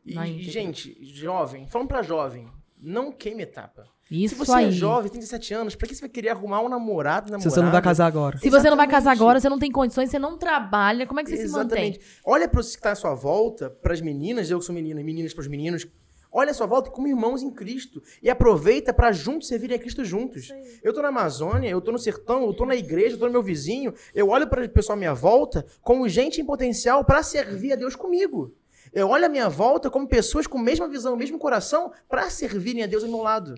E, gente, jovem, falando pra jovem, não queime etapa. Isso Se você é aí. é jovem, tem 17 anos, pra que você vai querer arrumar um namorado, namorada? Se você não vai casar agora. Se você não vai casar agora, você não tem condições, você não trabalha, como é que você Exatamente. se mantém? Olha para o que tá à sua volta, pras meninas, eu que sou menina, meninas pros meninos, olha à sua volta como irmãos em Cristo e aproveita para juntos servirem a Cristo juntos. Eu tô na Amazônia, eu tô no sertão, eu tô na igreja, eu tô no meu vizinho, eu olho para o pessoal à minha volta como gente em potencial para servir a Deus comigo. Eu olho à minha volta como pessoas com a mesma visão, o mesmo coração para servirem a Deus ao meu lado.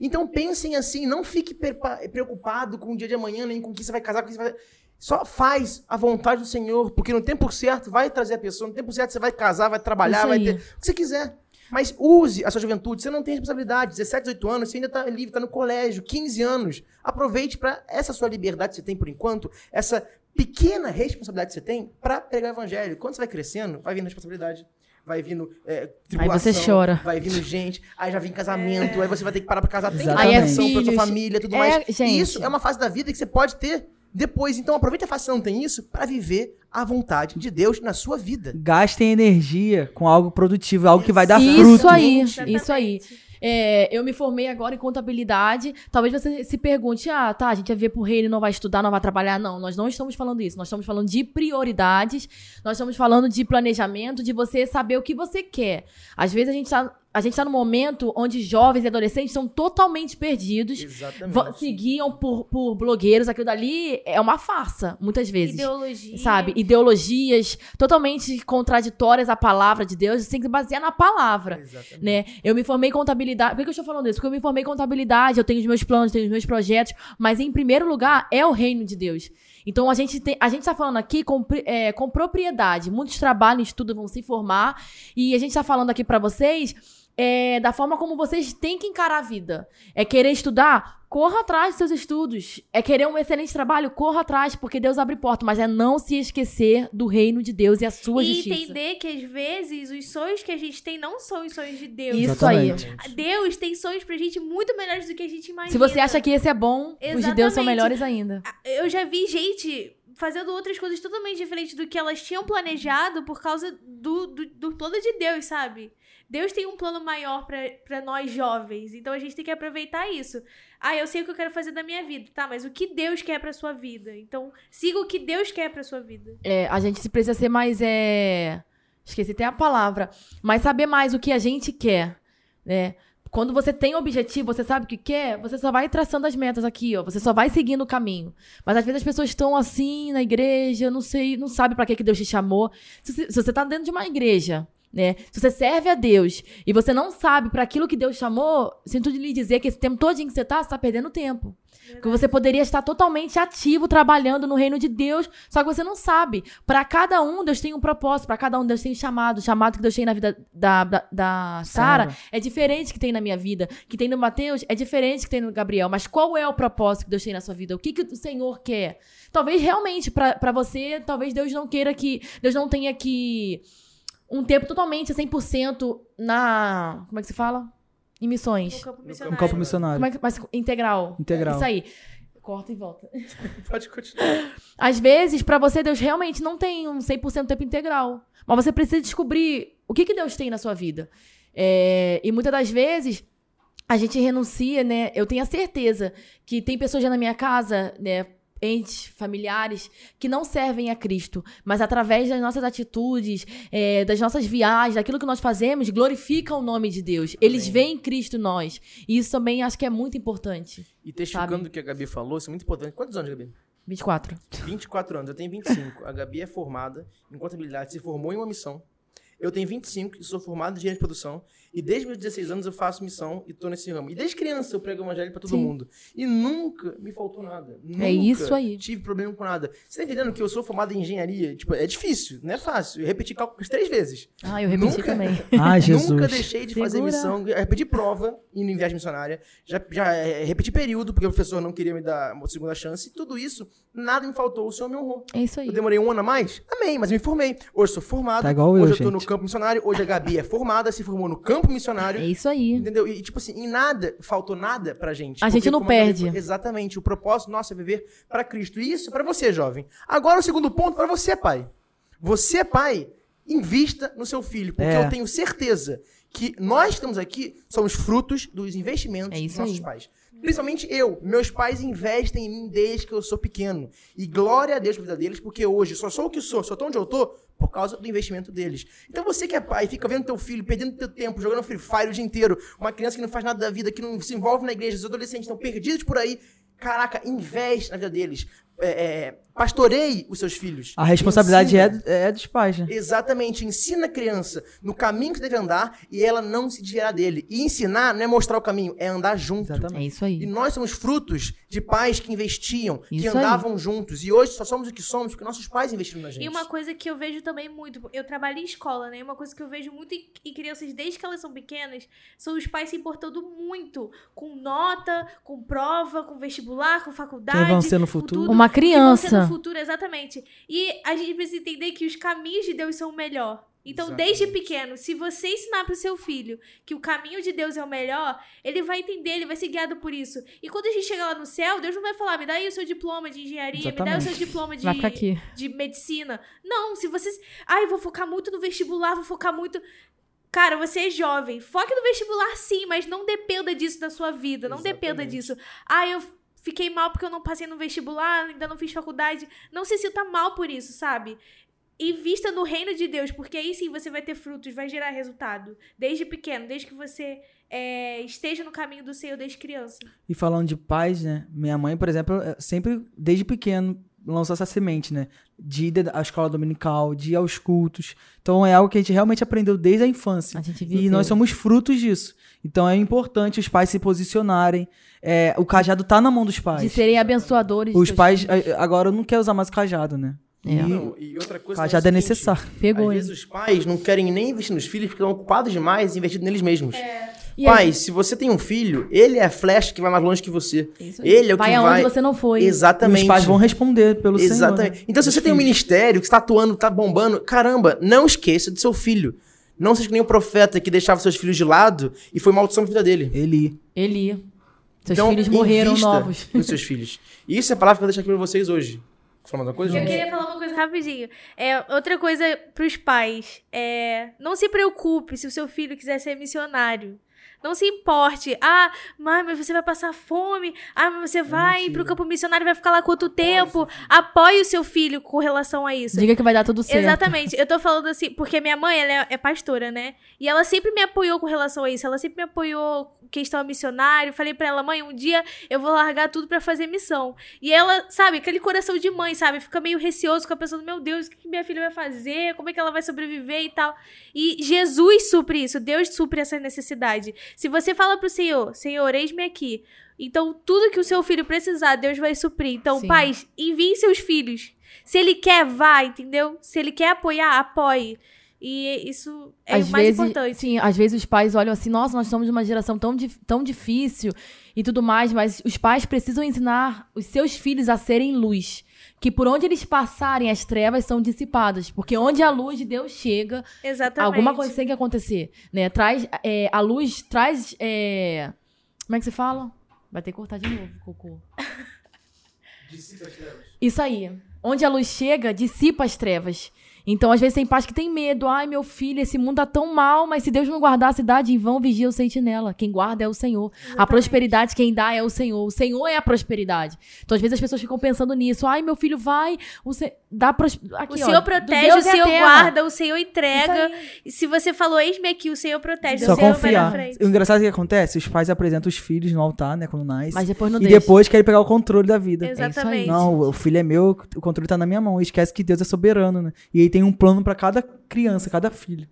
Então pensem assim, não fique preocupado com o dia de amanhã, nem com quem você vai casar, com quem você vai... Só faz a vontade do Senhor, porque no tempo certo vai trazer a pessoa, no tempo certo você vai casar, vai trabalhar, vai ter o que você quiser. Mas use a sua juventude, você não tem responsabilidade. 17, 18 anos, você ainda está livre, está no colégio, 15 anos. Aproveite para essa sua liberdade que você tem por enquanto, essa pequena responsabilidade que você tem para pregar o evangelho. Quando você vai crescendo, vai vindo responsabilidade vai vindo é, tribulação, aí você chora. vai vindo gente, aí já vem casamento, é. aí você vai ter que parar pra casar, tem aí é pra sua família, tudo é, mais. Gente. E isso é uma fase da vida que você pode ter depois. Então aproveita a fase que você não tem isso para viver a vontade de Deus na sua vida. Gastem energia com algo produtivo, algo que vai dar isso fruto. Isso aí, isso aí. É, eu me formei agora em contabilidade. Talvez você se pergunte: ah, tá, a gente vai ver pro reino, não vai estudar, não vai trabalhar. Não, nós não estamos falando isso. Nós estamos falando de prioridades, nós estamos falando de planejamento, de você saber o que você quer. Às vezes a gente tá a gente está num momento onde jovens e adolescentes são totalmente perdidos. Exatamente. Seguiam por, por blogueiros. Aquilo dali é uma farsa, muitas vezes. Ideologia. Sabe? Ideologias totalmente contraditórias à palavra de Deus. Você tem que basear na palavra. Exatamente. Né? Eu me formei em contabilidade. Por que eu estou falando isso? Porque eu me formei em contabilidade, eu tenho os meus planos, tenho os meus projetos. Mas, em primeiro lugar, é o reino de Deus. Então a gente tem, a gente está falando aqui com, é, com propriedade. Muitos trabalham, estudam, vão se formar. E a gente está falando aqui para vocês é, da forma como vocês têm que encarar a vida. É querer estudar? Corra atrás dos seus estudos. É querer um excelente trabalho? Corra atrás, porque Deus abre porta. Mas é não se esquecer do reino de Deus e a sua e justiça. E entender que, às vezes, os sonhos que a gente tem não são os sonhos de Deus. Isso Exatamente. aí. Deus tem sonhos pra gente muito melhores do que a gente imagina. Se você acha que esse é bom, Exatamente. os de Deus são melhores ainda. Eu já vi gente fazendo outras coisas totalmente diferentes do que elas tinham planejado por causa do, do, do plano de Deus, sabe? Deus tem um plano maior para nós jovens, então a gente tem que aproveitar isso. Ah, eu sei o que eu quero fazer da minha vida, tá? Mas o que Deus quer para sua vida? Então, siga o que Deus quer para sua vida. É, a gente precisa ser mais é esqueci até a palavra, mas saber mais o que a gente quer, né? Quando você tem objetivo, você sabe o que quer, você só vai traçando as metas aqui, ó. Você só vai seguindo o caminho. Mas às vezes as pessoas estão assim na igreja, não sei, não sabe para que, que Deus te chamou. Se, se você tá dentro de uma igreja né? Se você serve a Deus e você não sabe para aquilo que Deus chamou, sinto de lhe dizer que esse tempo todo em que você tá, você tá perdendo tempo. Verdade. Que você poderia estar totalmente ativo trabalhando no reino de Deus, só que você não sabe. Para cada um, Deus tem um propósito, para cada um, Deus tem um chamado. O chamado que Deus tem na vida da, da, da Sara é diferente que tem na minha vida. Que tem no Mateus é diferente que tem no Gabriel. Mas qual é o propósito que Deus tem na sua vida? O que, que o Senhor quer? Talvez realmente, para você, talvez Deus não queira que. Deus não tenha que um tempo totalmente 100% na. Como é que se fala? Em missões. No campo missionário. No campo missionário. Como é que, mas integral. Integral. Isso aí. Corta e volta. Pode continuar. Às vezes, para você, Deus realmente não tem um 100% tempo integral. Mas você precisa descobrir o que, que Deus tem na sua vida. É, e muitas das vezes, a gente renuncia, né? Eu tenho a certeza que tem pessoas já na minha casa, né? Entes, familiares que não servem a Cristo, mas através das nossas atitudes, é, das nossas viagens, daquilo que nós fazemos, glorificam o nome de Deus. Eles Amém. veem Cristo em nós. E isso também acho que é muito importante. E testificando o que a Gabi falou, isso é muito importante. Quantos anos, Gabi? 24. 24 anos, eu tenho 25. A Gabi é formada em contabilidade, se formou em uma missão. Eu tenho 25 e sou formado em engenharia de produção. E desde meus 16 anos eu faço missão e tô nesse ramo. E desde criança eu prego o evangelho para todo Sim. mundo. E nunca me faltou nada. É nunca é isso aí. tive problema com nada. Você tá entendendo que eu sou formado em engenharia? Tipo, é difícil, não é fácil. Eu repeti cálculos três vezes. Ah, eu repeti nunca, também. ah, Jesus. Nunca deixei de Segura. fazer missão. Eu repeti prova indo em viagem missionária. Já, já é, repeti período, porque o professor não queria me dar uma segunda chance. E tudo isso, nada me faltou. O Senhor me honrou. É isso aí. Eu demorei um ano a mais? Amém, mas me formei. Hoje sou formado. Tá igual hoje eu, eu tô gente. no campo missionário. Hoje a Gabi é formada, se formou no campo missionário. É isso aí. Entendeu? E, tipo assim, em nada, faltou nada pra gente. A gente não perde. A exatamente. O propósito nosso é viver para Cristo. E isso para você, jovem. Agora, o segundo ponto, para você, pai. Você, pai, invista no seu filho. Porque é. eu tenho certeza que nós estamos aqui, somos frutos dos investimentos é dos nossos aí. pais. Principalmente eu. Meus pais investem em mim desde que eu sou pequeno. E glória a Deus pela vida deles, porque hoje só sou o que sou, só tô onde eu tô, por causa do investimento deles. Então você que é pai, fica vendo teu filho, perdendo teu tempo, jogando Free Fire o dia inteiro, uma criança que não faz nada da vida, que não se envolve na igreja, os adolescentes estão perdidos por aí, caraca, investe na vida deles é, é, pastoreie os seus filhos. A responsabilidade é, é dos pais, né? Exatamente. Ensina a criança no caminho que deve andar e ela não se desviará dele. E ensinar não é mostrar o caminho, é andar junto. Exatamente. É isso aí. E nós somos frutos de pais que investiam, isso que andavam aí. juntos. E hoje só somos o que somos porque nossos pais investiram na gente. E uma coisa que eu vejo também muito, eu trabalho em escola, né? Uma coisa que eu vejo muito em, em crianças desde que elas são pequenas, são os pais se importando muito com nota, com prova, com vestibular, com faculdade. Quem vão ser no futuro? Uma criança. no futuro, exatamente. E a gente precisa entender que os caminhos de Deus são o melhor. Então, Exatamente. desde pequeno, se você ensinar para o seu filho que o caminho de Deus é o melhor, ele vai entender, ele vai ser guiado por isso. E quando a gente chegar lá no céu, Deus não vai falar, me dá aí o seu diploma de engenharia, Exatamente. me dá o seu diploma de, de medicina. Não, se vocês. Ai, vou focar muito no vestibular, vou focar muito. Cara, você é jovem. Foque no vestibular sim, mas não dependa disso da sua vida. Não Exatamente. dependa disso. Ah, eu fiquei mal porque eu não passei no vestibular, ainda não fiz faculdade. Não se sinta mal por isso, sabe? Invista no reino de Deus, porque aí sim você vai ter frutos, vai gerar resultado. Desde pequeno, desde que você é, esteja no caminho do Senhor desde criança. E falando de pais, né? Minha mãe, por exemplo, sempre, desde pequeno, lançou essa semente, né? De ir à escola dominical, de ir aos cultos. Então é algo que a gente realmente aprendeu desde a infância. A e nós somos frutos disso. Então é importante os pais se posicionarem. É, o cajado tá na mão dos pais. De serem abençoadores. Os pais. Filhos. Agora eu não quero usar mais o cajado, né? É. E, não, e outra coisa. Já é, é necessário. Pegou. Às vezes os pais não querem nem investir nos filhos porque estão ocupados demais investindo neles mesmos. É. Pai, aí? se você tem um filho, ele é a flecha que vai mais longe que você. Ele é o vai que vai... aonde você não foi. Exatamente. E os pais vão responder pelo Exatamente. Senhor, né? Então, se você tem um ministério que está atuando, está bombando, caramba, não esqueça do seu filho. Não seja que nem o profeta que deixava seus filhos de lado e foi maldição na vida dele. Eli. Eli. Seus então, filhos morreram novos. Os seus filhos. E isso é a palavra que eu vou deixar aqui pra vocês hoje. Falar uma coisa? Eu queria falar uma coisa rapidinho. É, outra coisa pros pais. É, não se preocupe se o seu filho quiser ser missionário. Não se importe. Ah, mãe, mas você vai passar fome. Ah, mas você vai para o campo missionário vai ficar lá quanto tempo? Apoie o seu filho com relação a isso. Diga que vai dar tudo certo. Exatamente. Eu tô falando assim, porque minha mãe, ela é, é pastora, né? E ela sempre me apoiou com relação a isso. Ela sempre me apoiou questão missionário. Falei para ela, mãe, um dia eu vou largar tudo para fazer missão. E ela, sabe, aquele coração de mãe, sabe? Fica meio receoso, fica pensando, meu Deus, o que minha filha vai fazer? Como é que ela vai sobreviver e tal? E Jesus supre isso. Deus supre essa necessidade. Se você fala pro Senhor, Senhor, eis-me aqui. Então, tudo que o seu filho precisar, Deus vai suprir. Então, Sim. pais, enviem seus filhos. Se ele quer, vá, entendeu? Se ele quer apoiar, apoie. E isso é às o mais vezes, importante. Sim, às vezes os pais olham assim, nossa, nós somos uma geração tão, tão difícil e tudo mais, mas os pais precisam ensinar os seus filhos a serem luz que por onde eles passarem as trevas são dissipadas, porque onde a luz de Deus chega, Exatamente. alguma coisa tem que acontecer, né? Traz é, a luz traz é... como é que você fala? Vai ter que cortar de novo, cocô. Dissipa as trevas. Isso aí. Onde a luz chega, dissipa as trevas. Então, às vezes, tem pais que tem medo. Ai, meu filho, esse mundo tá tão mal, mas se Deus não guardar a cidade, em vão vigia o sentinela. Quem guarda é o Senhor. Exatamente. A prosperidade, quem dá é o Senhor. O Senhor é a prosperidade. Então, às vezes, as pessoas ficam pensando nisso. Ai, meu filho vai, o se... dá pros... Aqui, O Senhor ó, protege, o Senhor guarda, o Senhor entrega. E se você falou, eis-me aqui, o Senhor protege, Só o Senhor confiar. vai na frente. O engraçado é que acontece, os pais apresentam os filhos no altar, né, quando nasce. Mas depois não E deixa. depois querem pegar o controle da vida. Exatamente. É não, o filho é meu, o controle tá na minha mão. Esquece que Deus é soberano, né? E aí tem um plano para cada criança, cada filho.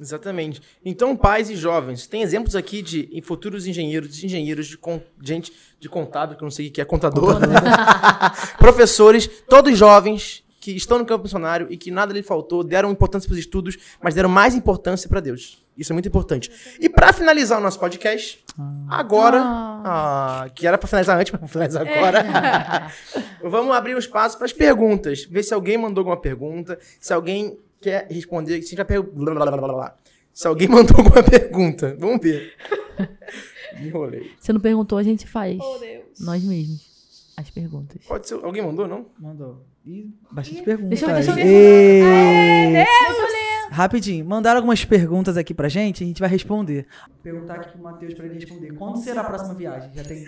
Exatamente. Então, pais e jovens, tem exemplos aqui de futuros engenheiros, engenheiros, de con, gente de contábil, que eu não sei o que é contador, professores, todos jovens que estão no campo missionário e que nada lhe faltou, deram importância para os estudos, mas deram mais importância para Deus. Isso é muito importante. E para finalizar o nosso podcast, ah. agora, ah. Ah, que era para finalizar antes, mas finalizar agora, é. vamos abrir um espaço para as perguntas. Ver se alguém mandou alguma pergunta, se alguém quer responder, se já pergunta. Se alguém mandou alguma pergunta, vamos ver. Me enrolei. Se não perguntou, a gente faz. Oh, Deus. Nós mesmos. As perguntas. Pode ser. Alguém mandou, não? Mandou. Ih, bastante perguntas. Deixa eu, deixa eu ver. Aê, Deus! Rapidinho, mandaram algumas perguntas aqui pra gente, a gente vai responder. Vou perguntar aqui pro Matheus pra ele responder. Quando será a próxima viagem? Já tem.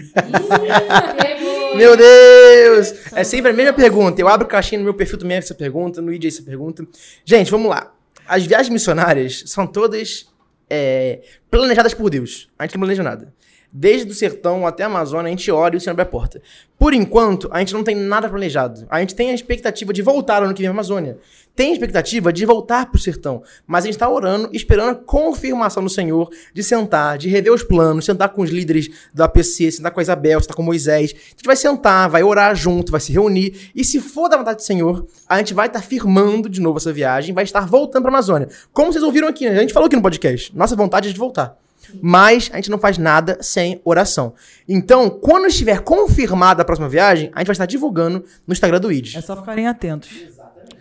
meu Deus! É sempre a mesma pergunta. Eu abro caixinha no meu perfil também essa pergunta, no ID essa pergunta. Gente, vamos lá. As viagens missionárias são todas é, planejadas por Deus. A gente não planeja nada. Desde o sertão até a Amazônia, a gente ora e o Senhor abre a porta. Por enquanto, a gente não tem nada planejado. A gente tem a expectativa de voltar ano que vem à Amazônia. Tem a expectativa de voltar pro sertão. Mas a gente está orando, esperando a confirmação do Senhor de sentar, de rever os planos, sentar com os líderes da APC, sentar com a Isabel, sentar com Moisés. A gente vai sentar, vai orar junto, vai se reunir. E se for da vontade do Senhor, a gente vai estar tá firmando de novo essa viagem, vai estar voltando para a Amazônia. Como vocês ouviram aqui, né? a gente falou aqui no podcast. Nossa vontade é de voltar. Mas a gente não faz nada sem oração. Então, quando estiver confirmada a próxima viagem, a gente vai estar divulgando no Instagram do ID. É só ficarem atentos. Exatamente.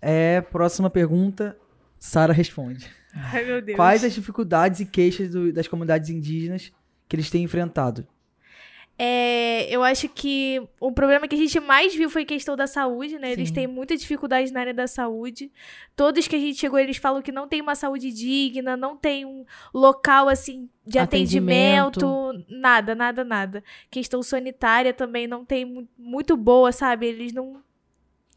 É, próxima pergunta, Sara responde. Ai, meu Deus. Quais as dificuldades e queixas do, das comunidades indígenas que eles têm enfrentado? É, eu acho que o problema que a gente mais viu foi a questão da saúde, né? Sim. Eles têm muita dificuldade na área da saúde. Todos que a gente chegou, eles falam que não tem uma saúde digna, não tem um local assim de atendimento, atendimento nada, nada, nada. Questão sanitária também não tem muito boa, sabe? Eles não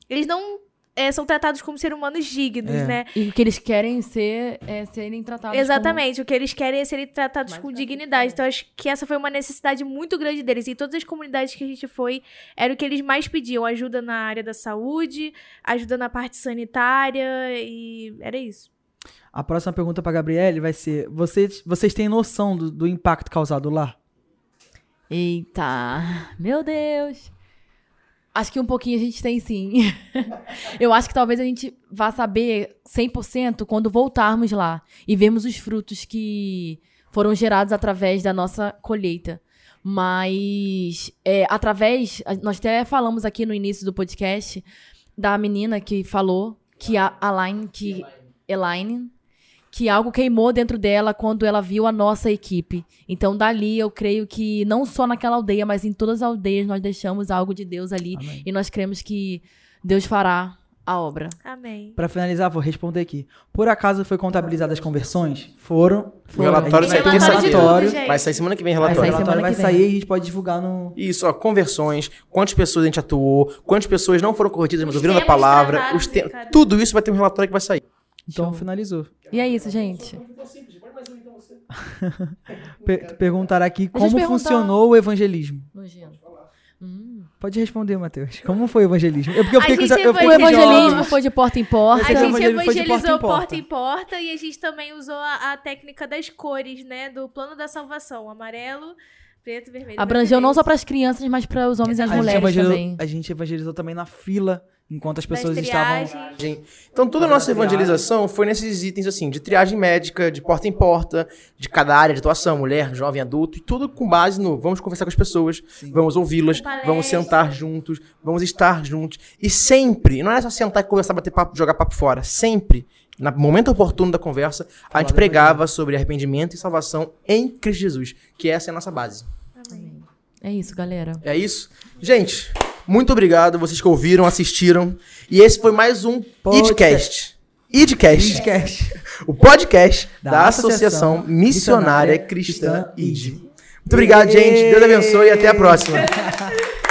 eles não é, são tratados como seres humanos dignos, é. né? E o que eles querem ser é serem tratados Exatamente, como... o que eles querem é serem tratados com dignidade. Então, acho que essa foi uma necessidade muito grande deles. E todas as comunidades que a gente foi, era o que eles mais pediam: ajuda na área da saúde, ajuda na parte sanitária, e era isso. A próxima pergunta para Gabriele vai ser: vocês, vocês têm noção do, do impacto causado lá? Eita, meu Deus. Acho que um pouquinho a gente tem sim. eu acho que talvez a gente vá saber 100% quando voltarmos lá e vermos os frutos que foram gerados através da nossa colheita. Mas, é, através. Nós até falamos aqui no início do podcast da menina que falou que a Elaine, que. Elaine, que algo queimou dentro dela quando ela viu a nossa equipe. Então, dali, eu creio que não só naquela aldeia, mas em todas as aldeias nós deixamos algo de Deus ali. Amém. E nós cremos que Deus fará a obra. Amém. Para finalizar, vou responder aqui. Por acaso foi contabilizadas as conversões? Foram. O relatório sai relatório. Vai sair semana que vem relatório. Vai sair, relatório vai sair e a gente pode divulgar no. Isso, ó, conversões, quantas pessoas a gente atuou, quantas pessoas não foram corrigidas, mas ouviram a palavra. Os te... Tudo isso vai ter um relatório que vai sair. Então Show. finalizou. E é isso, gente. per perguntar aqui como funcionou o evangelismo. Hum. Pode responder, Matheus. Como foi o evangelismo? Eu, porque eu fiquei, eu fiquei o evangelismo foi de porta em porta. A gente evangelizou porta em porta. e a gente também usou a, a, técnica das cores, né? Do plano da salvação. Amarelo, preto, vermelho. Abrangeu não só para as crianças, mas para os homens e as a mulheres também. A gente evangelizou também na fila enquanto as pessoas estavam. Então toda a nossa evangelização foi nesses itens assim, de triagem médica, de porta em porta, de cada área de atuação, mulher, jovem, adulto, e tudo com base no vamos conversar com as pessoas, Sim. vamos ouvi-las, vamos sentar juntos, vamos estar juntos. E sempre, não é só sentar e conversar, bater papo, jogar papo fora, sempre no momento oportuno da conversa, a gente pregava sobre arrependimento e salvação em Cristo Jesus, que essa é a nossa base. Amém. É isso, galera. É isso. Gente, muito obrigado, vocês que ouviram, assistiram. E esse foi mais um podcast. Idcast. Idcast. O podcast da, da Associação, Missionária, Missionária Cristã ID. Muito obrigado, gente. Deus abençoe e até a próxima.